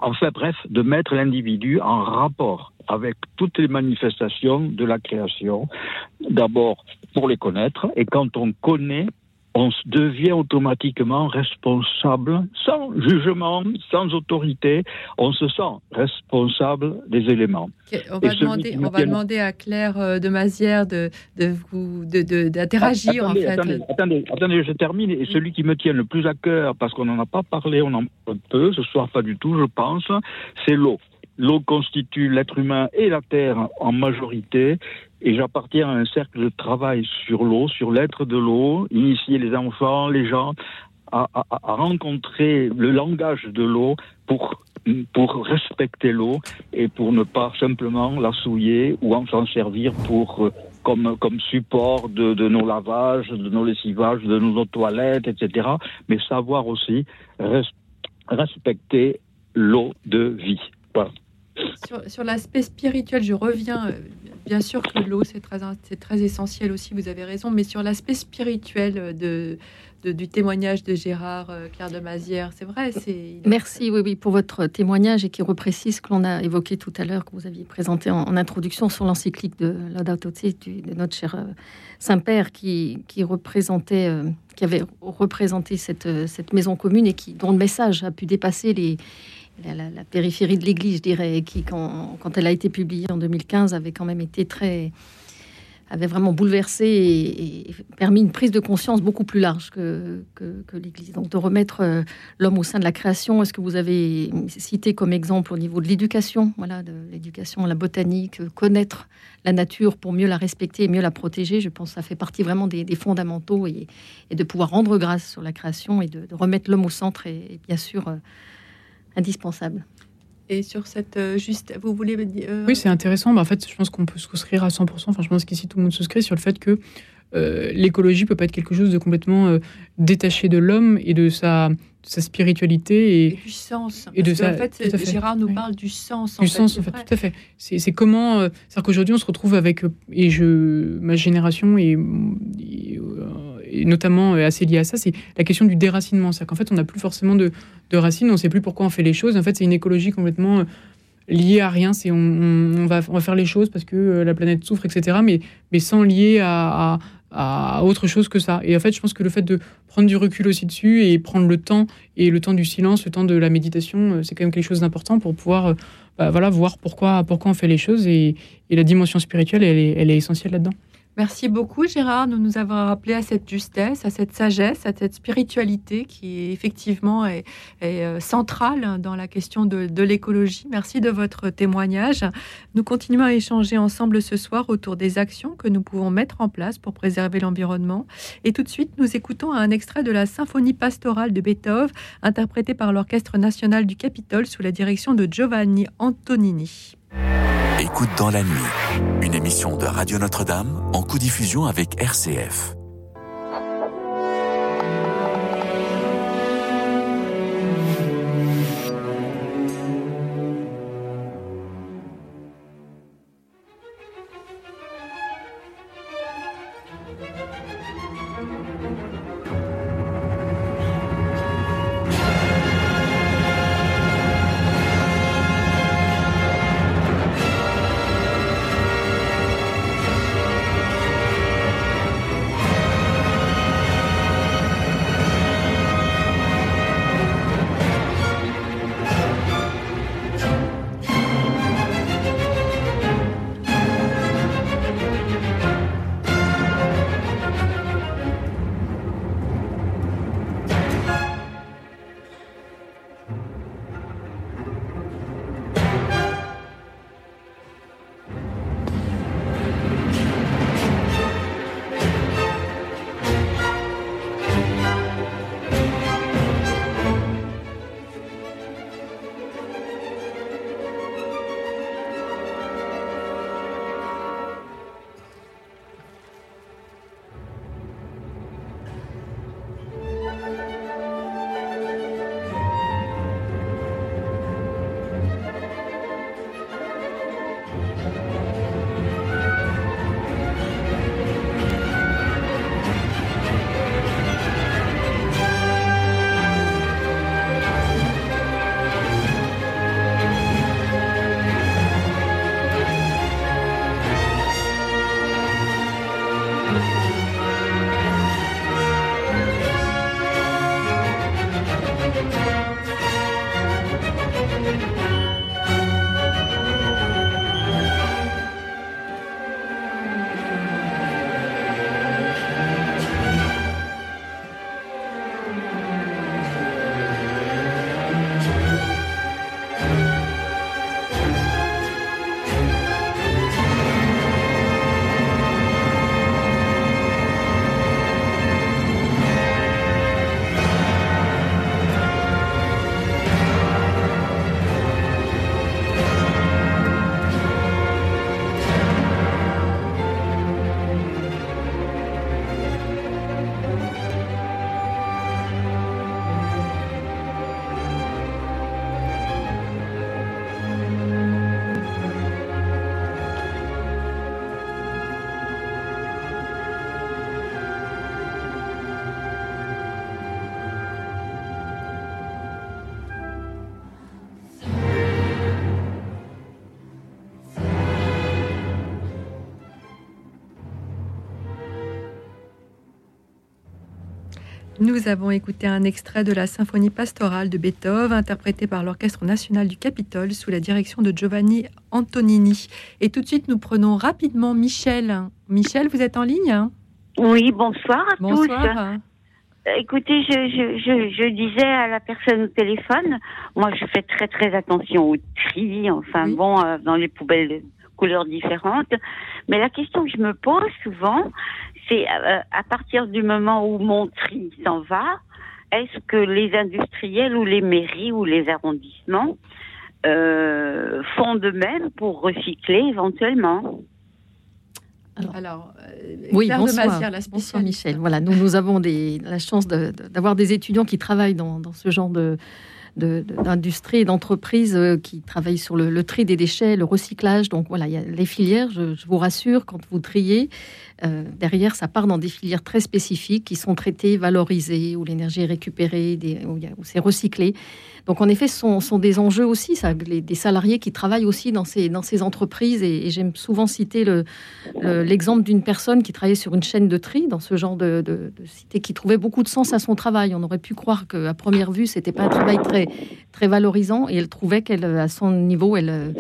Enfin bref, de mettre l'individu en rapport avec toutes les manifestations de la création, d'abord pour les connaître, et quand on connaît, on devient automatiquement responsable, sans jugement, sans autorité, on se sent responsable des éléments. on va, demander, on va demander, à Claire euh, de Mazière de, d'interagir en fait. Attendez, attendez, je termine. Et celui qui me tient le plus à cœur, parce qu'on n'en a pas parlé, on en parle peu, ce soir pas du tout, je pense, c'est l'eau. L'eau constitue l'être humain et la terre en majorité. Et j'appartiens à un cercle de travail sur l'eau, sur l'être de l'eau, initier les enfants, les gens à, rencontrer le langage de l'eau pour, respecter l'eau et pour ne pas simplement la souiller ou en s'en servir euh, comme, support de, de nos lavages, de nos lessivages, de nos toilettes, etc. Mais savoir aussi respecter l'eau de vie. Sur, sur l'aspect spirituel, je reviens euh, bien sûr que l'eau, c'est très, c'est très essentiel aussi, vous avez raison, mais sur l'aspect spirituel de, du témoignage de Gérard euh, Claire de Mazière, c'est vrai. C'est... Merci, oui, oui, pour votre témoignage et qui reprécise ce que l'on a évoqué tout à l'heure, que vous aviez présenté en, introduction sur l'encyclique de Laudato Si de notre cher euh, Saint-Père qui, qui représentait, euh, qui avait représenté cette, cette maison commune et qui, dont le message a pu dépasser les la, périphérie de l'Église, je dirais, qui, quand, elle a été publiée en 2015, avait quand même été très avait vraiment bouleversé et, permis une prise de conscience beaucoup plus large que, l'Église. Donc de remettre euh, l'homme au sein de la création, est-ce que vous avez cité comme exemple au niveau de l'éducation, voilà, de l'éducation, la botanique, euh, connaître la nature pour mieux la respecter et mieux la protéger, je pense ça fait partie vraiment des, fondamentaux et, de pouvoir rendre grâce sur la création et de, remettre l'homme au centre et, bien sûr... Euh, indispensable. Et sur cette euh, juste, vous voulez dire euh, Oui, c'est intéressant. Bah, en fait, je pense qu'on peut souscrire à 100%. Enfin, je pense qu'ici tout le monde souscrit sur le fait que euh, l'écologie peut pas être quelque chose de complètement détaché de l'homme et de sa, sa spiritualité et, du sens. Et de ça. En fait, Gérard nous parle du sens. Du sens, en fait, tout à fait. C'est comment, c'est-à-dire qu'aujourd'hui, on se retrouve avec et je, ma génération et, et notamment euh, assez lié à ça, c'est la question du déracinement. C'est-à-dire qu'en fait, on n'a plus forcément de, racines, on ne sait plus pourquoi on fait les choses. En fait, c'est une écologie complètement euh, liée à rien. C'est on, va, faire les choses parce que euh, la planète souffre, etc. Mais, sans lier à, autre chose que ça. Et en fait, je pense que le fait de prendre du recul aussi dessus et prendre le temps et le temps du silence, le temps de la méditation, c'est quand même quelque chose d'important pour pouvoir bah, voilà, voir pourquoi, pourquoi on fait les choses. Et, la dimension spirituelle, elle est essentielle là-dedans. Merci beaucoup Gérard de nous avoir rappelé à cette justesse, à cette sagesse, à cette spiritualité qui effectivement est, euh, centrale dans la question de, l'écologie. Merci de votre témoignage. Nous continuons à échanger ensemble ce soir autour des actions que nous pouvons mettre en place pour préserver l'environnement. Et tout de suite, nous écoutons un extrait de la symphonie pastorale de Beethoven, interprétée par l'Orchestre national du Capitole sous la direction de Giovanni Antonini. Écoute dans la nuit, une émission de Radio Notre-Dame en co-diffusion avec RCF. Nous avons écouté un extrait de la symphonie pastorale de Beethoven, interprétée par l'Orchestre national du Capitole sous la direction de Giovanni Antonini. Et tout de suite, nous prenons rapidement Michel. Michel, vous êtes en ligne Oui, bonsoir à Bonsoir. tous. Écoutez, je, je, je, je, disais à la personne au téléphone, moi je fais très très attention au tri, enfin bon, euh, dans les poubelles de couleurs différentes. Mais la question que je me pose souvent, c'est euh, à partir du moment où mon tri s'en va, est-ce que les industriels ou les mairies ou les arrondissements euh, font de même pour recycler éventuellement? Alors, euh, oui, bonsoir, bonsoir Michel. Voilà, nous, nous avons des, la chance d'avoir des étudiants qui travaillent dans, dans ce genre de, d'industrie et d'entreprises euh, qui travaillent sur le, tri des déchets, le recyclage. Donc voilà, il y a les filières, je, vous rassure, quand vous triez, euh, derrière, ça part dans des filières très spécifiques qui sont traitées, valorisées, où l'énergie est récupérée, où, c'est recyclé. Donc en effet, ce sont, des enjeux aussi, ça, des salariés qui travaillent aussi dans ces, entreprises. Et, j'aime souvent citer l'exemple le, d'une personne qui travaillait sur une chaîne de tri, dans ce genre de, cité, qui trouvait beaucoup de sens à son travail. On aurait pu croire qu'à première vue, c'était pas un travail très, valorisant. Et elle trouvait qu'elle, à son niveau, elle,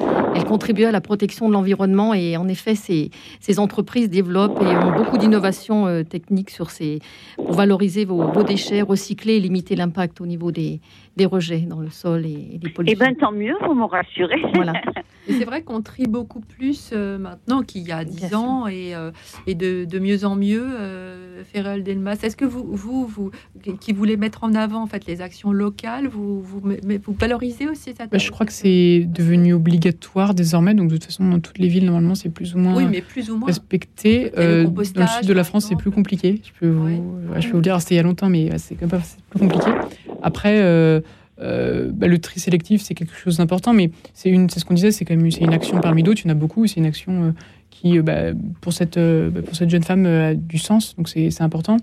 contribuait à la protection de l'environnement. Et en effet, ces, entreprises développent beaucoup d'innovations euh, techniques sur ces, pour valoriser vos, vos déchets, recycler et limiter l'impact au niveau des, des rejets dans le sol et, des pollutions. Eh bien, tant mieux, vous me rassurez. Voilà. [LAUGHS] et c'est vrai qu'on trie beaucoup plus euh, maintenant qu'il y a 10 ans et, euh, et de, de, mieux en mieux. Euh, Ferrel Delmas, est-ce que vous, vous, vous, qui voulez mettre en avant en fait les actions locales, vous, vous, vous valorisez aussi ça bah, Je crois que c'est devenu obligatoire désormais. Donc, de toute façon, dans toutes les villes, normalement, c'est plus ou moins, oui, mais plus ou moins. respecté. Euh, dans le sud de la France, c'est plus compliqué. Je peux vous, je peux vous dire, c'était il y a longtemps, mais c'est quand même plus compliqué. Après, euh, euh, bah, le tri sélectif, c'est quelque chose d'important, mais c'est ce qu'on disait, c'est quand même une action parmi d'autres. Il y en a beaucoup. C'est une action euh, qui, bah, pour cette bah, pour cette jeune femme, a du sens. Donc c'est, important.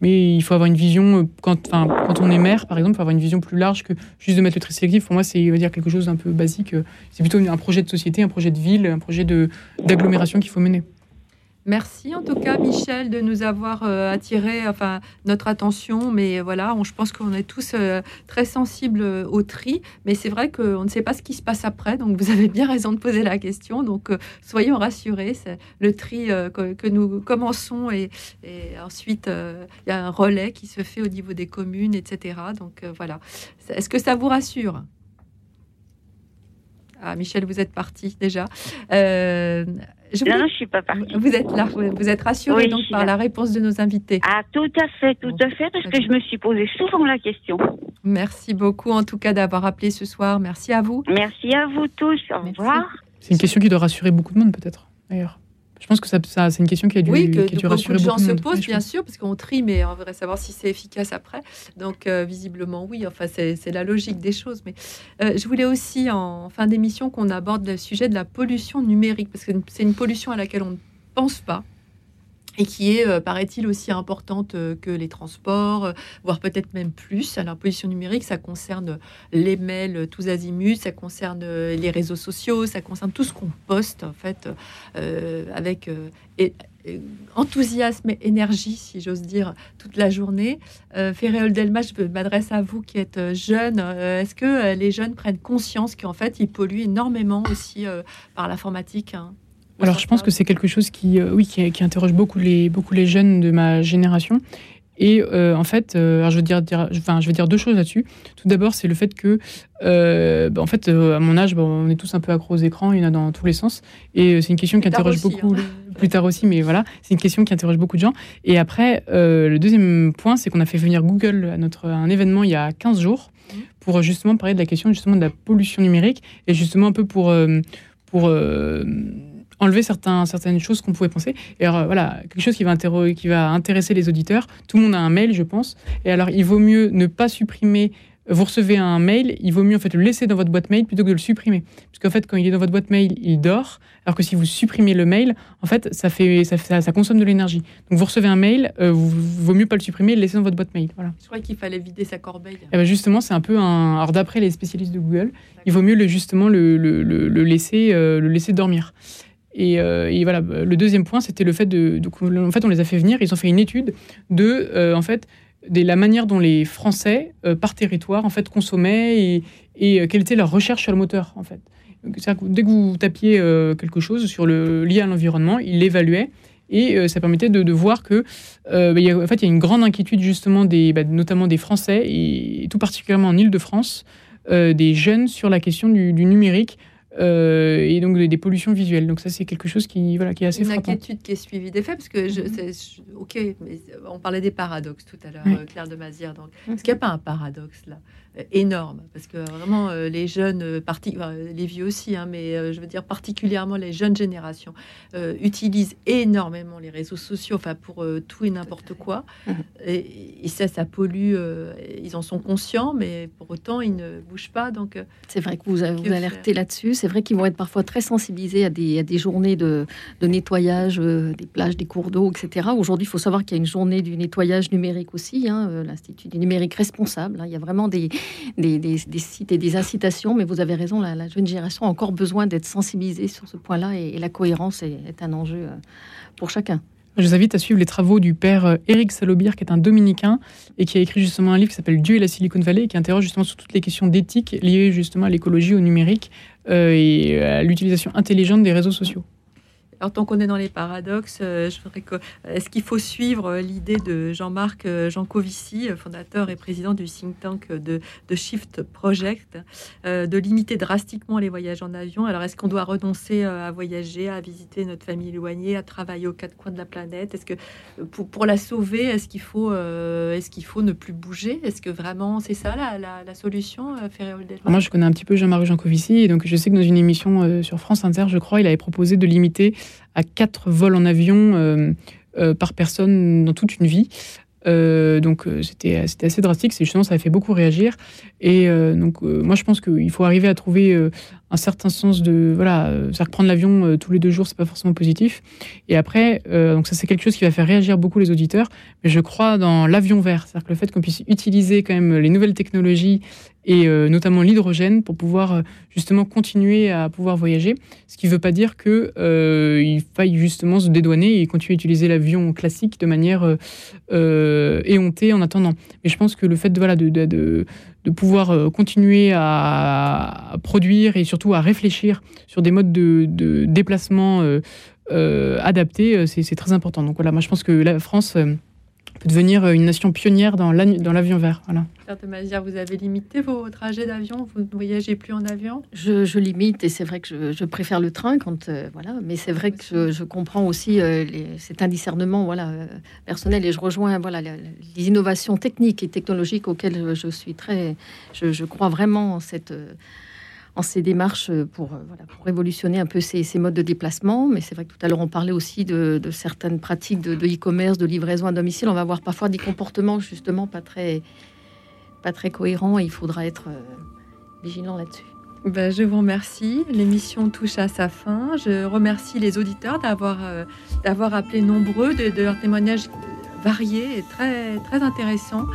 Mais il faut avoir une vision quand, quand on est maire, par exemple, il faut avoir une vision plus large que juste de mettre le tri sélectif. Pour moi, c'est quelque chose d'un peu basique. C'est plutôt un projet de société, un projet de ville, un projet d'agglomération qu'il faut mener. Merci en tout cas, Michel, de nous avoir euh, attiré enfin, notre attention. Mais voilà, je pense qu'on est tous euh, très sensibles au tri. Mais c'est vrai qu'on ne sait pas ce qui se passe après. Donc vous avez bien raison de poser la question. Donc euh, soyons rassurés. C'est le tri que, nous commençons et, ensuite il y a un relais qui se fait au niveau des communes, etc. Donc voilà. Est-ce que ça vous rassure? Ah, Michel, vous êtes parti déjà. Je non, je suis pas partie. Vous êtes là, vous êtes rassurée donc par la réponse de nos invités. Ah, tout à fait, tout à fait, parce que je me suis posé souvent la question. Merci beaucoup en tout cas d'avoir appelé ce soir. Merci à vous. Merci à vous tous. Au revoir. C'est une question qui doit rassurer beaucoup de monde peut-être, d'ailleurs. Je pense que ça, c'est une question qui a dû, oui, que, qui a dû rassurer beaucoup de gens se posent, bien sûr, parce qu'on trie, mais on voudrait savoir si c'est efficace après. Donc, euh, visiblement, oui. Enfin, c'est la logique des choses. Mais euh, je voulais aussi, en fin d'émission, qu'on aborde le sujet de la pollution numérique, parce que c'est une pollution à laquelle on ne pense pas et qui est, euh, paraît-il, aussi importante euh, que les transports, euh, voire peut-être même plus. Alors, pollution numérique, ça concerne les mails tous azimuts, ça concerne les réseaux sociaux, ça concerne tout ce qu'on poste, en fait, avec enthousiasme et énergie, si j'ose dire, toute la journée. Ferréol Delma, je m'adresse à vous qui êtes jeune. Est-ce que les jeunes prennent conscience qu'en fait, ils polluent énormément aussi par l'informatique hein? Alors, je pense que c'est quelque chose qui, euh, oui, qui, interroge beaucoup les, beaucoup les jeunes de ma génération. Et euh, en fait, euh, je, veux dire, enfin, je veux dire deux choses là-dessus. Tout d'abord, c'est le fait que, bah, en fait, à mon âge, on est tous un peu accros aux écrans, il y en a dans tous les sens. Et c'est une question qui interroge beaucoup, hein. [LAUGHS] plus tard aussi, mais voilà, c'est une question qui interroge beaucoup de gens. Et après, le deuxième point, c'est qu'on a fait venir Google à, notre, un événement il y a 15 jours mmh. pour justement parler de la question justement de la pollution numérique et justement un peu pour. pour enlever certains, certaines choses qu'on pouvait penser. Et alors, voilà, quelque chose qui va, qui va intéresser les auditeurs. Tout le monde a un mail, je pense. Et alors, il vaut mieux ne pas supprimer. Vous recevez un mail, il vaut mieux en fait le laisser dans votre boîte mail plutôt que de le supprimer. Parce qu'en fait, quand il est dans votre boîte mail, il dort. Alors que si vous supprimez le mail, en fait, ça, fait, ça, ça, consomme de l'énergie. Donc vous recevez un mail, euh, vous, vaut mieux pas le supprimer, le laisser dans votre boîte mail. Voilà. Je croyais qu'il fallait vider sa corbeille. Et eh ben justement, c'est un peu un. Alors d'après les spécialistes de Google, il vaut mieux le, justement le, le, le laisser, euh, le laisser dormir. Euh, et, voilà, le deuxième point, c'était le fait de, en fait, on les a fait venir. Ils ont fait une étude de, euh, en fait, la manière dont les Français, par territoire, en fait, consommaient et, quelle était leur recherche sur le moteur, en fait. dès que vous tapiez quelque chose sur le, lié à l'environnement, il l'évaluait et ça permettait de, voir que, bah, y a, en fait, il y a une grande inquiétude justement des, bah, notamment des Français et, tout particulièrement en Île-de-France, des jeunes sur la question du numérique. Euh, et donc des, pollutions visuelles. Donc ça, c'est quelque chose qui, voilà, qui est assez Une frappant. inquiétude qui est suivie des faits, parce que je, mhm. ok, mais on parlait des paradoxes tout à l'heure, euh, Claire de Mazière. Donc, est-ce qu'il n'y a pas un paradoxe là? Énorme parce que vraiment les jeunes, parti, les vieux aussi, hein, mais je veux dire particulièrement les jeunes générations utilisent énormément les réseaux sociaux, enfin pour tout et n'importe quoi, mhm. et, ça, ça pollue. ils en sont conscients, mais pour autant ils ne bougent pas. Donc c'est vrai que vous, vous alertez là-dessus c'est vrai qu'ils vont être parfois très sensibilisés à des, des journées de, nettoyage euh, des plages, des cours d'eau, etc. Aujourd'hui, il faut savoir qu'il y a une journée du nettoyage numérique aussi, hein, euh, l'Institut du numérique responsable. Hein. Il y a vraiment des, des, sites et des incitations, mais vous avez raison, la, jeune génération a encore besoin d'être sensibilisée sur ce point-là et, la cohérence est, un enjeu euh, pour chacun. Je vous invite à suivre les travaux du père euh, Éric Salobir, qui est un dominicain et qui a écrit justement un livre qui s'appelle Dieu et la Silicon Valley, qui interroge justement sur toutes les questions d'éthique liées justement à l'écologie, au numérique euh, et à l'utilisation intelligente des réseaux sociaux. Alors, tant qu'on est dans les paradoxes, euh, je voudrais que est-ce qu'il faut suivre euh, l'idée de Jean-Marc euh, Jancovici, fondateur et président du think tank de, Shift Project, de limiter drastiquement les voyages en avion? Alors, est-ce qu'on doit renoncer à voyager, à visiter notre famille éloignée, à travailler aux quatre coins de la planète? Est-ce que pour, la sauver, est-ce qu'il faut, est-ce faut ne plus bouger? Est-ce que vraiment c'est ça la, la, solution, Moi, je connais un petit peu Jean-Marc Jancovici, et donc je sais que dans une émission sur France Inter, je crois, il avait proposé de limiter à quatre vols en avion euh, euh, par personne dans toute une vie. Euh, donc c'était assez drastique, c'est justement ça a fait beaucoup réagir. Et donc moi je pense qu'il faut arriver à trouver un certain sens de voilà, c'est-à-dire prendre l'avion tous les deux jours c'est pas forcément positif. Et après donc ça c'est quelque chose qui va faire réagir beaucoup les auditeurs. Mais je crois dans l'avion vert, c'est-à-dire que le fait qu'on puisse utiliser quand même les nouvelles technologies et euh, notamment l'hydrogène pour pouvoir euh, justement continuer à pouvoir voyager. Ce qui ne veut pas dire qu'il euh, faille justement se dédouaner et continuer à utiliser l'avion classique de manière éhontée en attendant. Mais je pense que le fait de, pouvoir continuer à, produire et surtout à réfléchir sur des modes de, déplacement adaptés, c'est très important. Donc voilà, moi je pense que la France peut devenir une nation pionnière dans l'avion vert. Voilà. Vous avez limité vos trajets d'avion Vous ne voyagez plus en avion? Je, limite et c'est vrai que je, préfère le train quand euh, voilà, mais c'est vrai que je, comprends aussi euh, cet indiscernement voilà euh, personnel et je rejoins voilà les, innovations techniques et technologiques auxquelles je suis très, je, crois vraiment en cette en ces démarches pour, voilà, pour révolutionner un peu ces, modes de déplacement. Mais c'est vrai que tout à l'heure, on parlait aussi de, certaines pratiques de e-commerce, de, livraison à domicile. On va voir parfois des comportements justement pas très, pas très cohérent et il faudra être euh, vigilant là-dessus. Ben, je vous remercie. L'émission touche à sa fin. Je remercie les auditeurs d'avoir euh, d'avoir appelé nombreux de, de leurs témoignages variés et très, très intéressants.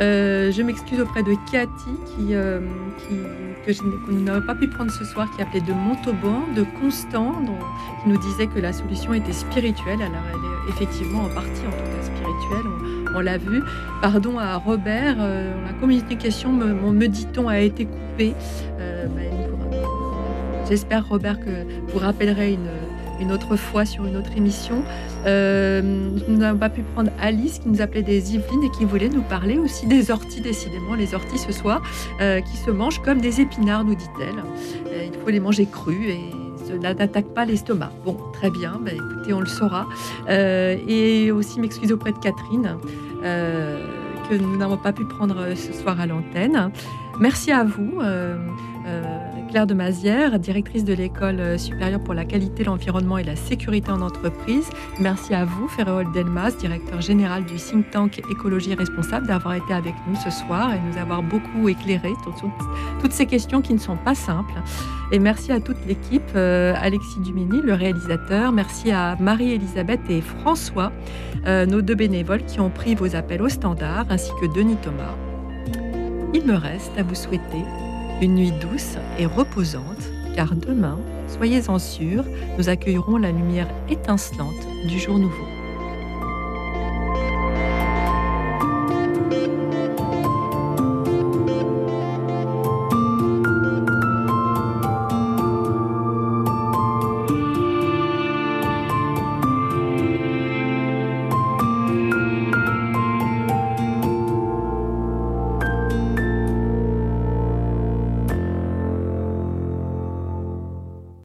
Euh, je m'excuse auprès de Cathy qui, que, je, n'avons pas pu prendre ce soir, qui appelait de Montauban, de Constant, dont, qui nous disait que la solution était spirituelle. Alors elle est effectivement en partie en tout cas spirituelle on l'a vu. Pardon à Robert, euh, la communication, me, me dit-on, a été coupée. Euh, bah, j'espère, Robert, que vous rappellerez une, autre fois sur une autre émission. Euh, nous n'avons pas pu prendre Alice qui nous appelait des Yvelines et qui voulait nous parler aussi des orties, décidément, les orties ce soir, qui se mangent comme des épinards, nous dit-elle. il faut les manger crus et n'attaque pas l'estomac. Bon, très bien, bah, écoutez, on le saura. et aussi m'excuser auprès de Catherine, euh, que nous n'avons pas pu prendre ce soir à l'antenne. Merci à vous. Euh, euh, Claire de Mazière, directrice de l'École supérieure pour la qualité, l'environnement et la sécurité en entreprise. Merci à vous, Ferréol Delmas, directeur général du think tank Écologie Responsable, d'avoir été avec nous ce soir et nous avoir beaucoup éclairé sur toutes ces questions qui ne sont pas simples. Et merci à toute l'équipe, euh, Alexis Dumini, le réalisateur. Merci à Marie-Elisabeth et François, euh, nos deux bénévoles qui ont pris vos appels au standard, ainsi que Denis Thomas. Il me reste à vous souhaiter une nuit douce et reposante, car demain, soyez-en sûrs, nous accueillerons la lumière étincelante du jour nouveau.